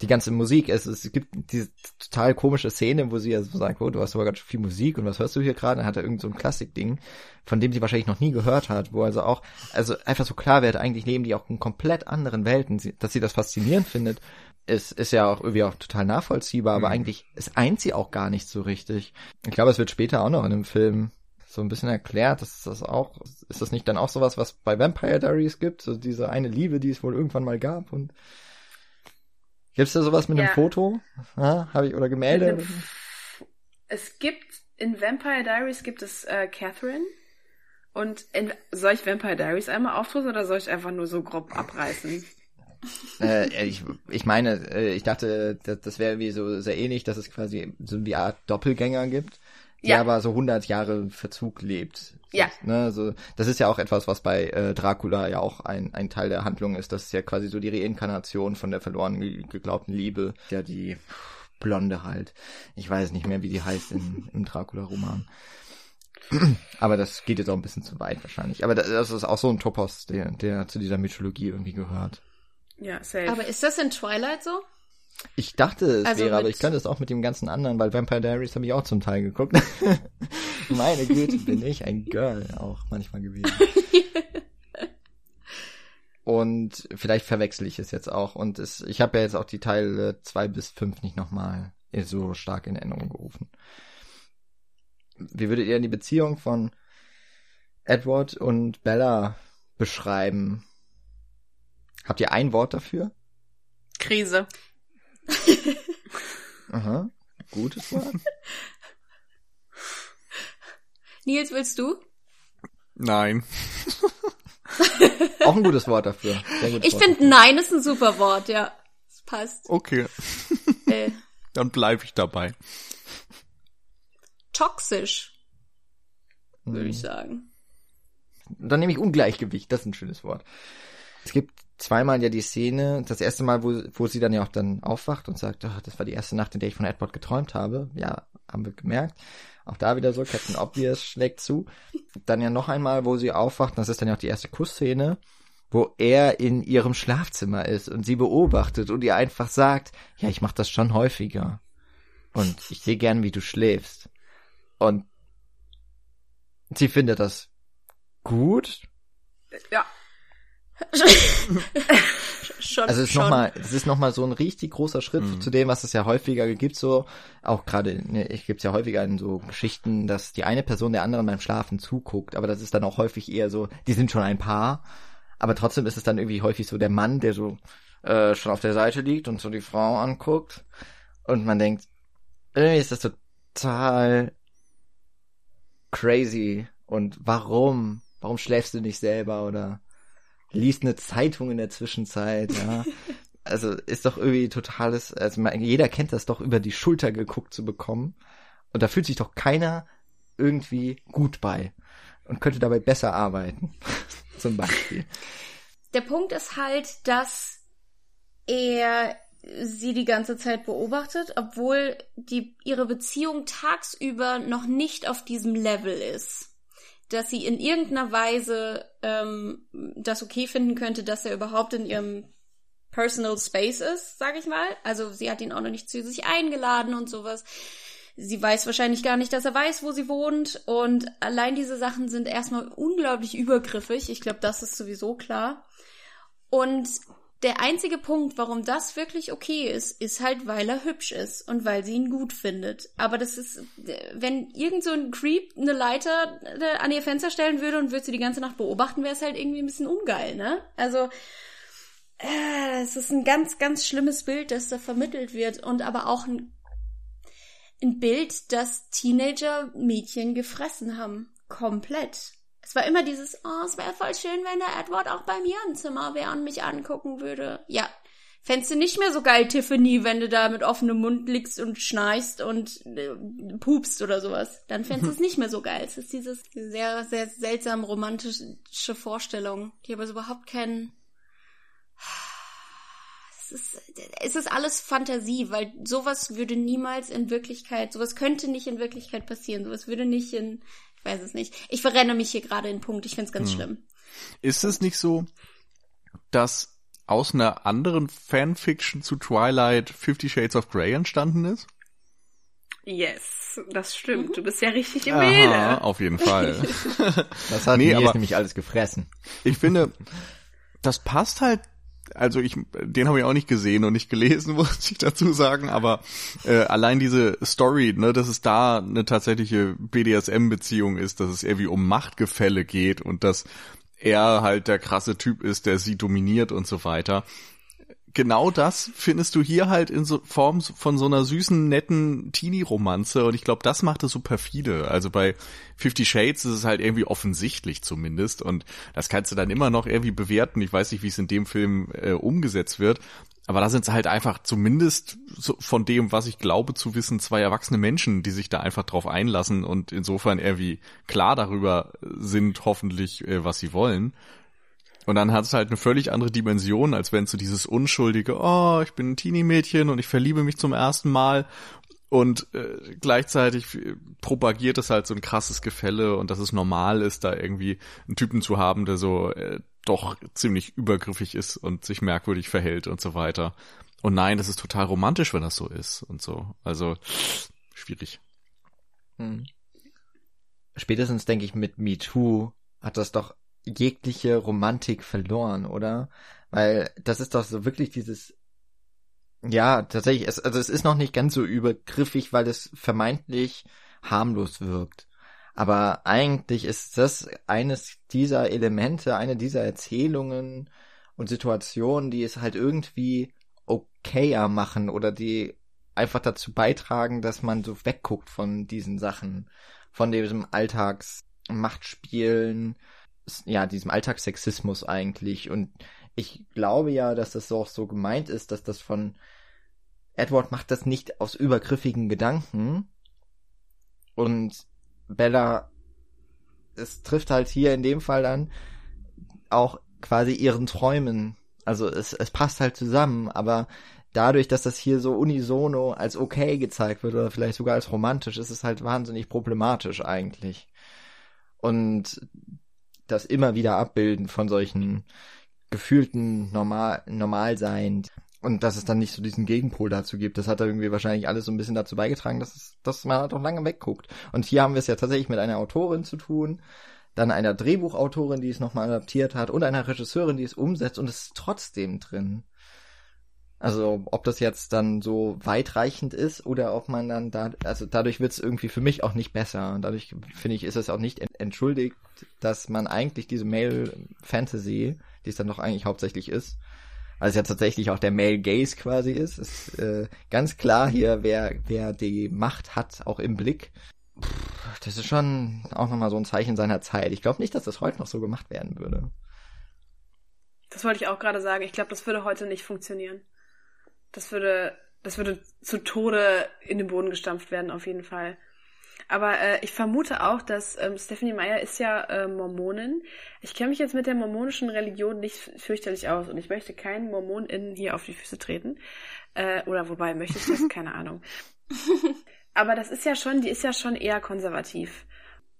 Speaker 1: die ganze Musik, es, es gibt diese total komische Szene, wo sie ja so sagt, oh, du hast aber ganz viel Musik und was hörst du hier gerade? Dann hat er irgend so ein Klassikding, von dem sie wahrscheinlich noch nie gehört hat, wo also auch, also einfach so klar wird, eigentlich leben die auch in komplett anderen Welten, sie, dass sie das faszinierend findet, ist, ist ja auch irgendwie auch total nachvollziehbar, aber
Speaker 3: Mhm.
Speaker 1: eigentlich, es eint sie auch gar nicht so richtig. Ich glaube, es wird später auch noch in dem Film so ein bisschen erklärt, dass das auch, ist das nicht dann auch sowas, was bei Vampire Diaries gibt? So diese eine Liebe, die es wohl irgendwann mal gab und gibt's da sowas mit einem
Speaker 4: Ja.
Speaker 1: Foto? Ja, habe ich, oder Gemälde?
Speaker 4: Einem Es gibt, in Vampire Diaries gibt es äh, Catherine. Und in, soll ich Vampire Diaries einmal aufdrücken oder soll ich einfach nur so grob abreißen? *laughs*
Speaker 1: äh, ich, ich meine, äh, ich dachte, das, das wäre wie so sehr ähnlich, dass es quasi so wie eine Art Doppelgänger gibt, der
Speaker 4: Ja.
Speaker 1: aber so 100 Jahre Verzug lebt.
Speaker 4: Ja.
Speaker 1: Ne, so, das ist ja auch etwas, was bei äh, Dracula ja auch ein, ein Teil der Handlung ist. Das ist ja quasi so die Reinkarnation von der verloren ge- geglaubten Liebe. Ja, die Blonde halt. Ich weiß nicht mehr, wie die heißt in, *laughs* im Dracula-Roman. Aber das geht jetzt auch ein bisschen zu weit wahrscheinlich. Aber das, das ist auch so ein Topos, der, der zu dieser Mythologie irgendwie gehört.
Speaker 4: Ja, safe.
Speaker 2: Aber ist das in Twilight so?
Speaker 1: Ich dachte, es
Speaker 2: Also
Speaker 1: wäre, aber ich könnte es auch mit dem ganzen anderen, weil Vampire Diaries habe ich auch zum Teil geguckt. *laughs* Meine Güte, bin ich ein Girl auch manchmal gewesen. *laughs* Und vielleicht verwechsel ich es jetzt auch. Und es, ich habe ja jetzt auch die Teile zwei bis fünf nicht nochmal so stark in Erinnerung gerufen. Wie würdet ihr die Beziehung von Edward und Bella beschreiben? Habt ihr ein Wort dafür?
Speaker 4: Krise. *laughs*
Speaker 1: Aha, gutes Wort.
Speaker 2: Nils, willst du?
Speaker 3: Nein.
Speaker 1: Auch ein gutes Wort dafür. Sehr gutes
Speaker 2: Ich finde Nein ist ein super Wort, ja. Das passt.
Speaker 3: Okay, *laughs*
Speaker 2: Äh,
Speaker 3: dann bleibe ich dabei.
Speaker 2: toxisch, würde ich sagen.
Speaker 1: Dann nehme ich Ungleichgewicht, das ist ein schönes Wort. Es gibt zweimal ja die Szene, das erste Mal, wo, wo sie dann ja auch dann aufwacht und sagt, "Ach, das war die erste Nacht, in der ich von Edward geträumt habe. Ja, haben wir gemerkt. Auch da wieder so, Captain Obvious *laughs* schlägt zu. Dann ja noch einmal, wo sie aufwacht, das ist dann ja auch die erste Kussszene, wo er in ihrem Schlafzimmer ist und sie beobachtet und ihr einfach sagt, ja, ich mach das schon häufiger. Und ich sehe gern, wie du schläfst. Und sie findet das gut.
Speaker 4: Ja.
Speaker 2: Schon,
Speaker 1: Also es ist nochmal, es ist noch mal so ein richtig großer Schritt
Speaker 3: Mhm.
Speaker 1: zu dem, was es ja häufiger gibt, so, auch gerade, ne, ich gibt's ja häufiger in so Geschichten, dass die eine Person der anderen beim Schlafen zuguckt, aber das ist dann auch häufig eher so, die sind schon ein Paar, aber trotzdem ist es dann irgendwie häufig so der Mann, der so äh, schon auf der Seite liegt und so die Frau anguckt. Und man denkt, irgendwie ist das total crazy. Und warum? Warum schläfst du nicht selber oder liest eine Zeitung in der Zwischenzeit, ja? *laughs* Also ist doch irgendwie totales, also man, jeder kennt das doch über die Schulter geguckt zu bekommen und da fühlt sich doch keiner irgendwie gut bei und könnte dabei besser arbeiten, *laughs* zum Beispiel.
Speaker 2: Der Punkt ist halt, dass er sie die ganze Zeit beobachtet, obwohl die, ihre Beziehung tagsüber noch nicht auf diesem Level ist. Dass sie in irgendeiner Weise ähm, das okay finden könnte, dass er überhaupt in ihrem Personal Space ist, sag ich mal. Also sie hat ihn auch noch nicht zu sich eingeladen und sowas. Sie weiß wahrscheinlich gar nicht, dass er weiß, wo sie wohnt. Und allein diese Sachen sind erstmal unglaublich übergriffig. Ich glaube, das ist sowieso klar. Und der einzige Punkt, warum das wirklich okay ist, ist halt, weil er hübsch ist und weil sie ihn gut findet. Aber das ist, wenn irgend so ein Creep eine Leiter äh, an ihr Fenster stellen würde und würde sie die ganze Nacht beobachten, wäre es halt irgendwie ein bisschen ungeil, ne? Also, äh, es ist ein ganz, ganz schlimmes Bild, das da vermittelt wird und aber auch ein, ein Bild, das Teenager-Mädchen gefressen haben. Komplett. Es war immer dieses, oh, es wäre voll schön, wenn der Edward auch bei mir im Zimmer wäre und mich angucken würde. Ja, fändest du nicht mehr so geil, Tiffany, wenn du da mit offenem Mund liegst und schnarchst und äh, pupst oder sowas. Dann fändest du es *laughs* nicht mehr so geil. Es ist dieses sehr, sehr seltsam romantische Vorstellung, die aber so überhaupt keinen *sighs* es ist, es ist alles Fantasie, weil sowas würde niemals in Wirklichkeit, sowas könnte nicht in Wirklichkeit passieren, sowas würde nicht in, ich weiß es nicht. Ich verrenne mich hier gerade in Punkt, ich find's ganz hm. schlimm.
Speaker 3: Ist es nicht so, dass aus einer anderen Fanfiction zu Twilight Fifty Shades of Grey entstanden ist?
Speaker 4: Yes, das stimmt. Mhm. Du bist ja richtig im Bilde.
Speaker 3: Auf jeden Fall. *laughs*
Speaker 1: das hat nee, mir nämlich alles gefressen.
Speaker 3: Ich finde, das passt halt also ich, den habe ich auch nicht gesehen und nicht gelesen, *laughs* muss ich dazu sagen, aber äh, allein diese Story, ne, dass es da eine tatsächliche BDSM-Beziehung ist, dass es irgendwie um Machtgefälle geht und dass er halt der krasse Typ ist, der sie dominiert und so weiter genau das findest du hier halt in so Form von so einer süßen, netten Teenie-Romanze und ich glaube, das macht es so perfide. Also bei Fifty Shades ist es halt irgendwie offensichtlich zumindest und das kannst du dann immer noch irgendwie bewerten. Ich weiß nicht, wie es in dem Film äh, umgesetzt wird, aber da sind es halt einfach zumindest so von dem, was ich glaube zu wissen, zwei erwachsene Menschen, die sich da einfach drauf einlassen und insofern irgendwie klar darüber sind, hoffentlich, äh, was sie wollen. Und dann hat es halt eine völlig andere Dimension, als wenn so dieses unschuldige, oh, ich bin ein Teenie-Mädchen und ich verliebe mich zum ersten Mal. Und äh, gleichzeitig propagiert es halt so ein krasses Gefälle und dass es normal ist, da irgendwie einen Typen zu haben, der so äh, doch ziemlich übergriffig ist und sich merkwürdig verhält und so weiter. Und nein, das ist total romantisch, wenn das so ist und so. Also schwierig. Hm.
Speaker 1: Spätestens denke ich mit Me Too hat das doch jegliche Romantik verloren, oder? Weil das ist doch so wirklich dieses ja, tatsächlich, es, also es ist noch nicht ganz so übergriffig, weil es vermeintlich harmlos wirkt. Aber eigentlich ist das eines dieser Elemente, eine dieser Erzählungen und Situationen, die es halt irgendwie okayer machen oder die einfach dazu beitragen, dass man so wegguckt von diesen Sachen, von diesem Alltagsmachtspielen, ja, diesem Alltagssexismus eigentlich. Und ich glaube ja, dass das auch so gemeint ist, dass das von Edward macht das nicht aus übergriffigen Gedanken. Und Bella, es trifft halt hier in dem Fall dann auch quasi ihren Träumen. Also es, es passt halt zusammen, aber dadurch, dass das hier so unisono als okay gezeigt wird oder vielleicht sogar als romantisch, ist es halt wahnsinnig problematisch eigentlich. Und das immer wieder abbilden von solchen gefühlten Normal Normalsein und dass es dann nicht so diesen Gegenpol dazu gibt. Das hat da irgendwie wahrscheinlich alles so ein bisschen dazu beigetragen, dass, es, dass man halt auch lange wegguckt. Und hier haben wir es ja tatsächlich mit einer Autorin zu tun, dann einer Drehbuchautorin, die es nochmal adaptiert hat und einer Regisseurin, die es umsetzt und es ist trotzdem drin. Also ob das jetzt dann so weitreichend ist oder ob man dann da, also dadurch wird es irgendwie für mich auch nicht besser. Und dadurch finde ich, ist es auch nicht entschuldigt, dass man eigentlich diese Male Fantasy, die es dann doch eigentlich hauptsächlich ist, also ja tatsächlich auch der Male Gaze quasi ist, ist äh, ganz klar hier, wer, wer die Macht hat, auch im Blick. Puh, das ist schon auch nochmal so ein Zeichen seiner Zeit. Ich glaube nicht, dass das heute noch so gemacht werden würde.
Speaker 4: Das wollte ich auch gerade sagen. Ich glaube, das würde heute nicht funktionieren. Das würde, das würde zu Tode in den Boden gestampft werden, auf jeden Fall. Aber äh, ich vermute auch, dass ähm, Stephanie Meyer ist ja äh, Mormonin. Ich kenne mich jetzt mit der mormonischen Religion nicht fürchterlich aus und ich möchte keinen MormonInnen hier auf die Füße treten. Äh, oder wobei, möchte ich das? Keine Ahnung. *laughs* Aber das ist ja schon, die ist ja schon eher konservativ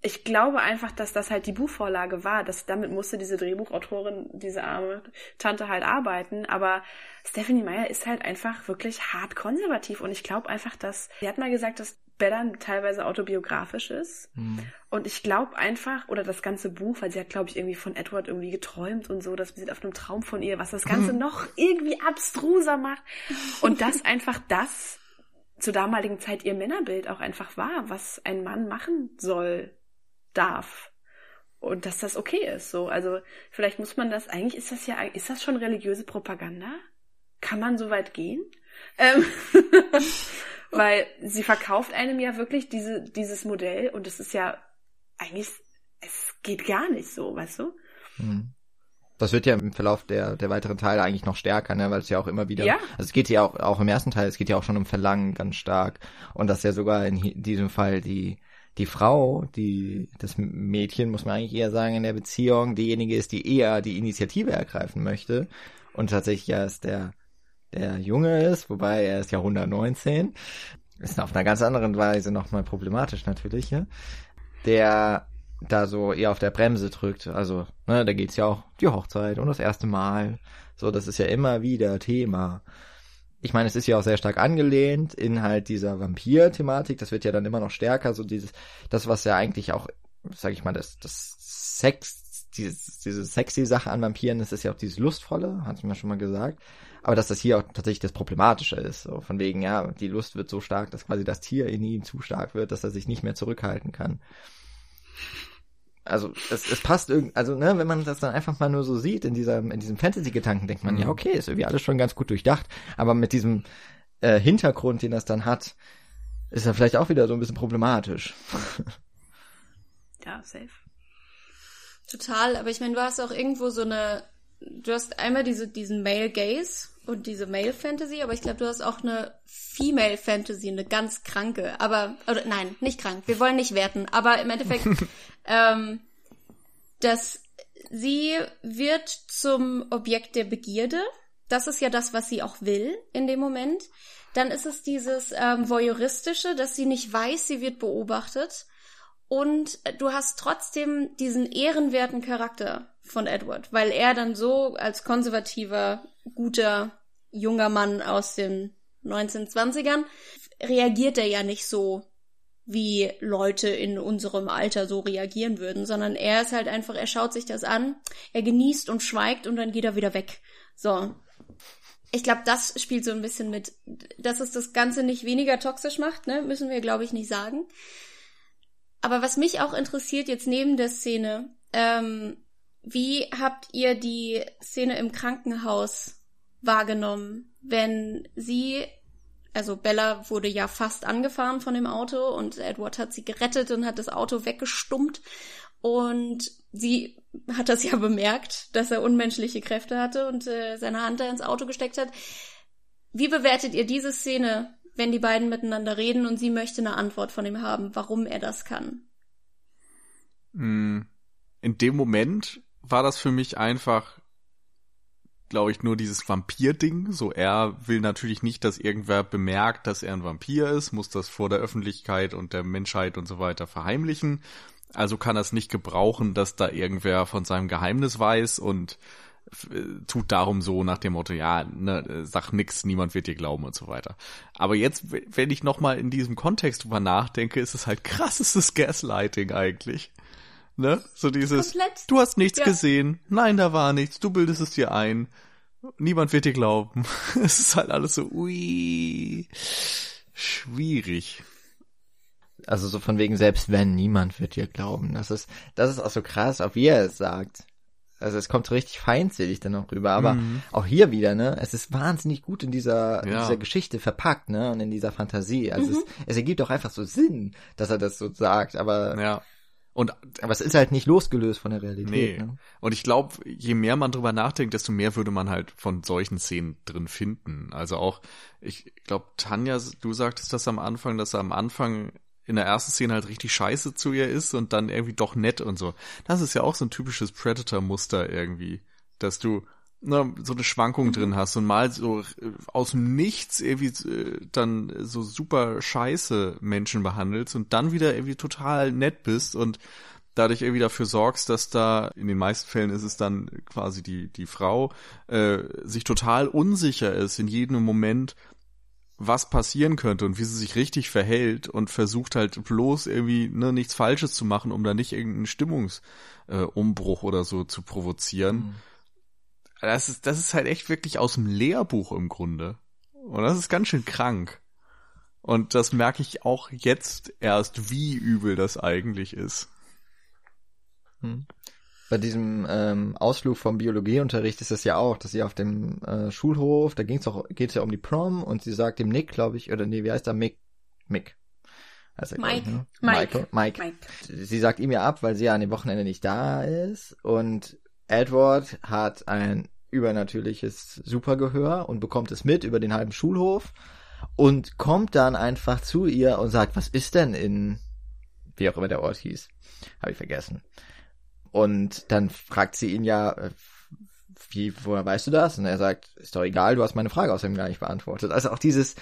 Speaker 4: ich glaube einfach, dass das halt die Buchvorlage war. Dass damit musste diese Drehbuchautorin, diese arme Tante halt arbeiten. Aber Stephanie Meyer ist halt einfach wirklich hart konservativ. Und ich glaube einfach, dass, sie hat mal gesagt, dass Bella teilweise autobiografisch ist. Mhm. Und ich glaube einfach, oder das ganze Buch, weil sie hat, glaube ich, irgendwie von Edward irgendwie geträumt und so, dass sie auf einem Traum von ihr, was das Ganze mhm. *laughs* noch irgendwie abstruser macht. Und dass einfach das zur damaligen Zeit ihr Männerbild auch einfach war, was ein Mann machen soll darf. Und dass das okay ist, so. Also, vielleicht muss man das, eigentlich ist das ja, ist das schon religiöse Propaganda? Kann man so weit gehen? Ähm, *laughs* weil sie verkauft einem ja wirklich diese, dieses Modell und es ist ja eigentlich, es geht gar nicht so, weißt du?
Speaker 1: Mhm. Das wird ja im Verlauf der, der weiteren Teile eigentlich noch stärker, ne, weil es ja auch immer wieder,
Speaker 4: ja.
Speaker 1: also es geht ja auch, auch im ersten Teil, es geht ja auch schon um Verlangen ganz stark und dass ja sogar in diesem Fall die, die Frau, die, das Mädchen, muss man eigentlich eher sagen, in der Beziehung, diejenige ist, die eher die Initiative ergreifen möchte. Und tatsächlich ja ist der, der Junge ist, wobei er ist ja 119. Ist auf einer ganz anderen Weise nochmal problematisch natürlich, ja. Der da so eher auf der Bremse drückt. Also, ne, da geht's ja auch die Hochzeit und das erste Mal. So, das ist ja immer wieder Thema ich meine, es ist ja auch sehr stark angelehnt in halt dieser Vampir-Thematik. Das wird ja dann immer noch stärker. So dieses, das, was ja eigentlich auch, sag ich mal, das, das Sex, dieses, diese sexy Sache an Vampiren, das ist ja auch dieses Lustvolle, hat mir schon mal gesagt. Aber dass das hier auch tatsächlich das Problematische ist. So von wegen, ja, die Lust wird so stark, dass quasi das Tier in ihm zu stark wird, dass er sich nicht mehr zurückhalten kann also es, es passt irgendwie, also ne, wenn man das dann einfach mal nur so sieht in diesem in diesem Fantasy-Gedanken, denkt man, mhm. ja okay, ist irgendwie alles schon ganz gut durchdacht, aber mit diesem äh, Hintergrund, den das dann hat, ist er vielleicht auch wieder so ein bisschen problematisch. *laughs*
Speaker 4: ja, safe.
Speaker 2: Total, aber ich meine, du hast auch irgendwo so eine, du hast einmal diese diesen Male Gaze und diese Male Fantasy, aber ich glaube, du hast auch eine Female Fantasy, eine ganz kranke, aber oder nein, nicht krank. Wir wollen nicht werten, aber im Endeffekt, *laughs* ähm, dass sie wird zum Objekt der Begierde. Das ist ja das, was sie auch will in dem Moment. Dann ist es dieses ähm, voyeuristische, dass sie nicht weiß, sie wird beobachtet. Und du hast trotzdem diesen ehrenwerten Charakter von Edward, weil er dann so als konservativer, guter junger Mann aus den 1920ern, reagiert er ja nicht so, wie Leute in unserem Alter so reagieren würden, sondern er ist halt einfach, er schaut sich das an, er genießt und schweigt und dann geht er wieder weg. So. Ich glaube, das spielt so ein bisschen mit, dass es das Ganze nicht weniger toxisch macht, ne, müssen wir, glaube ich, nicht sagen. Aber was mich auch interessiert jetzt neben der Szene, ähm, wie habt ihr die Szene im Krankenhaus wahrgenommen, wenn sie, also Bella wurde ja fast angefahren von dem Auto und Edward hat sie gerettet und hat das Auto weggestummt und sie hat das ja bemerkt, dass er unmenschliche Kräfte hatte und äh, seine Hand da ins Auto gesteckt hat. Wie bewertet ihr diese Szene, wenn die beiden miteinander reden und sie möchte eine Antwort von ihm haben, warum er das kann?
Speaker 3: Hm. In dem Moment war das für mich einfach glaube ich, nur dieses Vampir-Ding. So, er will natürlich nicht, dass irgendwer bemerkt, dass er ein Vampir ist, muss das vor der Öffentlichkeit und der Menschheit und so weiter verheimlichen. Also kann er es nicht gebrauchen, dass da irgendwer von seinem Geheimnis weiß und äh, tut darum so nach dem Motto, ja, ne, sag nix, niemand wird dir glauben und so weiter. Aber jetzt, wenn ich nochmal in diesem Kontext drüber nachdenke, ist es halt *laughs* krasses Gaslighting eigentlich. Ne? So dieses, Komplett. du hast nichts ja. gesehen, nein, da war nichts, du bildest es dir ein, niemand wird dir glauben. *laughs* es ist halt alles so, ui, schwierig.
Speaker 1: Also so von wegen, selbst wenn, niemand wird dir glauben. Das ist, das ist auch so krass, auch wie er es sagt. Also es kommt richtig feindselig dann auch rüber, aber mhm. auch hier wieder, ne, es ist wahnsinnig gut in dieser, ja. in dieser Geschichte verpackt, ne, und in dieser Fantasie. Also mhm. es, es ergibt auch einfach so Sinn, dass er das so sagt, aber
Speaker 3: ja.
Speaker 1: Und, aber es ist halt nicht losgelöst von der Realität. Nee. Ne?
Speaker 3: Und ich glaube, je mehr man drüber nachdenkt, desto mehr würde man halt von solchen Szenen drin finden. Also auch, ich glaube, Tanja, du sagtest das am Anfang, dass er am Anfang in der ersten Szene halt richtig scheiße zu ihr ist und dann irgendwie doch nett und so. Das ist ja auch so ein typisches Predator-Muster irgendwie, dass du ne, so eine Schwankung mhm. drin hast und mal so äh, aus dem Nichts irgendwie äh, dann so super scheiße Menschen behandelst und dann wieder irgendwie total nett bist und dadurch irgendwie dafür sorgst, dass da, in den meisten Fällen ist es dann quasi die, die Frau, äh, sich total unsicher ist in jedem Moment, was passieren könnte und wie sie sich richtig verhält und versucht halt bloß irgendwie ne, nichts Falsches zu machen, um da nicht irgendeinen Stimmungsumbruch äh, oder so zu provozieren. Mhm. Das ist, das ist halt echt wirklich aus dem Lehrbuch im Grunde. Und das ist ganz schön krank. Und das merke ich auch jetzt erst, wie übel das eigentlich ist.
Speaker 1: Hm. Bei diesem ähm, Ausflug vom Biologieunterricht ist es ja auch, dass sie auf dem äh, Schulhof, da ging's auch, geht's ja um die Prom und sie sagt dem Nick, glaube ich, oder nee, wie heißt der Mick? Mick.
Speaker 2: Er, Mike.
Speaker 1: Ich, ne?
Speaker 2: Mike.
Speaker 1: Mike. Mike. Sie sagt ihm ja ab, weil sie ja an dem Wochenende nicht da ist und Edward hat ein übernatürliches Supergehör und bekommt es mit über den halben Schulhof und kommt dann einfach zu ihr und sagt, was ist denn in, wie auch immer der Ort hieß, habe ich vergessen. Und dann fragt sie ihn ja, äh, wie, woher weißt du das? Und er sagt, ist doch egal, du hast meine Frage außerdem gar nicht beantwortet. Also auch dieses,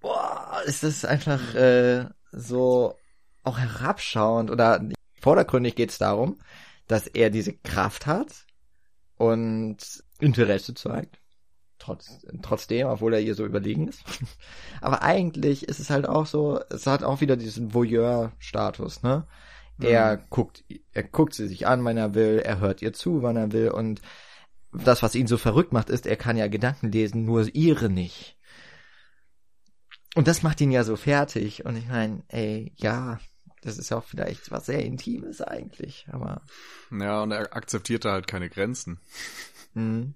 Speaker 1: boah, ist das einfach äh, so auch herabschauend oder vordergründig geht es darum, dass er diese Kraft hat und Interesse zeigt. Trotz, trotzdem, obwohl er ihr so überlegen ist. *laughs* Aber eigentlich ist es halt auch so, es hat auch wieder diesen Voyeur-Status, ne? Er mhm. guckt, er guckt sie sich an, wenn er will, er hört ihr zu, wann er will und das, was ihn so verrückt macht, ist, er kann ja Gedanken lesen, nur ihre nicht. Und das macht ihn ja so fertig. Und ich meine, ey, ja, das ist ja auch vielleicht was sehr Intimes eigentlich, aber.
Speaker 3: Ja, und er akzeptierte halt keine Grenzen.
Speaker 1: Mhm.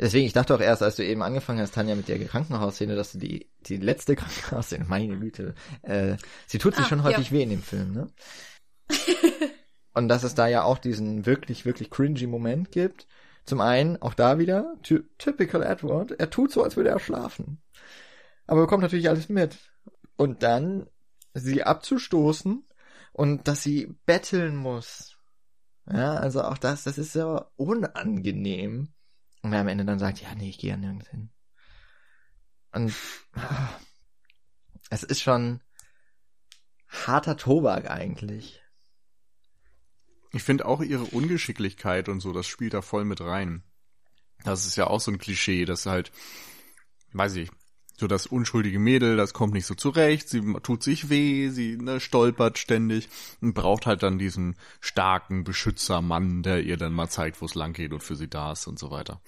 Speaker 1: Deswegen, ich dachte auch erst, als du eben angefangen hast, Tanja, mit der Krankenhausszene, dass du die, die letzte *laughs* Krankenhausszene, meine Güte, äh, sie tut sich ah, schon häufig ja. weh in dem Film, ne? *laughs* Und dass es da ja auch diesen wirklich, wirklich cringy Moment gibt. Zum einen, auch da wieder, ty typical Edward, er tut so, als würde er schlafen. Aber bekommt natürlich alles mit. Und dann sie abzustoßen und dass sie betteln muss. Ja, also auch das, das ist so unangenehm. Und wer am Ende dann sagt, ja, nee, ich gehe ja nirgends hin. Und ah, es ist schon harter Tobak eigentlich.
Speaker 3: Ich finde auch ihre Ungeschicklichkeit und so, das spielt da voll mit rein. Das ist ja auch so ein Klischee, dass halt, weiß ich, so das unschuldige Mädel, das kommt nicht so zurecht, sie tut sich weh, sie ne, stolpert ständig und braucht halt dann diesen starken Beschützermann, der ihr dann mal zeigt, wo es lang geht und für sie da ist und so weiter.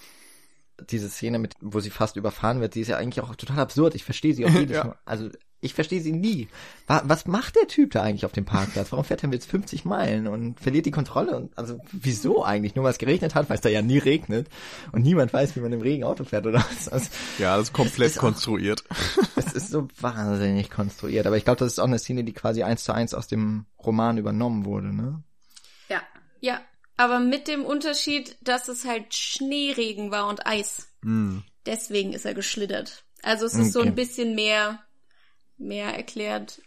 Speaker 1: Diese Szene, mit, wo sie fast überfahren wird, die ist ja eigentlich auch total absurd. Ich verstehe sie auch *laughs* jedes ja. Mal. Also ich verstehe sie nie. Was macht der Typ da eigentlich auf dem Parkplatz? Warum fährt er jetzt 50 Meilen und verliert die Kontrolle? Und also wieso eigentlich? Nur weil es geregnet hat, weil es da ja nie regnet und niemand weiß, wie man im Regen Auto fährt oder was? Also,
Speaker 3: ja, das ist komplett ist konstruiert. *laughs*
Speaker 1: Es ist so wahnsinnig konstruiert. Aber ich glaube, das ist auch eine Szene, die quasi eins zu eins aus dem Roman übernommen wurde, ne?
Speaker 2: Ja, ja. Aber mit dem Unterschied, dass es halt Schneeregen war und Eis. Mm. Deswegen ist er geschlittert. Also es ist okay. so ein bisschen mehr mehr erklärt.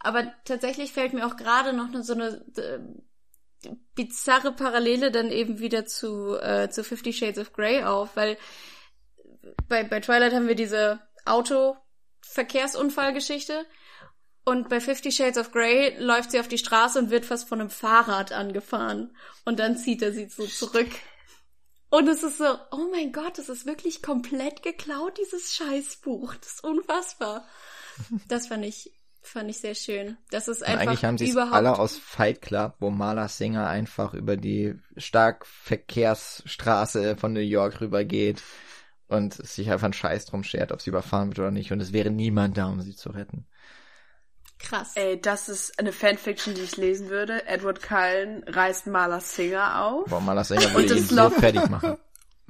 Speaker 2: Aber tatsächlich fällt mir auch gerade noch so eine äh, bizarre Parallele dann eben wieder zu, äh, zu Fifty Shades of Grey auf, weil bei, bei Twilight haben wir diese Autoverkehrsunfallgeschichte und bei Fifty Shades of Grey läuft sie auf die Straße und wird fast von einem Fahrrad angefahren und dann zieht er sie so zurück. Und es ist so, oh mein Gott, es ist wirklich komplett geklaut, dieses Scheißbuch. Das ist unfassbar. Das fand ich, fand ich sehr schön. Das ist einfach
Speaker 1: Und eigentlich haben sie es alle aus Fight Club, wo Marla Singer einfach über die Starkverkehrsstraße von New York rübergeht und sich einfach einen Scheiß drum schert, ob sie überfahren wird oder nicht. Und es wäre niemand da, um sie zu retten.
Speaker 4: Krass. Ey, das ist eine Fanfiction, die ich lesen würde. Edward Cullen reißt Marla Singer auf.
Speaker 1: Boah, Marla Singer würde ihn so fertig machen. *laughs*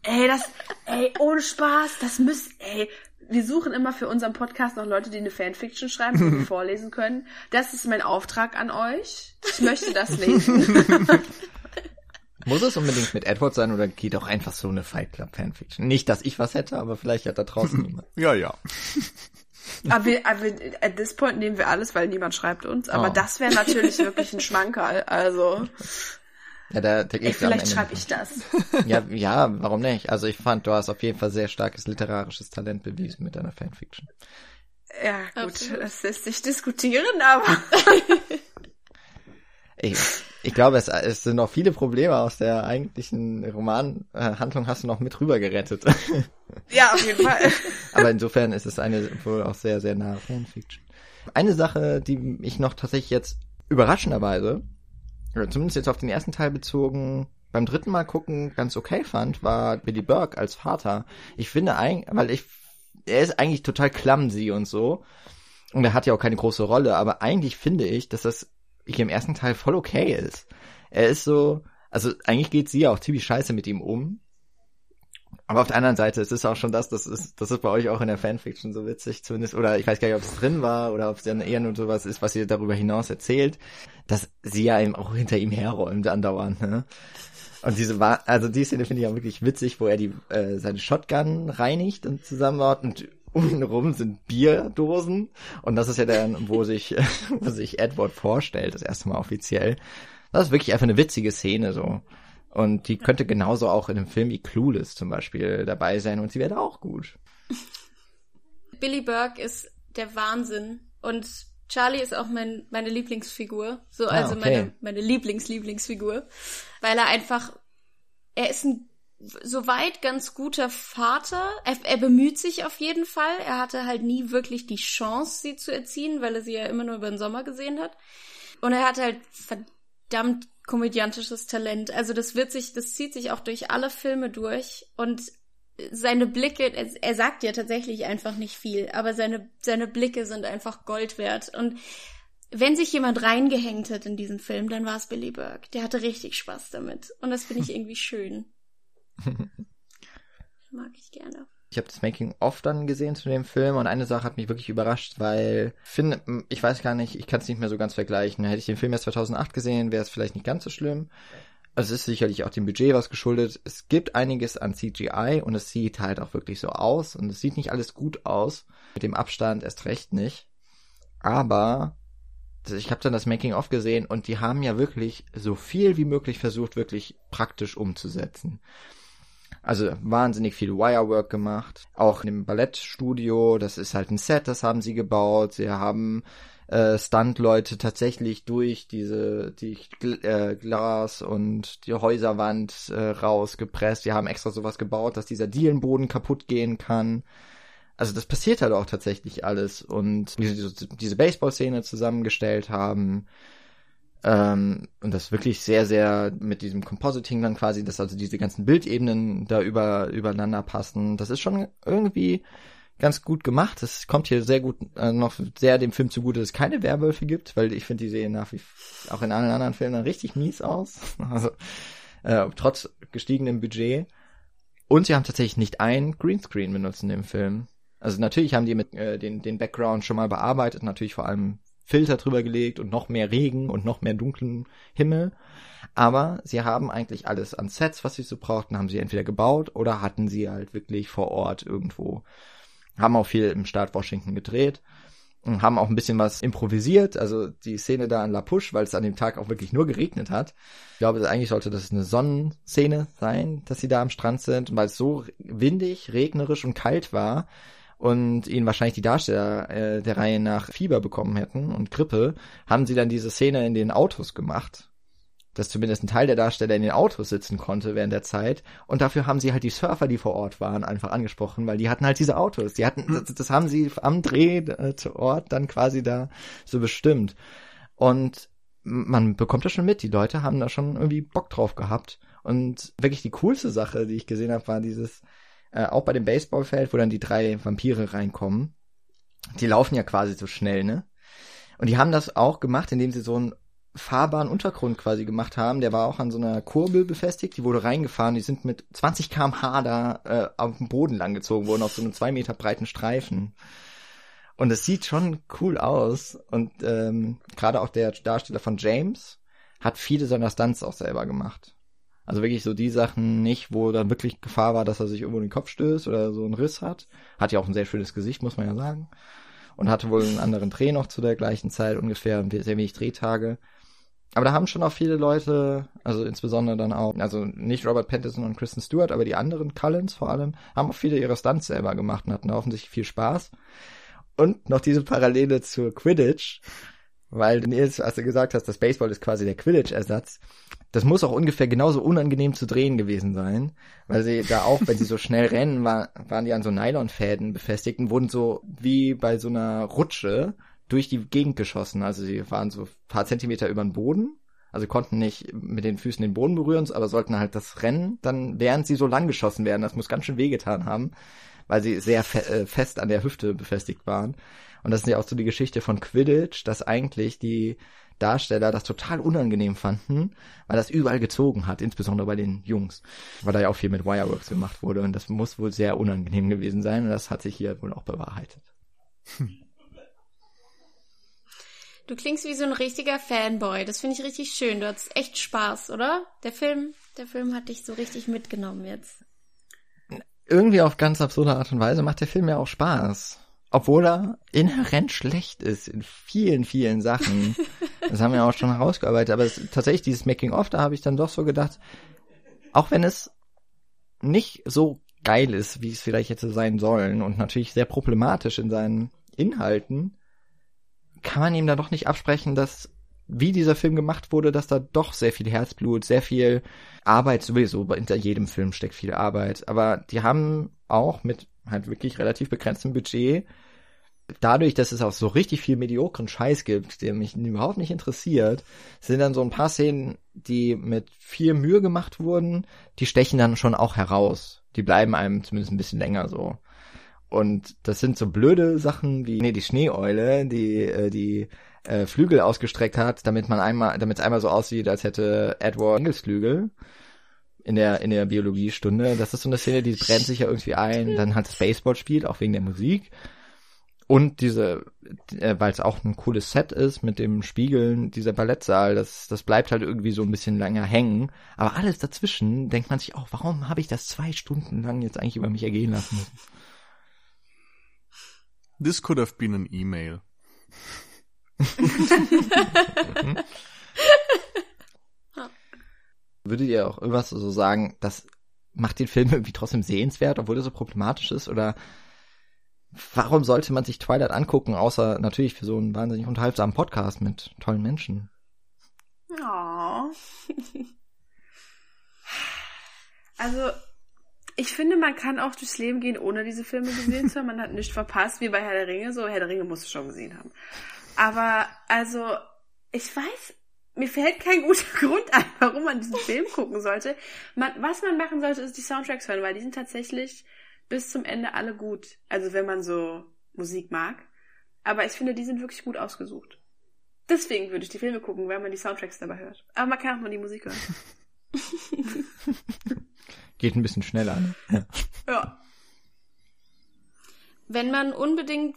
Speaker 4: Ey, das, ey, ohne Spaß, das müsst, ey, wir suchen immer für unseren Podcast noch Leute, die eine Fanfiction schreiben, die wir *laughs* vorlesen können. Das ist mein Auftrag an euch. Ich möchte das lesen. *laughs*
Speaker 1: Muss es unbedingt mit Edward sein oder geht auch einfach so eine Fight Club Fanfiction? Nicht, dass ich was hätte, aber vielleicht hat da draußen *laughs* niemand.
Speaker 3: Ja, ja.
Speaker 4: aber, wir, aber at this point nehmen wir alles, weil niemand schreibt uns. Aber oh. das wäre natürlich wirklich ein Schmankerl. Also.
Speaker 1: Ja, der, der
Speaker 4: Ey, vielleicht schreibe ich das. *laughs*
Speaker 1: Ja, ja, warum nicht? Also ich fand, du hast auf jeden Fall sehr starkes literarisches Talent bewiesen mit deiner Fanfiction.
Speaker 4: Ja, gut, Absolut. das lässt sich diskutieren, aber. *laughs*
Speaker 1: ich, ich glaube, es, es sind noch viele Probleme aus der eigentlichen Romanhandlung hast du noch mit rüber gerettet. *laughs*
Speaker 4: Ja, auf jeden Fall.
Speaker 1: aber insofern ist es eine wohl auch sehr, sehr nahe Fanfiction. Eine Sache, die ich noch tatsächlich jetzt überraschenderweise, oder zumindest jetzt auf den ersten Teil bezogen, beim dritten Mal gucken ganz okay fand, war Billy Burke als Vater. Ich finde eigentlich, weil ich, er ist eigentlich total clumsy und so. Und er hat ja auch keine große Rolle, aber eigentlich finde ich, dass das hier im ersten Teil voll okay ist. Er ist so, also eigentlich geht sie ja auch ziemlich scheiße mit ihm um. Aber auf der anderen Seite, es ist auch schon das, das ist, das ist bei euch auch in der Fanfiction so witzig, zumindest, oder ich weiß gar nicht, ob es drin war, oder ob es dann eher nur sowas ist, was ihr darüber hinaus erzählt, dass sie ja eben auch hinter ihm herräumt andauernd, ne? Und diese war, also die Szene finde ich auch wirklich witzig, wo er die, äh, seine Shotgun reinigt und zusammenbaut und untenrum sind Bierdosen. Und das ist ja dann, wo sich, *laughs* wo sich Edward vorstellt, das erste Mal offiziell. Das ist wirklich einfach eine witzige Szene, so. Und die könnte genauso auch in einem Film wie Clueless zum Beispiel dabei sein und sie wäre auch gut. *laughs*
Speaker 2: Billy Burke ist der Wahnsinn und Charlie ist auch mein, meine Lieblingsfigur, so ah, also okay. meine meine Lieblings-Lieblingsfigur, weil er einfach er ist ein soweit ganz guter Vater. Er, er bemüht sich auf jeden Fall. Er hatte halt nie wirklich die Chance, sie zu erziehen, weil er sie ja immer nur über den Sommer gesehen hat. Und er hat halt verdammt komödiantisches Talent. Also das wird sich, das zieht sich auch durch alle Filme durch und seine Blicke, er, er sagt ja tatsächlich einfach nicht viel, aber seine, seine Blicke sind einfach Gold wert. Und wenn sich jemand reingehängt hat in diesen Film, dann war es Billy Burke. Der hatte richtig Spaß damit. Und das finde ich *laughs* irgendwie schön. Mag ich gerne.
Speaker 1: Ich habe das Making of dann gesehen zu dem Film und eine Sache hat mich wirklich überrascht, weil finde, ich weiß gar nicht, ich kann es nicht mehr so ganz vergleichen. Hätte ich den Film erst 2008 gesehen, wäre es vielleicht nicht ganz so schlimm. Also es ist sicherlich auch dem Budget was geschuldet. Es gibt einiges an CGI und es sieht halt auch wirklich so aus und es sieht nicht alles gut aus. Mit dem Abstand erst recht nicht. Aber ich habe dann das Making of gesehen und die haben ja wirklich so viel wie möglich versucht, wirklich praktisch umzusetzen. Also wahnsinnig viel Wirework gemacht. Auch im Ballettstudio, das ist halt ein Set, das haben sie gebaut. Sie haben äh, Stunt-Leute tatsächlich durch diese die äh, Glas und die Häuserwand äh, rausgepresst. Die haben extra sowas gebaut, dass dieser Dielenboden kaputt gehen kann. Also das passiert halt auch tatsächlich alles und wie sie diese Baseball-Szene zusammengestellt haben ähm, und das wirklich sehr, sehr mit diesem Compositing dann quasi, dass also diese ganzen Bildebenen da über, übereinander passen. Das ist schon irgendwie ganz gut gemacht. Es kommt hier sehr gut äh, noch sehr dem Film zugute, dass es keine Werwölfe gibt, weil ich finde, die sehen nach wie auch in allen anderen Filmen dann richtig mies aus. *laughs* Also äh, trotz gestiegenem Budget. Und sie haben tatsächlich nicht ein Greenscreen benutzt in dem Film. Also natürlich haben die mit äh, den, den Background schon mal bearbeitet, natürlich vor allem Filter drüber gelegt und noch mehr Regen und noch mehr dunklen Himmel. Aber sie haben eigentlich alles an Sets, was sie so brauchten, haben sie entweder gebaut oder hatten sie halt wirklich vor Ort irgendwo. Haben auch viel im Staat Washington gedreht und haben auch ein bisschen was improvisiert. Also die Szene da an La Push, weil es an dem Tag auch wirklich nur geregnet hat. Ich glaube, eigentlich sollte das eine Sonnenszene sein, dass sie da am Strand sind. Und weil es so windig, regnerisch und kalt war, und ihnen wahrscheinlich die Darsteller äh, der Reihe nach Fieber bekommen hätten und Grippe, haben sie dann diese Szene in den Autos gemacht. Dass zumindest ein Teil der Darsteller in den Autos sitzen konnte während der Zeit. Und dafür haben sie halt die Surfer, die vor Ort waren, einfach angesprochen, weil die hatten halt diese Autos. Die hatten, das, das haben sie am Drehort dann quasi da so bestimmt. Und man bekommt das schon mit. Die Leute haben da schon irgendwie Bock drauf gehabt. Und wirklich die coolste Sache, die ich gesehen habe, war dieses, äh, auch bei dem Baseballfeld, wo dann die drei Vampire reinkommen. Die laufen ja quasi so schnell, ne? Und die haben das auch gemacht, indem sie so einen fahrbaren Untergrund quasi gemacht haben. Der war auch an so einer Kurbel befestigt, die wurde reingefahren. Die sind mit 20 km/h da äh, auf dem Boden langgezogen worden, auf so einem zwei Meter breiten Streifen. Und es sieht schon cool aus. Und ähm, gerade auch der Darsteller von James hat viele seiner Stunts auch selber gemacht. Also wirklich so die Sachen nicht, wo dann wirklich Gefahr war, dass er sich irgendwo in den Kopf stößt oder so einen Riss hat. Hat ja auch ein sehr schönes Gesicht, muss man ja sagen. Und hatte wohl einen anderen Dreh noch zu der gleichen Zeit ungefähr, sehr wenig Drehtage. aber da haben schon auch viele Leute, also insbesondere dann auch, also nicht Robert Pattinson und Kristen Stewart, aber die anderen Cullens vor allem, haben auch viele ihre Stunts selber gemacht und hatten offensichtlich viel Spaß. Und noch diese Parallele zur Quidditch, weil Nils, als du gesagt hast, das Baseball ist quasi der Quidditch-Ersatz, das muss auch ungefähr genauso unangenehm zu drehen gewesen sein, weil sie da auch, wenn sie so schnell rennen, war, waren die an so Nylonfäden befestigt und wurden so wie bei so einer Rutsche durch die Gegend geschossen. Also sie waren so paar Zentimeter über den Boden, also konnten nicht mit den Füßen den Boden berühren, aber sollten halt das Rennen dann, während sie so lang geschossen werden, das muss ganz schön wehgetan haben, weil sie sehr fe äh, fest an der Hüfte befestigt waren. Und das ist ja auch so die Geschichte von Quidditch, dass eigentlich die Darsteller das total unangenehm fanden, weil das überall gezogen hat, insbesondere bei den Jungs, weil da ja auch viel mit Wireworks gemacht wurde und das muss wohl sehr unangenehm gewesen sein und das hat sich hier wohl auch bewahrheitet. Hm.
Speaker 2: Du klingst wie so ein richtiger Fanboy. Das finde ich richtig schön. Du hattest echt Spaß, oder? Der Film, der Film hat dich so richtig mitgenommen jetzt.
Speaker 1: Irgendwie auf ganz absurde Art und Weise macht der Film ja auch Spaß. Obwohl er inhärent schlecht ist in vielen, vielen Sachen. *laughs* das haben wir auch schon herausgearbeitet. Aber es, tatsächlich dieses Making-of, da habe ich dann doch so gedacht, auch wenn es nicht so geil ist, wie es vielleicht hätte sein sollen und natürlich sehr problematisch in seinen Inhalten, kann man ihm da doch nicht absprechen, dass wie dieser Film gemacht wurde, dass da doch sehr viel Herzblut, sehr viel Arbeit sowieso, hinter jedem Film steckt viel Arbeit, aber die haben auch mit halt wirklich relativ begrenztem Budget dadurch, dass es auch so richtig viel mediokren Scheiß gibt, der mich überhaupt nicht interessiert, sind dann so ein paar Szenen, die mit viel Mühe gemacht wurden, die stechen dann schon auch heraus. Die bleiben einem zumindest ein bisschen länger so. Und das sind so blöde Sachen wie, nee, die Schneeeule, die, äh, die äh, Flügel ausgestreckt hat, damit man einmal, damit es einmal so aussieht, als hätte Edward Engelsflügel in der, in der Biologiestunde. Das ist so eine Szene, die brennt sich ja irgendwie ein. Dann hat das Baseball spielt, auch wegen der Musik. Und diese, äh, weil es auch ein cooles Set ist mit dem Spiegeln, dieser Ballettsaal, das, das bleibt halt irgendwie so ein bisschen länger hängen. Aber alles dazwischen denkt man sich auch, warum habe ich das zwei Stunden lang jetzt eigentlich über mich ergehen lassen müssen?
Speaker 3: This could have been an email. *laughs*
Speaker 1: Würdet ihr auch irgendwas so sagen, das macht den Film irgendwie trotzdem sehenswert, obwohl er so problematisch ist? Oder warum sollte man sich Twilight angucken, außer natürlich für so einen wahnsinnig unterhaltsamen Podcast mit tollen Menschen?
Speaker 4: Oh. also, ich finde, man kann auch durchs Leben gehen, ohne diese Filme gesehen zu haben. Man hat nichts verpasst, wie bei Herr der Ringe. So, Herr der Ringe musst du schon gesehen haben. Aber, also, ich weiß, mir fällt kein guter *laughs* Grund ein, warum man diesen Film gucken sollte. Man, was man machen sollte, ist die Soundtracks hören, weil die sind tatsächlich bis zum Ende alle gut. Also, wenn man so Musik mag. Aber ich finde, die sind wirklich gut ausgesucht. Deswegen würde ich die Filme gucken, weil man die Soundtracks dabei hört. Aber man kann auch mal die Musik hören. *laughs*
Speaker 1: Geht ein bisschen schneller. Ne? Ja.
Speaker 4: ja.
Speaker 2: Wenn man unbedingt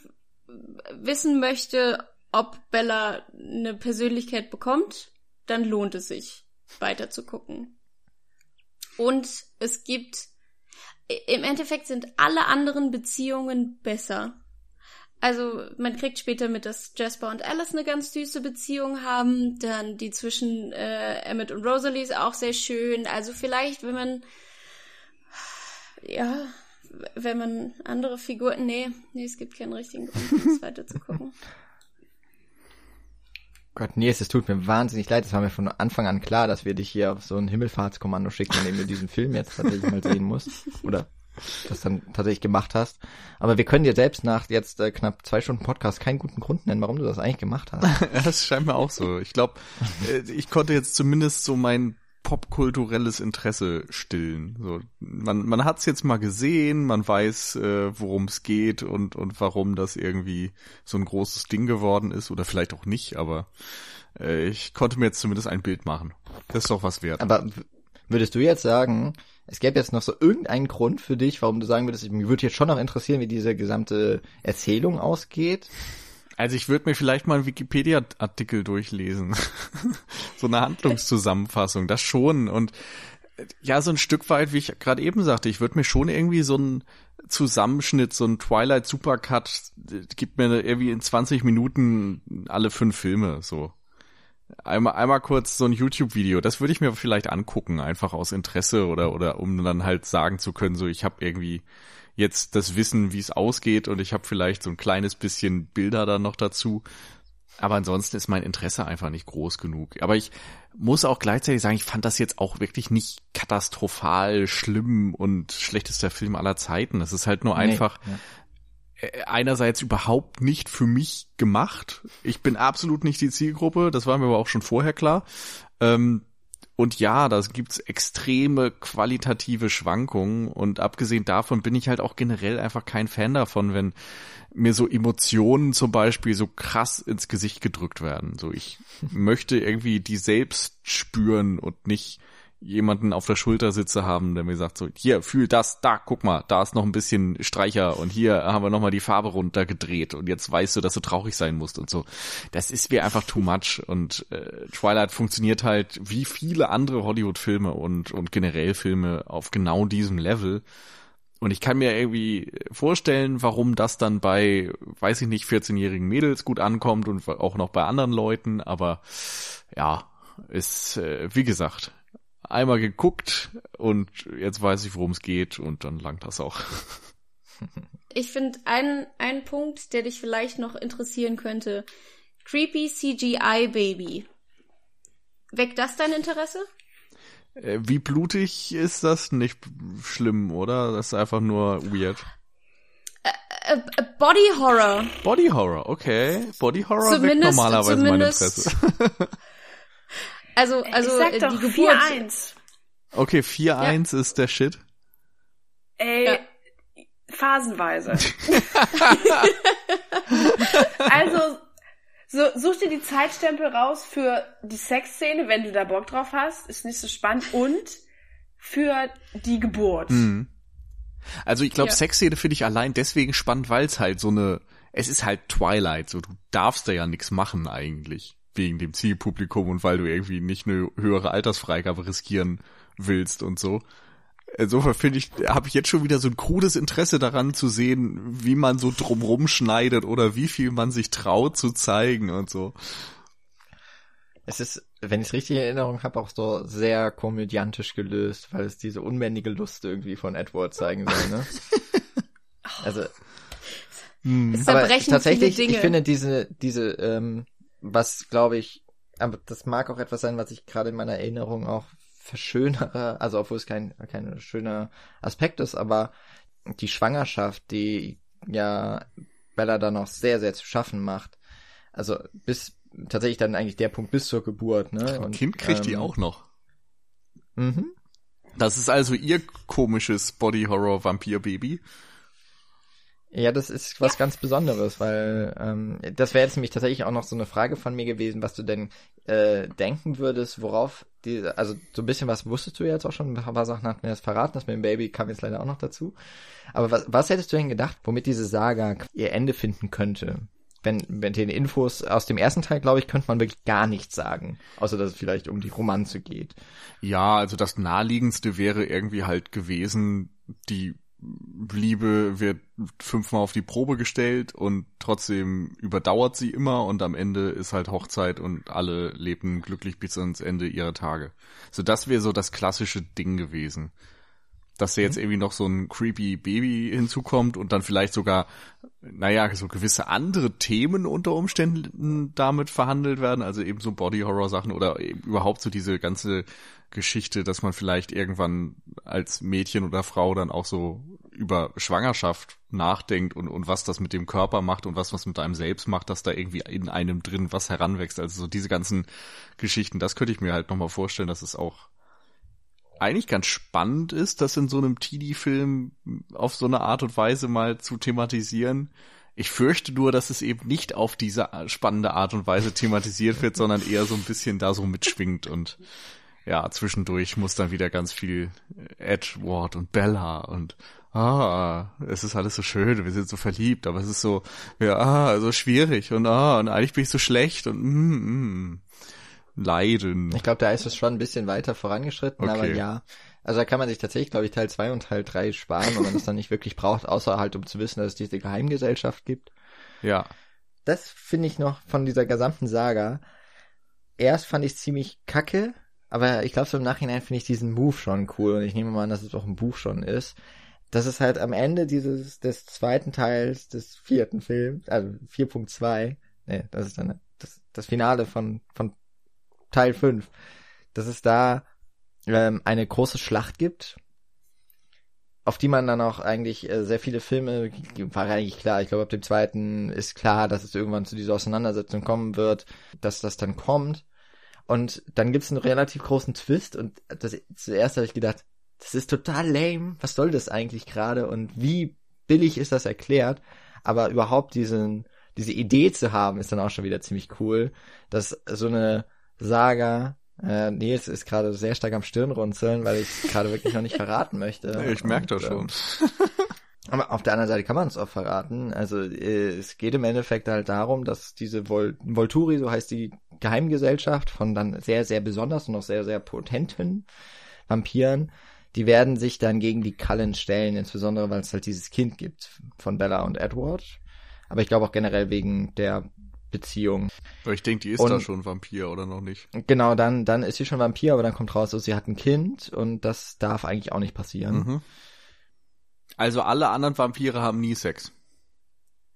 Speaker 2: wissen möchte, ob Bella eine Persönlichkeit bekommt, dann lohnt es sich, weiter zu gucken. Und es gibt, im Endeffekt sind alle anderen Beziehungen besser. Also man kriegt später mit, dass Jasper und Alice eine ganz süße Beziehung haben. Dann die zwischen äh, Emmett und Rosalie ist auch sehr schön. Also vielleicht, wenn man ja, wenn man andere Figuren. Nee, nee, es gibt keinen richtigen Grund, das weiter zu gucken. *laughs*
Speaker 1: Gott, nee, es tut mir wahnsinnig leid. Es war mir von Anfang an klar, dass wir dich hier auf so ein Himmelfahrtskommando schicken, indem du diesen Film jetzt tatsächlich mal sehen musst. Oder das dann tatsächlich gemacht hast. Aber wir können dir selbst nach jetzt äh, knapp zwei Stunden Podcast keinen guten Grund nennen, warum du das eigentlich gemacht hast. *laughs*
Speaker 3: das scheint mir auch so. Ich glaube, äh, ich konnte jetzt zumindest so mein popkulturelles Interesse stillen. So, man man hat es jetzt mal gesehen, man weiß, äh, worum es geht und und warum das irgendwie so ein großes Ding geworden ist oder vielleicht auch nicht, aber äh, ich konnte mir jetzt zumindest ein Bild machen. Das ist doch was wert.
Speaker 1: Aber würdest du jetzt sagen, es gäbe jetzt noch so irgendeinen Grund für dich, warum du sagen würdest, mich würde jetzt schon noch interessieren, wie diese gesamte Erzählung ausgeht?
Speaker 3: Also ich würde mir vielleicht mal einen Wikipedia-Artikel durchlesen. *laughs* so eine Handlungszusammenfassung, das schon. Und ja, so ein Stück weit, wie ich gerade eben sagte, ich würde mir schon irgendwie so ein Zusammenschnitt, so ein Twilight Supercut, gibt mir irgendwie in 20 Minuten alle fünf Filme, so. Einmal, einmal kurz so ein YouTube-Video, das würde ich mir vielleicht angucken, einfach aus Interesse oder, oder um dann halt sagen zu können, so ich habe irgendwie jetzt das Wissen, wie es ausgeht und ich habe vielleicht so ein kleines bisschen Bilder dann noch dazu. Aber ansonsten ist mein Interesse einfach nicht groß genug. Aber ich muss auch gleichzeitig sagen, ich fand das jetzt auch wirklich nicht katastrophal schlimm und schlechtester Film aller Zeiten. Es ist halt nur nee, einfach ja. Äh, einerseits überhaupt nicht für mich gemacht. Ich bin absolut nicht die Zielgruppe, das war mir aber auch schon vorher klar. Ähm, und ja, da gibt's extreme qualitative Schwankungen und abgesehen davon bin ich halt auch generell einfach kein Fan davon, wenn mir so Emotionen zum Beispiel so krass ins Gesicht gedrückt werden. So ich möchte irgendwie die selbst spüren und nicht jemanden auf der Schulter sitze haben, der mir sagt so, hier, fühl das, da, guck mal, da ist noch ein bisschen Streicher und hier haben wir nochmal die Farbe runtergedreht und jetzt weißt du, dass du traurig sein musst und so. Das ist mir einfach too much und äh, Twilight funktioniert halt wie viele andere Hollywood-Filme und, und generell Filme auf genau diesem Level. Und ich kann mir irgendwie vorstellen, warum das dann bei, weiß ich nicht, 14-jährigen Mädels gut ankommt und auch noch bei anderen Leuten, aber ja, ist, äh, wie gesagt, einmal geguckt und jetzt weiß ich, worum es geht und dann langt das auch.
Speaker 2: Ich finde einen, einen Punkt, der dich vielleicht noch interessieren könnte. Creepy CGI Baby. Weckt das dein Interesse?
Speaker 3: Äh, wie blutig ist das? Nicht schlimm, oder? Das ist einfach nur weird.
Speaker 2: Äh, äh, Body Horror.
Speaker 3: Body Horror, okay. Body Horror zumindest, weckt normalerweise mein Interesse. *laughs*
Speaker 2: Also, also
Speaker 4: ich sag doch, die Geburt. 4-1.
Speaker 3: Okay, 4-1 ja. ist der Shit.
Speaker 4: Ey, ja. phasenweise. *laughs* *laughs* also, so, such dir die Zeitstempel raus für die Sexszene, wenn du da Bock drauf hast. Ist nicht so spannend. Und für die Geburt. Mhm.
Speaker 3: Also ich glaube, ja. Sexszene finde ich allein deswegen spannend, weil es halt so eine, es ist halt Twilight, so du darfst da ja nichts machen eigentlich wegen dem Zielpublikum und weil du irgendwie nicht eine höhere Altersfreigabe riskieren willst und so. Insofern finde ich, habe ich jetzt schon wieder so ein krudes Interesse daran zu sehen, wie man so drumrum schneidet oder wie viel man sich traut zu zeigen und so.
Speaker 1: Es ist, wenn ich es richtig in Erinnerung habe, auch so sehr komödiantisch gelöst, weil es diese unbändige Lust irgendwie von Edward zeigen soll, ne? *laughs* also,
Speaker 2: hm. aber tatsächlich,
Speaker 1: ich finde diese, diese ähm, was glaube ich, aber das mag auch etwas sein, was ich gerade in meiner Erinnerung auch verschönere, also obwohl es kein, kein schöner Aspekt ist, aber die Schwangerschaft, die ja Bella dann noch sehr, sehr zu schaffen macht. Also bis tatsächlich dann eigentlich der Punkt bis zur Geburt, ne?
Speaker 3: Und, Kind kriegt ähm, die auch noch. Mhm. Das ist also ihr komisches Body Horror Vampir Baby.
Speaker 1: Ja, das ist was ja. ganz Besonderes, weil ähm, das wäre jetzt nämlich tatsächlich auch noch so eine Frage von mir gewesen, was du denn äh, denken würdest, worauf die, also so ein bisschen was wusstest du ja jetzt auch schon, ein paar Sachen hat mir das verraten, das mit dem Baby kam jetzt leider auch noch dazu. Aber was, was hättest du denn gedacht, womit diese Saga ihr Ende finden könnte? Wenn, wenn den Infos aus dem ersten Teil, glaube ich, könnte man wirklich gar nichts sagen, außer dass es vielleicht um die Romanze geht.
Speaker 3: Ja, also das naheliegendste wäre irgendwie halt gewesen, die Liebe wird fünfmal auf die Probe gestellt und trotzdem überdauert sie immer und am Ende ist halt Hochzeit und alle leben glücklich bis ans Ende ihrer Tage. So, das wäre so das klassische Ding gewesen. Dass da jetzt mhm. irgendwie noch so ein creepy Baby hinzukommt und dann vielleicht sogar, naja, so gewisse andere Themen unter Umständen damit verhandelt werden, also eben so Body Horror Sachen oder überhaupt so diese ganze Geschichte, dass man vielleicht irgendwann als Mädchen oder Frau dann auch so über Schwangerschaft nachdenkt und, und was das mit dem Körper macht und was was mit einem selbst macht, dass da irgendwie in einem drin was heranwächst. Also so diese ganzen Geschichten, das könnte ich mir halt nochmal vorstellen, dass es auch eigentlich ganz spannend ist, das in so einem Teenie-Film auf so eine Art und Weise mal zu thematisieren. Ich fürchte nur, dass es eben nicht auf diese spannende Art und Weise thematisiert wird, sondern eher so ein bisschen da so mitschwingt und ja, zwischendurch muss dann wieder ganz viel Edward und Bella und ah, es ist alles so schön, wir sind so verliebt, aber es ist so, ja, ah, so schwierig und ah, und eigentlich bin ich so schlecht und mm, mm, leiden.
Speaker 1: Ich glaube, da ist es schon ein bisschen weiter vorangeschritten, okay. aber ja. Also da kann man sich tatsächlich, glaube ich, Teil 2 und Teil 3 sparen, wenn man das dann nicht wirklich braucht, außer halt um zu wissen, dass es diese Geheimgesellschaft gibt.
Speaker 3: Ja.
Speaker 1: Das finde ich noch von dieser gesamten Saga erst fand ich ziemlich kacke, aber ich glaube so im Nachhinein finde ich diesen Move schon cool und ich nehme mal an, dass es auch ein Buch schon ist. Das ist halt am Ende dieses, des zweiten Teils des vierten Films, also 4.2, ne, das ist dann das, das Finale von, von Teil 5, dass es da ähm, eine große Schlacht gibt, auf die man dann auch eigentlich äh, sehr viele Filme, war eigentlich klar, ich glaube ab dem zweiten ist klar, dass es irgendwann zu dieser Auseinandersetzung kommen wird, dass das dann kommt. Und dann gibt's einen relativ großen Twist und das, zuerst habe ich gedacht, das ist total lame, was soll das eigentlich gerade und wie billig ist das erklärt, aber überhaupt diesen, diese Idee zu haben, ist dann auch schon wieder ziemlich cool, dass so eine Saga, äh, Nils ist gerade sehr stark am Stirnrunzeln, weil ich gerade wirklich noch nicht verraten möchte. *laughs*
Speaker 3: Ich merke das
Speaker 1: Und,
Speaker 3: schon. *laughs*
Speaker 1: aber auf der anderen Seite kann man es auch verraten. Also äh, es geht im Endeffekt halt darum, dass diese Vol Volturi, so heißt die Geheimgesellschaft von dann sehr, sehr besonders und auch sehr, sehr potenten Vampiren, die werden sich dann gegen die Cullen stellen, insbesondere weil es halt dieses Kind gibt von Bella und Edward. Aber ich glaube auch generell wegen der Beziehung.
Speaker 3: Aber ich denke, die ist
Speaker 1: Und-
Speaker 3: da schon Vampir oder noch nicht.
Speaker 1: Genau, dann, dann ist sie schon Vampir, aber dann kommt raus, so, sie hat ein Kind und das darf eigentlich auch nicht passieren.
Speaker 3: Mhm. Also alle anderen Vampire haben nie Sex.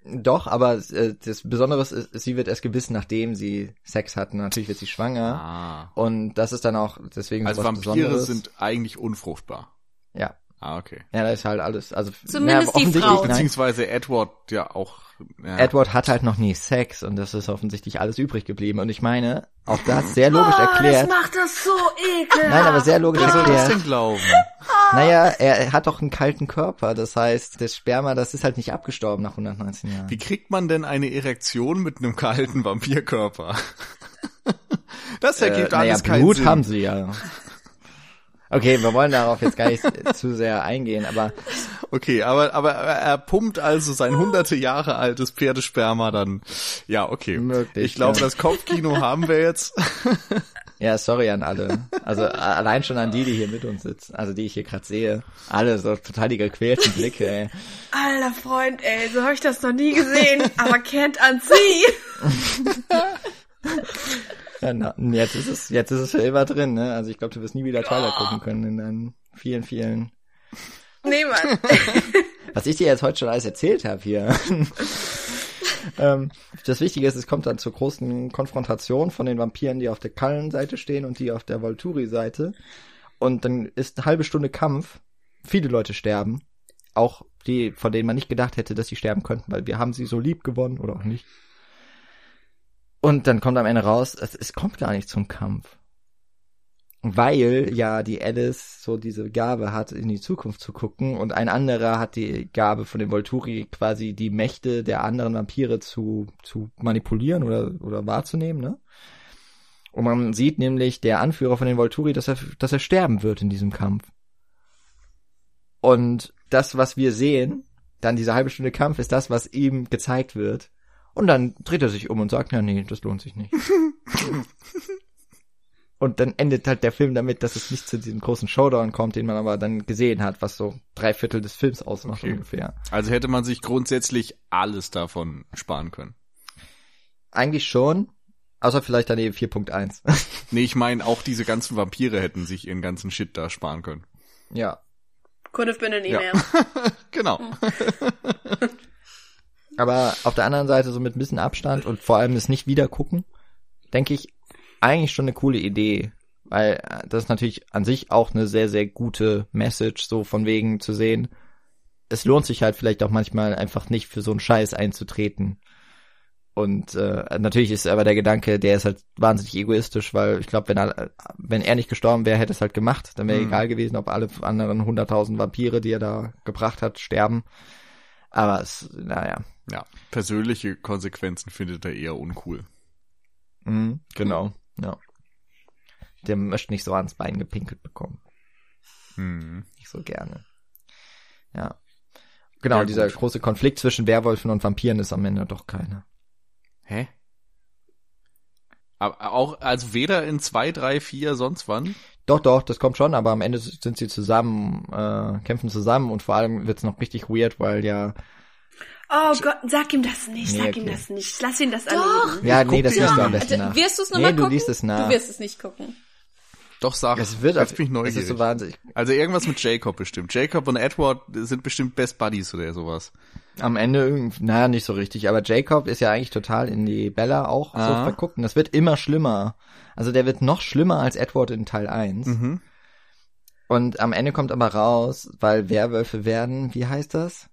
Speaker 1: Doch, aber äh, das Besondere ist, sie wird erst gewissen, nachdem sie Sex hat. Und Natürlich wird sie schwanger.
Speaker 3: Ah.
Speaker 1: Und das ist dann auch deswegen
Speaker 3: Also Vampire
Speaker 1: Besonderes.
Speaker 3: sind eigentlich unfruchtbar.
Speaker 1: Ja.
Speaker 3: Ah, okay.
Speaker 1: Ja, da ist halt alles. Also
Speaker 2: Zumindest die
Speaker 1: offensichtlich,
Speaker 2: Frau.
Speaker 3: Beziehungsweise Edward ja auch. Ja.
Speaker 1: Edward hat halt noch nie Sex und das ist offensichtlich alles übrig geblieben. Und ich meine, auch das sehr logisch
Speaker 4: Oh,
Speaker 1: erklärt.
Speaker 4: das macht das so ekelhaft.
Speaker 1: Nein, aber sehr logisch
Speaker 3: Wer soll das
Speaker 1: erklärt.
Speaker 3: denn glauben?
Speaker 1: Naja, er, hat doch einen kalten Körper. Das heißt, das Sperma, das ist halt nicht abgestorben nach 119 Jahren.
Speaker 3: Wie kriegt man denn eine Erektion mit einem kalten Vampirkörper? *laughs* Das ergibt
Speaker 1: äh, naja,
Speaker 3: alles keinen
Speaker 1: Blut
Speaker 3: Sinn.
Speaker 1: haben sie ja. Okay, wir wollen darauf jetzt gar nicht *laughs* zu sehr eingehen, aber
Speaker 3: Okay, aber, aber er pumpt also sein hunderte Jahre altes Pferdesperma dann. Ja, okay.
Speaker 1: Möglich,
Speaker 3: ich glaube,
Speaker 1: ja.
Speaker 3: das Kopfkino haben wir jetzt. *laughs*
Speaker 1: ja, sorry an alle. Also allein schon an die, die hier mit uns sitzen, also die ich hier gerade sehe. Alle so total die gequälten Blicke, ey.
Speaker 4: Alter Freund, ey, so habe ich das noch nie gesehen. aber can't unsee. *laughs*
Speaker 1: Ja, na, jetzt ist es, jetzt ist es für immer drin, ne? Also ich glaube, du wirst nie wieder Twilight gucken können in deinen vielen, vielen.
Speaker 4: Nee, Mann. *laughs*
Speaker 1: Was ich dir jetzt heute schon alles erzählt habe hier. *laughs* ähm, das Wichtige ist, es kommt dann zur großen Konfrontation von den Vampiren, die auf der Kallen-Seite stehen und die auf der Volturi-Seite. Und dann ist eine halbe Stunde Kampf. Viele Leute sterben. Auch die, von denen man nicht gedacht hätte, dass sie sterben könnten, weil wir haben sie so lieb gewonnen oder auch nicht. Und dann kommt am Ende raus, es, es kommt gar nicht zum Kampf. Weil ja die Alice so diese Gabe hat, in die Zukunft zu gucken und ein anderer hat die Gabe von den Volturi quasi die Mächte der anderen Vampire zu, zu manipulieren oder, oder wahrzunehmen, ne? Und man sieht nämlich der Anführer von den Volturi, dass er, dass er sterben wird in diesem Kampf. Und das, was wir sehen, dann diese halbe Stunde Kampf, ist das, was ihm gezeigt wird. Und dann dreht er sich um und sagt, ja, nee, das lohnt sich nicht. *laughs* und dann endet halt der Film damit, dass es nicht zu diesem großen Showdown kommt, den man aber dann gesehen hat, was so drei Viertel des Films ausmacht
Speaker 3: Okay.
Speaker 1: ungefähr.
Speaker 3: Also hätte man sich grundsätzlich alles davon sparen können.
Speaker 1: Eigentlich schon, außer vielleicht dann eben 4.1. *laughs*
Speaker 3: Nee, ich meine, auch diese ganzen Vampire hätten sich ihren ganzen Shit da sparen können.
Speaker 1: ja.
Speaker 4: Could have been an
Speaker 3: Ja.
Speaker 4: email. *laughs*
Speaker 3: Genau.
Speaker 1: Aber auf der anderen Seite so mit ein bisschen Abstand und vor allem das nicht wieder gucken, denke ich, eigentlich schon eine coole Idee. Weil äh, das ist natürlich an sich auch eine sehr, sehr gute Message, so von wegen zu sehen, es lohnt sich halt vielleicht auch manchmal einfach nicht für so einen Scheiß einzutreten. Und äh, natürlich ist aber der Gedanke, der ist halt wahnsinnig egoistisch, weil ich glaube, wenn er, wenn er nicht gestorben wäre, hätte es halt gemacht. Dann wäre
Speaker 3: Mhm.
Speaker 1: egal gewesen, ob alle anderen 100.000 Vampire, die er da gebracht hat, sterben. Aber es, naja,
Speaker 3: Ja. Persönliche Konsequenzen findet er eher uncool.
Speaker 1: Mhm, genau, ja. Der möchte nicht so ans Bein gepinkelt bekommen.
Speaker 3: Hm.
Speaker 1: Nicht so gerne. Ja. Genau,
Speaker 3: Ja,
Speaker 1: dieser große Konflikt zwischen Werwölfen und Vampiren ist am Ende doch keiner.
Speaker 3: Hä? Aber auch, also weder in zwei, drei, vier, sonst wann?
Speaker 1: Doch, doch, das kommt schon, aber am Ende sind sie zusammen, äh, kämpfen zusammen und vor allem wird's noch richtig weird, weil ja
Speaker 4: Oh Gott, sag ihm das nicht,
Speaker 1: Nee,
Speaker 4: sag
Speaker 1: okay.
Speaker 4: ihm das nicht. Lass ihn das
Speaker 2: Doch.
Speaker 4: erleben.
Speaker 1: Ja, nee, das liest du am besten nach.
Speaker 2: Wirst du es
Speaker 1: Nee,
Speaker 2: nochmal
Speaker 1: du
Speaker 2: gucken?
Speaker 1: liest es nach.
Speaker 2: Du wirst es nicht gucken.
Speaker 3: Doch, sag.
Speaker 1: Es wird
Speaker 3: Jetzt
Speaker 1: auf,
Speaker 3: bin ich
Speaker 1: es
Speaker 3: neugierig.
Speaker 1: ist so wahnsinnig.
Speaker 3: also irgendwas mit Jacob bestimmt. Jacob und Edward sind bestimmt Best Buddies oder sowas.
Speaker 1: Am Ende irgendwie, naja, nicht so richtig, aber Jacob ist ja eigentlich total in die Bella auch so
Speaker 3: Ah.
Speaker 1: verguckt und das wird immer schlimmer. Also der wird noch schlimmer als Edward in Teil 1.
Speaker 3: Mhm.
Speaker 1: Und am Ende kommt aber raus, weil Werwölfe werden, wie heißt das?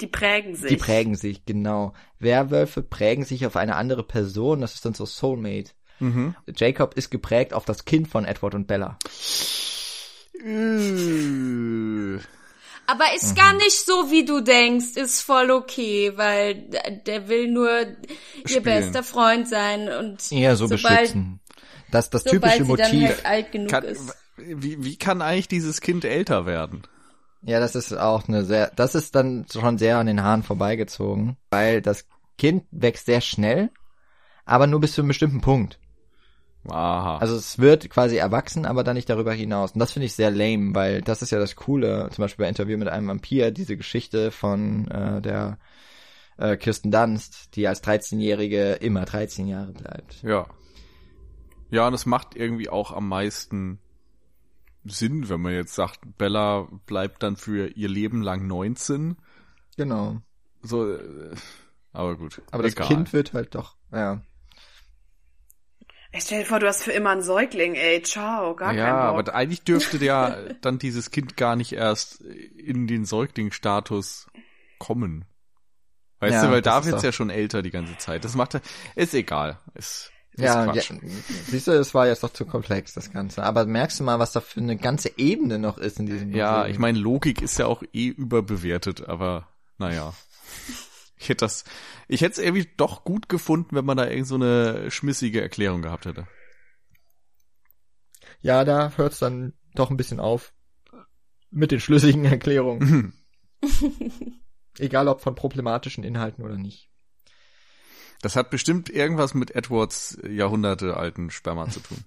Speaker 4: Die prägen sich.
Speaker 1: Die prägen sich, genau. Werwölfe prägen sich auf eine andere Person, das ist dann so Soulmate.
Speaker 3: Mhm.
Speaker 1: Jacob ist geprägt auf das Kind von Edward und Bella.
Speaker 2: Aber ist gar nicht so, wie du denkst. Ist voll okay, weil der will nur ihr
Speaker 3: Spielen.
Speaker 2: bester Freund sein und
Speaker 1: Eher so
Speaker 2: sobald,
Speaker 1: beschützen. Das das
Speaker 2: sobald
Speaker 1: typische
Speaker 2: sie dann
Speaker 1: Motiv.
Speaker 2: halt alt genug
Speaker 3: Kann,
Speaker 2: ist.
Speaker 3: wie, wie kann eigentlich dieses Kind älter werden?
Speaker 1: Ja, das ist auch eine sehr, das ist dann schon sehr an den Haaren vorbeigezogen, weil das Kind wächst sehr schnell, aber nur bis zu einem bestimmten Punkt.
Speaker 3: Aha.
Speaker 1: Also es wird quasi erwachsen, aber dann nicht darüber hinaus. Und das finde ich sehr lame, weil das ist ja das Coole, zum Beispiel bei Interview mit einem Vampir, diese Geschichte von äh, der äh, Kirsten Dunst, die als 13-Jährige immer 13 Jahre bleibt.
Speaker 3: ja. Ja, und es macht irgendwie auch am meisten Sinn, wenn man jetzt sagt, Bella bleibt dann für ihr Leben lang 19.
Speaker 1: Genau.
Speaker 3: So, äh, aber gut.
Speaker 1: Aber das
Speaker 3: egal.
Speaker 1: Kind wird halt doch, ja.
Speaker 4: Ey, stell dir vor, du hast für immer einen Säugling, ey. Ciao, gar
Speaker 3: ja,
Speaker 4: kein Bock.
Speaker 3: aber eigentlich dürfte der *laughs* dann dieses Kind gar nicht erst in den Säuglingsstatus kommen. Weißt
Speaker 1: Ja,
Speaker 3: du, weil da
Speaker 1: ist
Speaker 3: wird's ja schon älter die ganze Zeit. Das macht er, ist egal. Ist
Speaker 1: Ja, ja, siehst du, es war jetzt doch zu komplex, das Ganze. Aber merkst du mal, was da für eine ganze Ebene noch ist in diesem
Speaker 3: Ja,
Speaker 1: Modell?
Speaker 3: ich meine, Logik ist ja auch eh überbewertet, aber naja. *laughs* Ich hätte das, ich hätte es irgendwie doch gut gefunden, wenn man da irgend so eine schmissige Erklärung gehabt hätte.
Speaker 1: Ja, da hört's dann doch ein bisschen auf mit den schlüssigen Erklärungen. *laughs* Egal ob von problematischen Inhalten oder nicht.
Speaker 3: Das hat bestimmt irgendwas mit Edwards Jahrhunderte alten Sperma zu tun.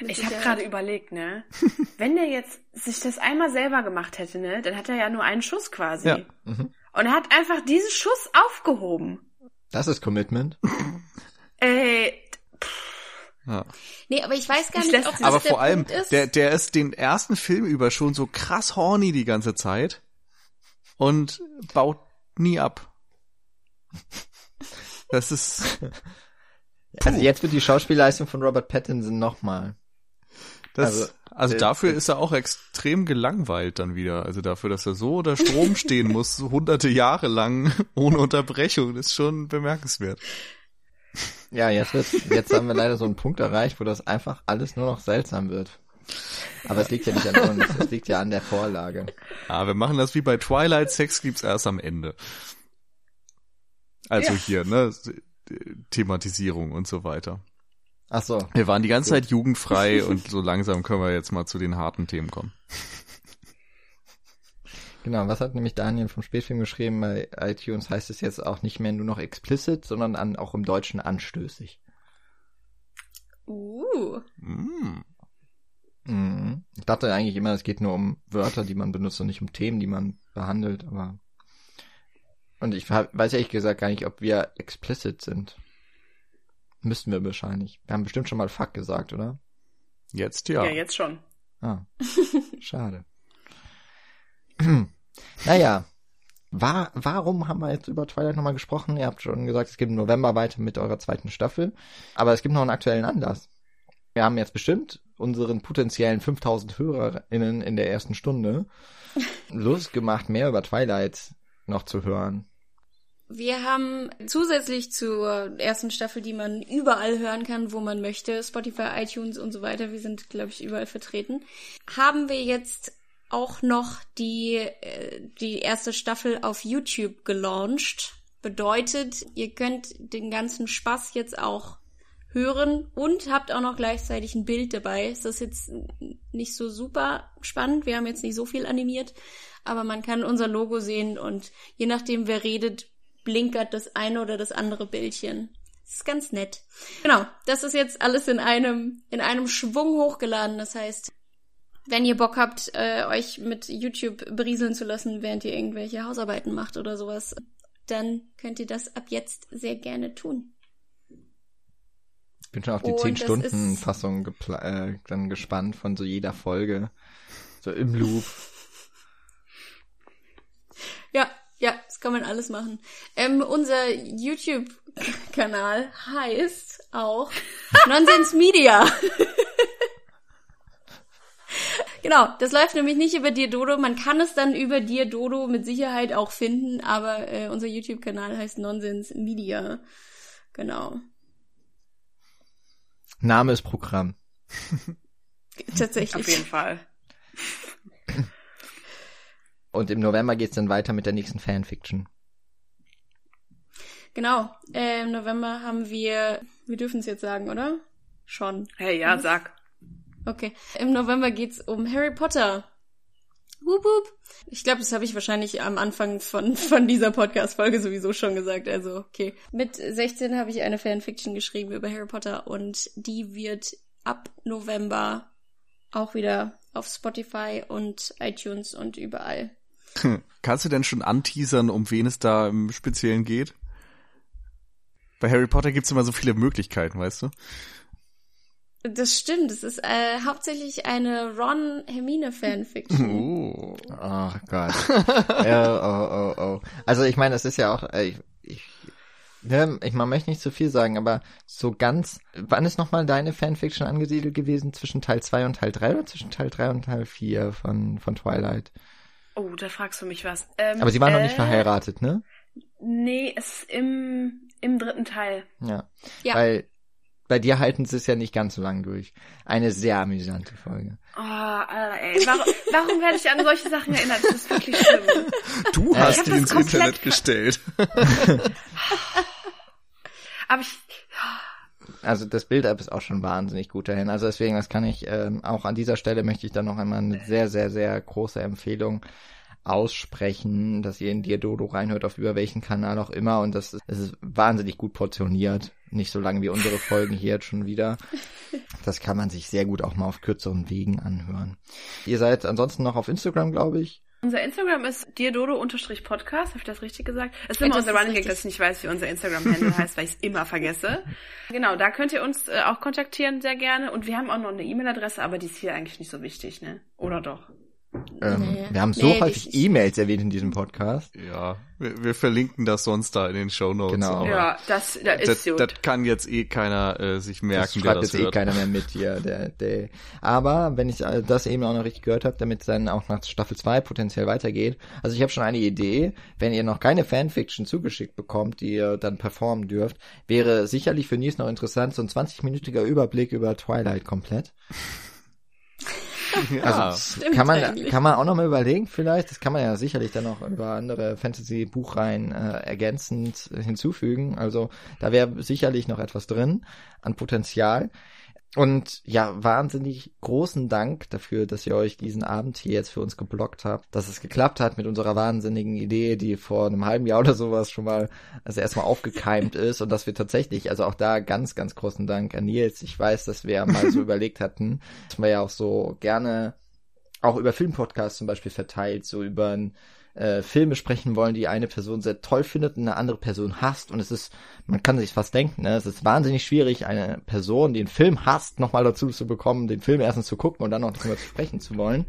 Speaker 4: Ich habe gerade überlegt, ne? *laughs* Wenn der jetzt sich das einmal selber gemacht hätte, ne, dann hat er ja nur einen Schuss quasi.
Speaker 3: Ja.
Speaker 1: Mhm.
Speaker 4: Und er hat einfach diesen Schuss aufgehoben.
Speaker 1: Das ist Commitment.
Speaker 4: Ey,
Speaker 3: Ja.
Speaker 2: Nee, aber ich weiß gar
Speaker 4: Ich
Speaker 2: nicht, ob
Speaker 4: sich-
Speaker 2: das
Speaker 3: Aber
Speaker 2: der
Speaker 3: vor allem,
Speaker 2: Punkt ist.
Speaker 3: der, der ist den ersten Film über schon so krass horny die ganze Zeit und baut nie ab. *laughs* Das ist, *laughs*
Speaker 1: Also jetzt wird die Schauspielleistung von Robert Pattinson nochmal.
Speaker 3: das,
Speaker 1: Also,
Speaker 3: also,
Speaker 1: äh,
Speaker 3: dafür ist er auch extrem gelangweilt dann wieder. Also dafür, dass er so unter Strom stehen muss, so *laughs* hunderte Jahre lang, ohne Unterbrechung, ist schon bemerkenswert.
Speaker 1: Ja, jetzt wird's, jetzt haben wir leider so einen Punkt erreicht, wo das einfach alles nur noch seltsam wird. Aber es liegt ja nicht an uns, es liegt ja an der Vorlage.
Speaker 3: Ah, wir machen das wie bei Twilight, Sex gibt's erst am Ende. Also
Speaker 4: Ja.
Speaker 3: hier, ne, Thematisierung und so weiter.
Speaker 1: Ach so.
Speaker 3: Wir waren die ganze Zeit jugendfrei *laughs* und so langsam können wir jetzt mal zu den harten Themen kommen.
Speaker 1: Genau, was hat nämlich Daniel vom Spätfilm geschrieben? Bei iTunes heißt es jetzt auch nicht mehr nur noch explicit, sondern an, auch im Deutschen anstößig.
Speaker 2: uh,
Speaker 3: Mm.
Speaker 1: Mhm. Ich dachte eigentlich immer, es geht nur um Wörter, die man benutzt und nicht um Themen, die man behandelt, aber und ich weiß ehrlich gesagt gar nicht, ob wir explicit sind. Müssten wir wahrscheinlich. Wir haben bestimmt schon mal Fuck gesagt, oder?
Speaker 3: Jetzt
Speaker 4: ja,
Speaker 3: ja.
Speaker 4: jetzt schon.
Speaker 1: Ah, *laughs* schade. *clears throat* naja, war, warum haben wir jetzt über Twilight nochmal gesprochen? Ihr habt schon gesagt, es geht im November weiter mit eurer zweiten Staffel. Aber es gibt noch einen aktuellen Anlass. Wir haben jetzt bestimmt unseren potenziellen 5000 HörerInnen in der ersten Stunde *laughs* Lust gemacht, mehr über Twilight noch zu hören.
Speaker 2: Wir haben zusätzlich zur ersten Staffel, die man überall hören kann, wo man möchte, Spotify, iTunes und so weiter, wir sind, glaube ich, überall vertreten, haben wir jetzt auch noch die, äh, die erste Staffel auf YouTube gelauncht. Bedeutet, ihr könnt den ganzen Spaß jetzt auch hören und habt auch noch gleichzeitig ein Bild dabei. Es ist jetzt nicht so super spannend. Wir haben jetzt nicht so viel animiert, aber man kann unser Logo sehen und je nachdem, wer redet, blinkert das eine oder das andere Bildchen. Das ist ganz nett. Genau, das ist jetzt alles in einem, in einem Schwung hochgeladen. Das heißt, wenn ihr Bock habt, äh, euch mit YouTube berieseln zu lassen, während ihr irgendwelche Hausarbeiten macht oder sowas, dann könnt ihr das ab jetzt sehr gerne tun.
Speaker 1: Ich bin schon auf die 10-Stunden-Fassung äh, dann gespannt von so jeder Folge. So im Loop.
Speaker 2: Ja, ja, das kann man alles machen. Ähm, unser YouTube-Kanal heißt auch *laughs* Nonsense Media. genau, das läuft nämlich nicht über dir Dodo. Man kann es dann über dir Dodo mit Sicherheit auch finden, aber äh, unser YouTube-Kanal heißt Nonsense Media. Genau.
Speaker 1: Name ist Programm.
Speaker 2: Tatsächlich.
Speaker 4: Auf jeden Fall.
Speaker 1: Und im November geht's dann weiter mit der nächsten Fanfiction.
Speaker 2: Genau. Äh, Im November haben wir, wir dürfen es jetzt sagen, oder? Schon.
Speaker 4: Hey, ja, mhm. sag.
Speaker 2: Okay. Im November geht's um Harry Potter. Wup, wup. Ich glaube, das habe ich wahrscheinlich am Anfang von, *laughs* von dieser Podcast-Folge sowieso schon gesagt. Also, okay. Mit 16 habe ich eine Fanfiction geschrieben über Harry Potter und die wird ab November auch wieder auf Spotify und iTunes und überall
Speaker 3: Kannst du denn schon anteasern, um wen es da im Speziellen geht? Bei Harry Potter gibt's immer so viele Möglichkeiten, weißt du?
Speaker 2: Das stimmt. Es ist äh, hauptsächlich eine Ron Hermine Fanfiction. *laughs*
Speaker 1: Oh, oh Gott. ja, oh, oh, oh. Also ich meine, es ist ja auch, äh, ich, ich, ne, ich man möchte nicht zu viel sagen, aber so ganz, wann ist nochmal deine Fanfiction angesiedelt gewesen? Zwischen Teil 2 und Teil 3 oder zwischen Teil 3 und Teil 4 von, von Twilight?
Speaker 4: Oh, da fragst du mich was. Ähm,
Speaker 1: Aber sie waren äh, noch nicht äh, verheiratet, ne?
Speaker 4: Nee, es ist im, im dritten Teil.
Speaker 1: Ja. ja. Weil bei dir halten sie es ja nicht ganz so lang durch. Eine sehr amüsante Folge.
Speaker 4: Oh, Alter, ey. Warum, warum werde ich an solche Sachen erinnert? Das ist wirklich schlimm.
Speaker 3: Du hast die ins Internet gestellt. *laughs*
Speaker 4: Aber ich...
Speaker 1: Also das Build-up ist auch schon wahnsinnig gut dahin. Also deswegen, das kann ich ähm, auch an dieser Stelle möchte ich dann noch einmal eine sehr, sehr, sehr große Empfehlung aussprechen, dass ihr in dir Dodo reinhört, auf über welchen Kanal auch immer. Und das ist, das ist wahnsinnig gut portioniert. Nicht so lange wie unsere Folgen hier jetzt schon wieder. Das kann man sich sehr gut auch mal auf kürzeren Wegen anhören. Ihr seid ansonsten noch auf Instagram, glaube ich.
Speaker 4: Unser Instagram ist dirdodo-podcast, habe ich das richtig gesagt? Es ist immer unser Running Gag, dass ich nicht weiß, wie unser Instagram-Handle *laughs* heißt, weil ich es immer vergesse. Genau, da könnt ihr uns äh, auch kontaktieren, sehr gerne. Und wir haben auch noch eine E-Mail-Adresse, aber die ist hier eigentlich nicht so wichtig, ne? Oder doch?
Speaker 1: Ähm, nee. Wir haben so nee, häufig E-Mails erwähnt in diesem Podcast.
Speaker 3: Ja, wir, wir, verlinken das sonst da in den Show Notes.
Speaker 4: Genau. Ja, das, das ist
Speaker 3: das, das kann jetzt eh keiner äh, sich merken,
Speaker 1: das schreibt jetzt eh hört. eh keiner mehr mit hier. Der, der. Aber wenn ich äh, das eben auch noch richtig gehört habe, damit es dann auch nach Staffel 2 potenziell weitergeht. Also ich habe schon eine Idee, wenn ihr noch keine Fanfiction zugeschickt bekommt, die ihr dann performen dürft, wäre sicherlich für Nils noch interessant, so ein 20-minütiger Überblick über Twilight komplett. Ja, also kann man eigentlich. kann man auch noch mal überlegen vielleicht. Das kann man ja sicherlich dann noch über andere Fantasy-Buchreihen äh, ergänzend hinzufügen. Also da wäre sicherlich noch etwas drin an Potenzial. Und ja, wahnsinnig großen Dank dafür, dass ihr euch diesen Abend hier jetzt für uns geblockt habt, dass es geklappt hat mit unserer wahnsinnigen Idee, die vor einem halben Jahr oder sowas schon mal, also erstmal aufgekeimt *laughs* ist und dass wir tatsächlich, also auch da ganz, ganz großen Dank an Nils. Ich weiß, dass wir mal so *laughs* überlegt hatten, dass wir ja auch so gerne auch über Filmpodcasts zum Beispiel verteilt, so über ein äh, Filme sprechen wollen, die eine Person sehr toll findet und eine andere Person hasst. Und es ist, man kann sich fast denken, ne? es ist wahnsinnig schwierig, eine Person, die einen Film hasst, nochmal dazu zu bekommen, den Film erstens zu gucken und dann noch darüber zu sprechen zu wollen.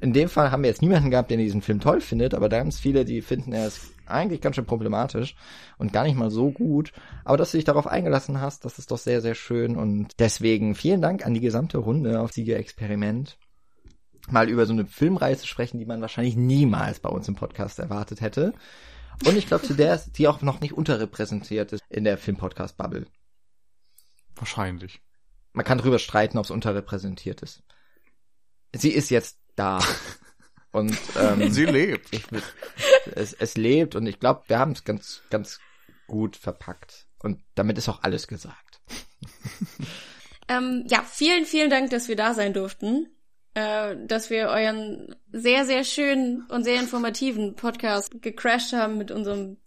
Speaker 1: In dem Fall haben wir jetzt niemanden gehabt, der diesen Film toll findet, aber ganz viele, die finden, er ist eigentlich ganz schön problematisch und gar nicht mal so gut. Aber dass du dich darauf eingelassen hast, das ist doch sehr, sehr schön. Und deswegen vielen Dank an die gesamte Runde auf Sieger-Experiment mal über so eine Filmreihe zu sprechen, die man wahrscheinlich niemals bei uns im Podcast erwartet hätte. Und ich glaube, zu der, die auch noch nicht unterrepräsentiert ist in der Filmpodcast-Bubble.
Speaker 3: Wahrscheinlich.
Speaker 1: Man kann drüber streiten, ob es unterrepräsentiert ist. Sie ist jetzt da. *laughs* Und ähm,
Speaker 3: sie lebt.
Speaker 1: Ich, es, es lebt und ich glaube, wir haben es ganz, ganz gut verpackt. Und damit ist auch alles gesagt. *laughs*
Speaker 2: ähm, ja, vielen, vielen Dank, dass wir da sein durften äh, dass wir euren sehr, sehr schönen und sehr informativen Podcast gecrashed haben mit unserem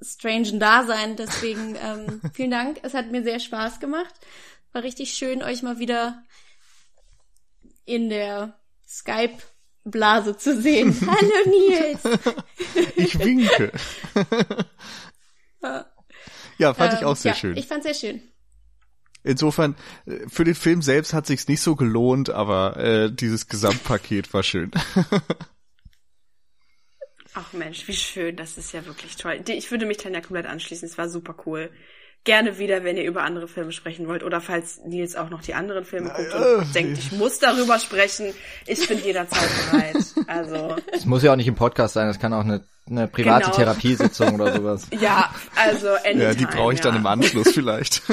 Speaker 2: strangen Dasein. Deswegen *laughs* ähm, vielen Dank. Es hat mir sehr Spaß gemacht. War richtig schön, euch mal wieder in der Skype-Blase zu sehen. *laughs* Hallo Nils!
Speaker 3: Ich winke. *laughs* ja, fand ähm, ich auch sehr
Speaker 2: ja,
Speaker 3: schön.
Speaker 2: Ich fand sehr schön.
Speaker 3: Insofern, äh, für den Film selbst hat sich's nicht so gelohnt, aber äh, dieses Gesamtpaket war schön.
Speaker 4: Ach Mensch, wie schön, das ist ja wirklich toll. Ich würde mich dann ja komplett anschließen, es war super cool. Gerne wieder, wenn ihr über andere Filme sprechen wollt oder falls Nils auch noch die anderen Filme guckt und äh, denkt, ich muss darüber sprechen. Ich bin jederzeit bereit. Also.
Speaker 1: Es muss ja auch nicht im Podcast sein, es kann auch eine, eine private genau. Therapiesitzung oder sowas. *laughs*
Speaker 4: Ja, also anytime,
Speaker 3: Ja, die brauche ich
Speaker 4: ja.
Speaker 3: dann im Anschluss vielleicht. *laughs*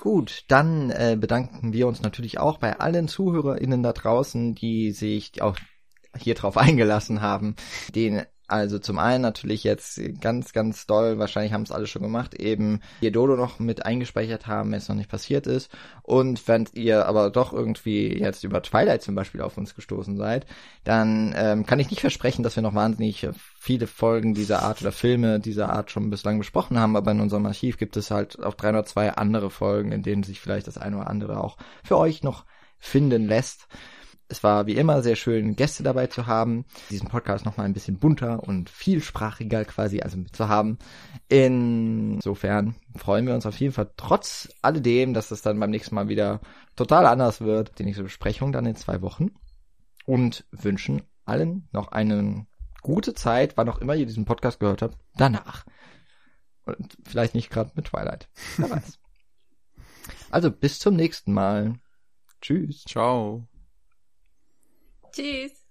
Speaker 1: Gut, dann äh, bedanken wir uns natürlich auch bei allen ZuhörerInnen da draußen, die sich auch hier drauf eingelassen haben, den also zum einen natürlich jetzt ganz, ganz doll, wahrscheinlich haben es alle schon gemacht, eben ihr Dodo noch mit eingespeichert haben, wenn es noch nicht passiert ist. Und wenn ihr aber doch irgendwie jetzt über Twilight zum Beispiel auf uns gestoßen seid, dann ähm, kann ich nicht versprechen, dass wir noch wahnsinnig viele Folgen dieser Art oder Filme dieser Art schon bislang besprochen haben, aber in unserem Archiv gibt es halt auch 302 andere Folgen, in denen sich vielleicht das eine oder andere auch für euch noch finden lässt. Es war wie immer sehr schön, Gäste dabei zu haben, diesen Podcast nochmal ein bisschen bunter und vielsprachiger quasi also zu haben. Insofern freuen wir uns auf jeden Fall trotz alledem, dass es dann beim nächsten Mal wieder total anders wird. Die nächste Besprechung dann in zwei Wochen. Und wünschen allen noch eine gute Zeit, wann auch immer ihr diesen Podcast gehört habt, danach. Und vielleicht nicht gerade mit Twilight. Wer weiß. *laughs* Also bis zum nächsten Mal. Tschüss.
Speaker 3: Ciao.
Speaker 2: Tschüss.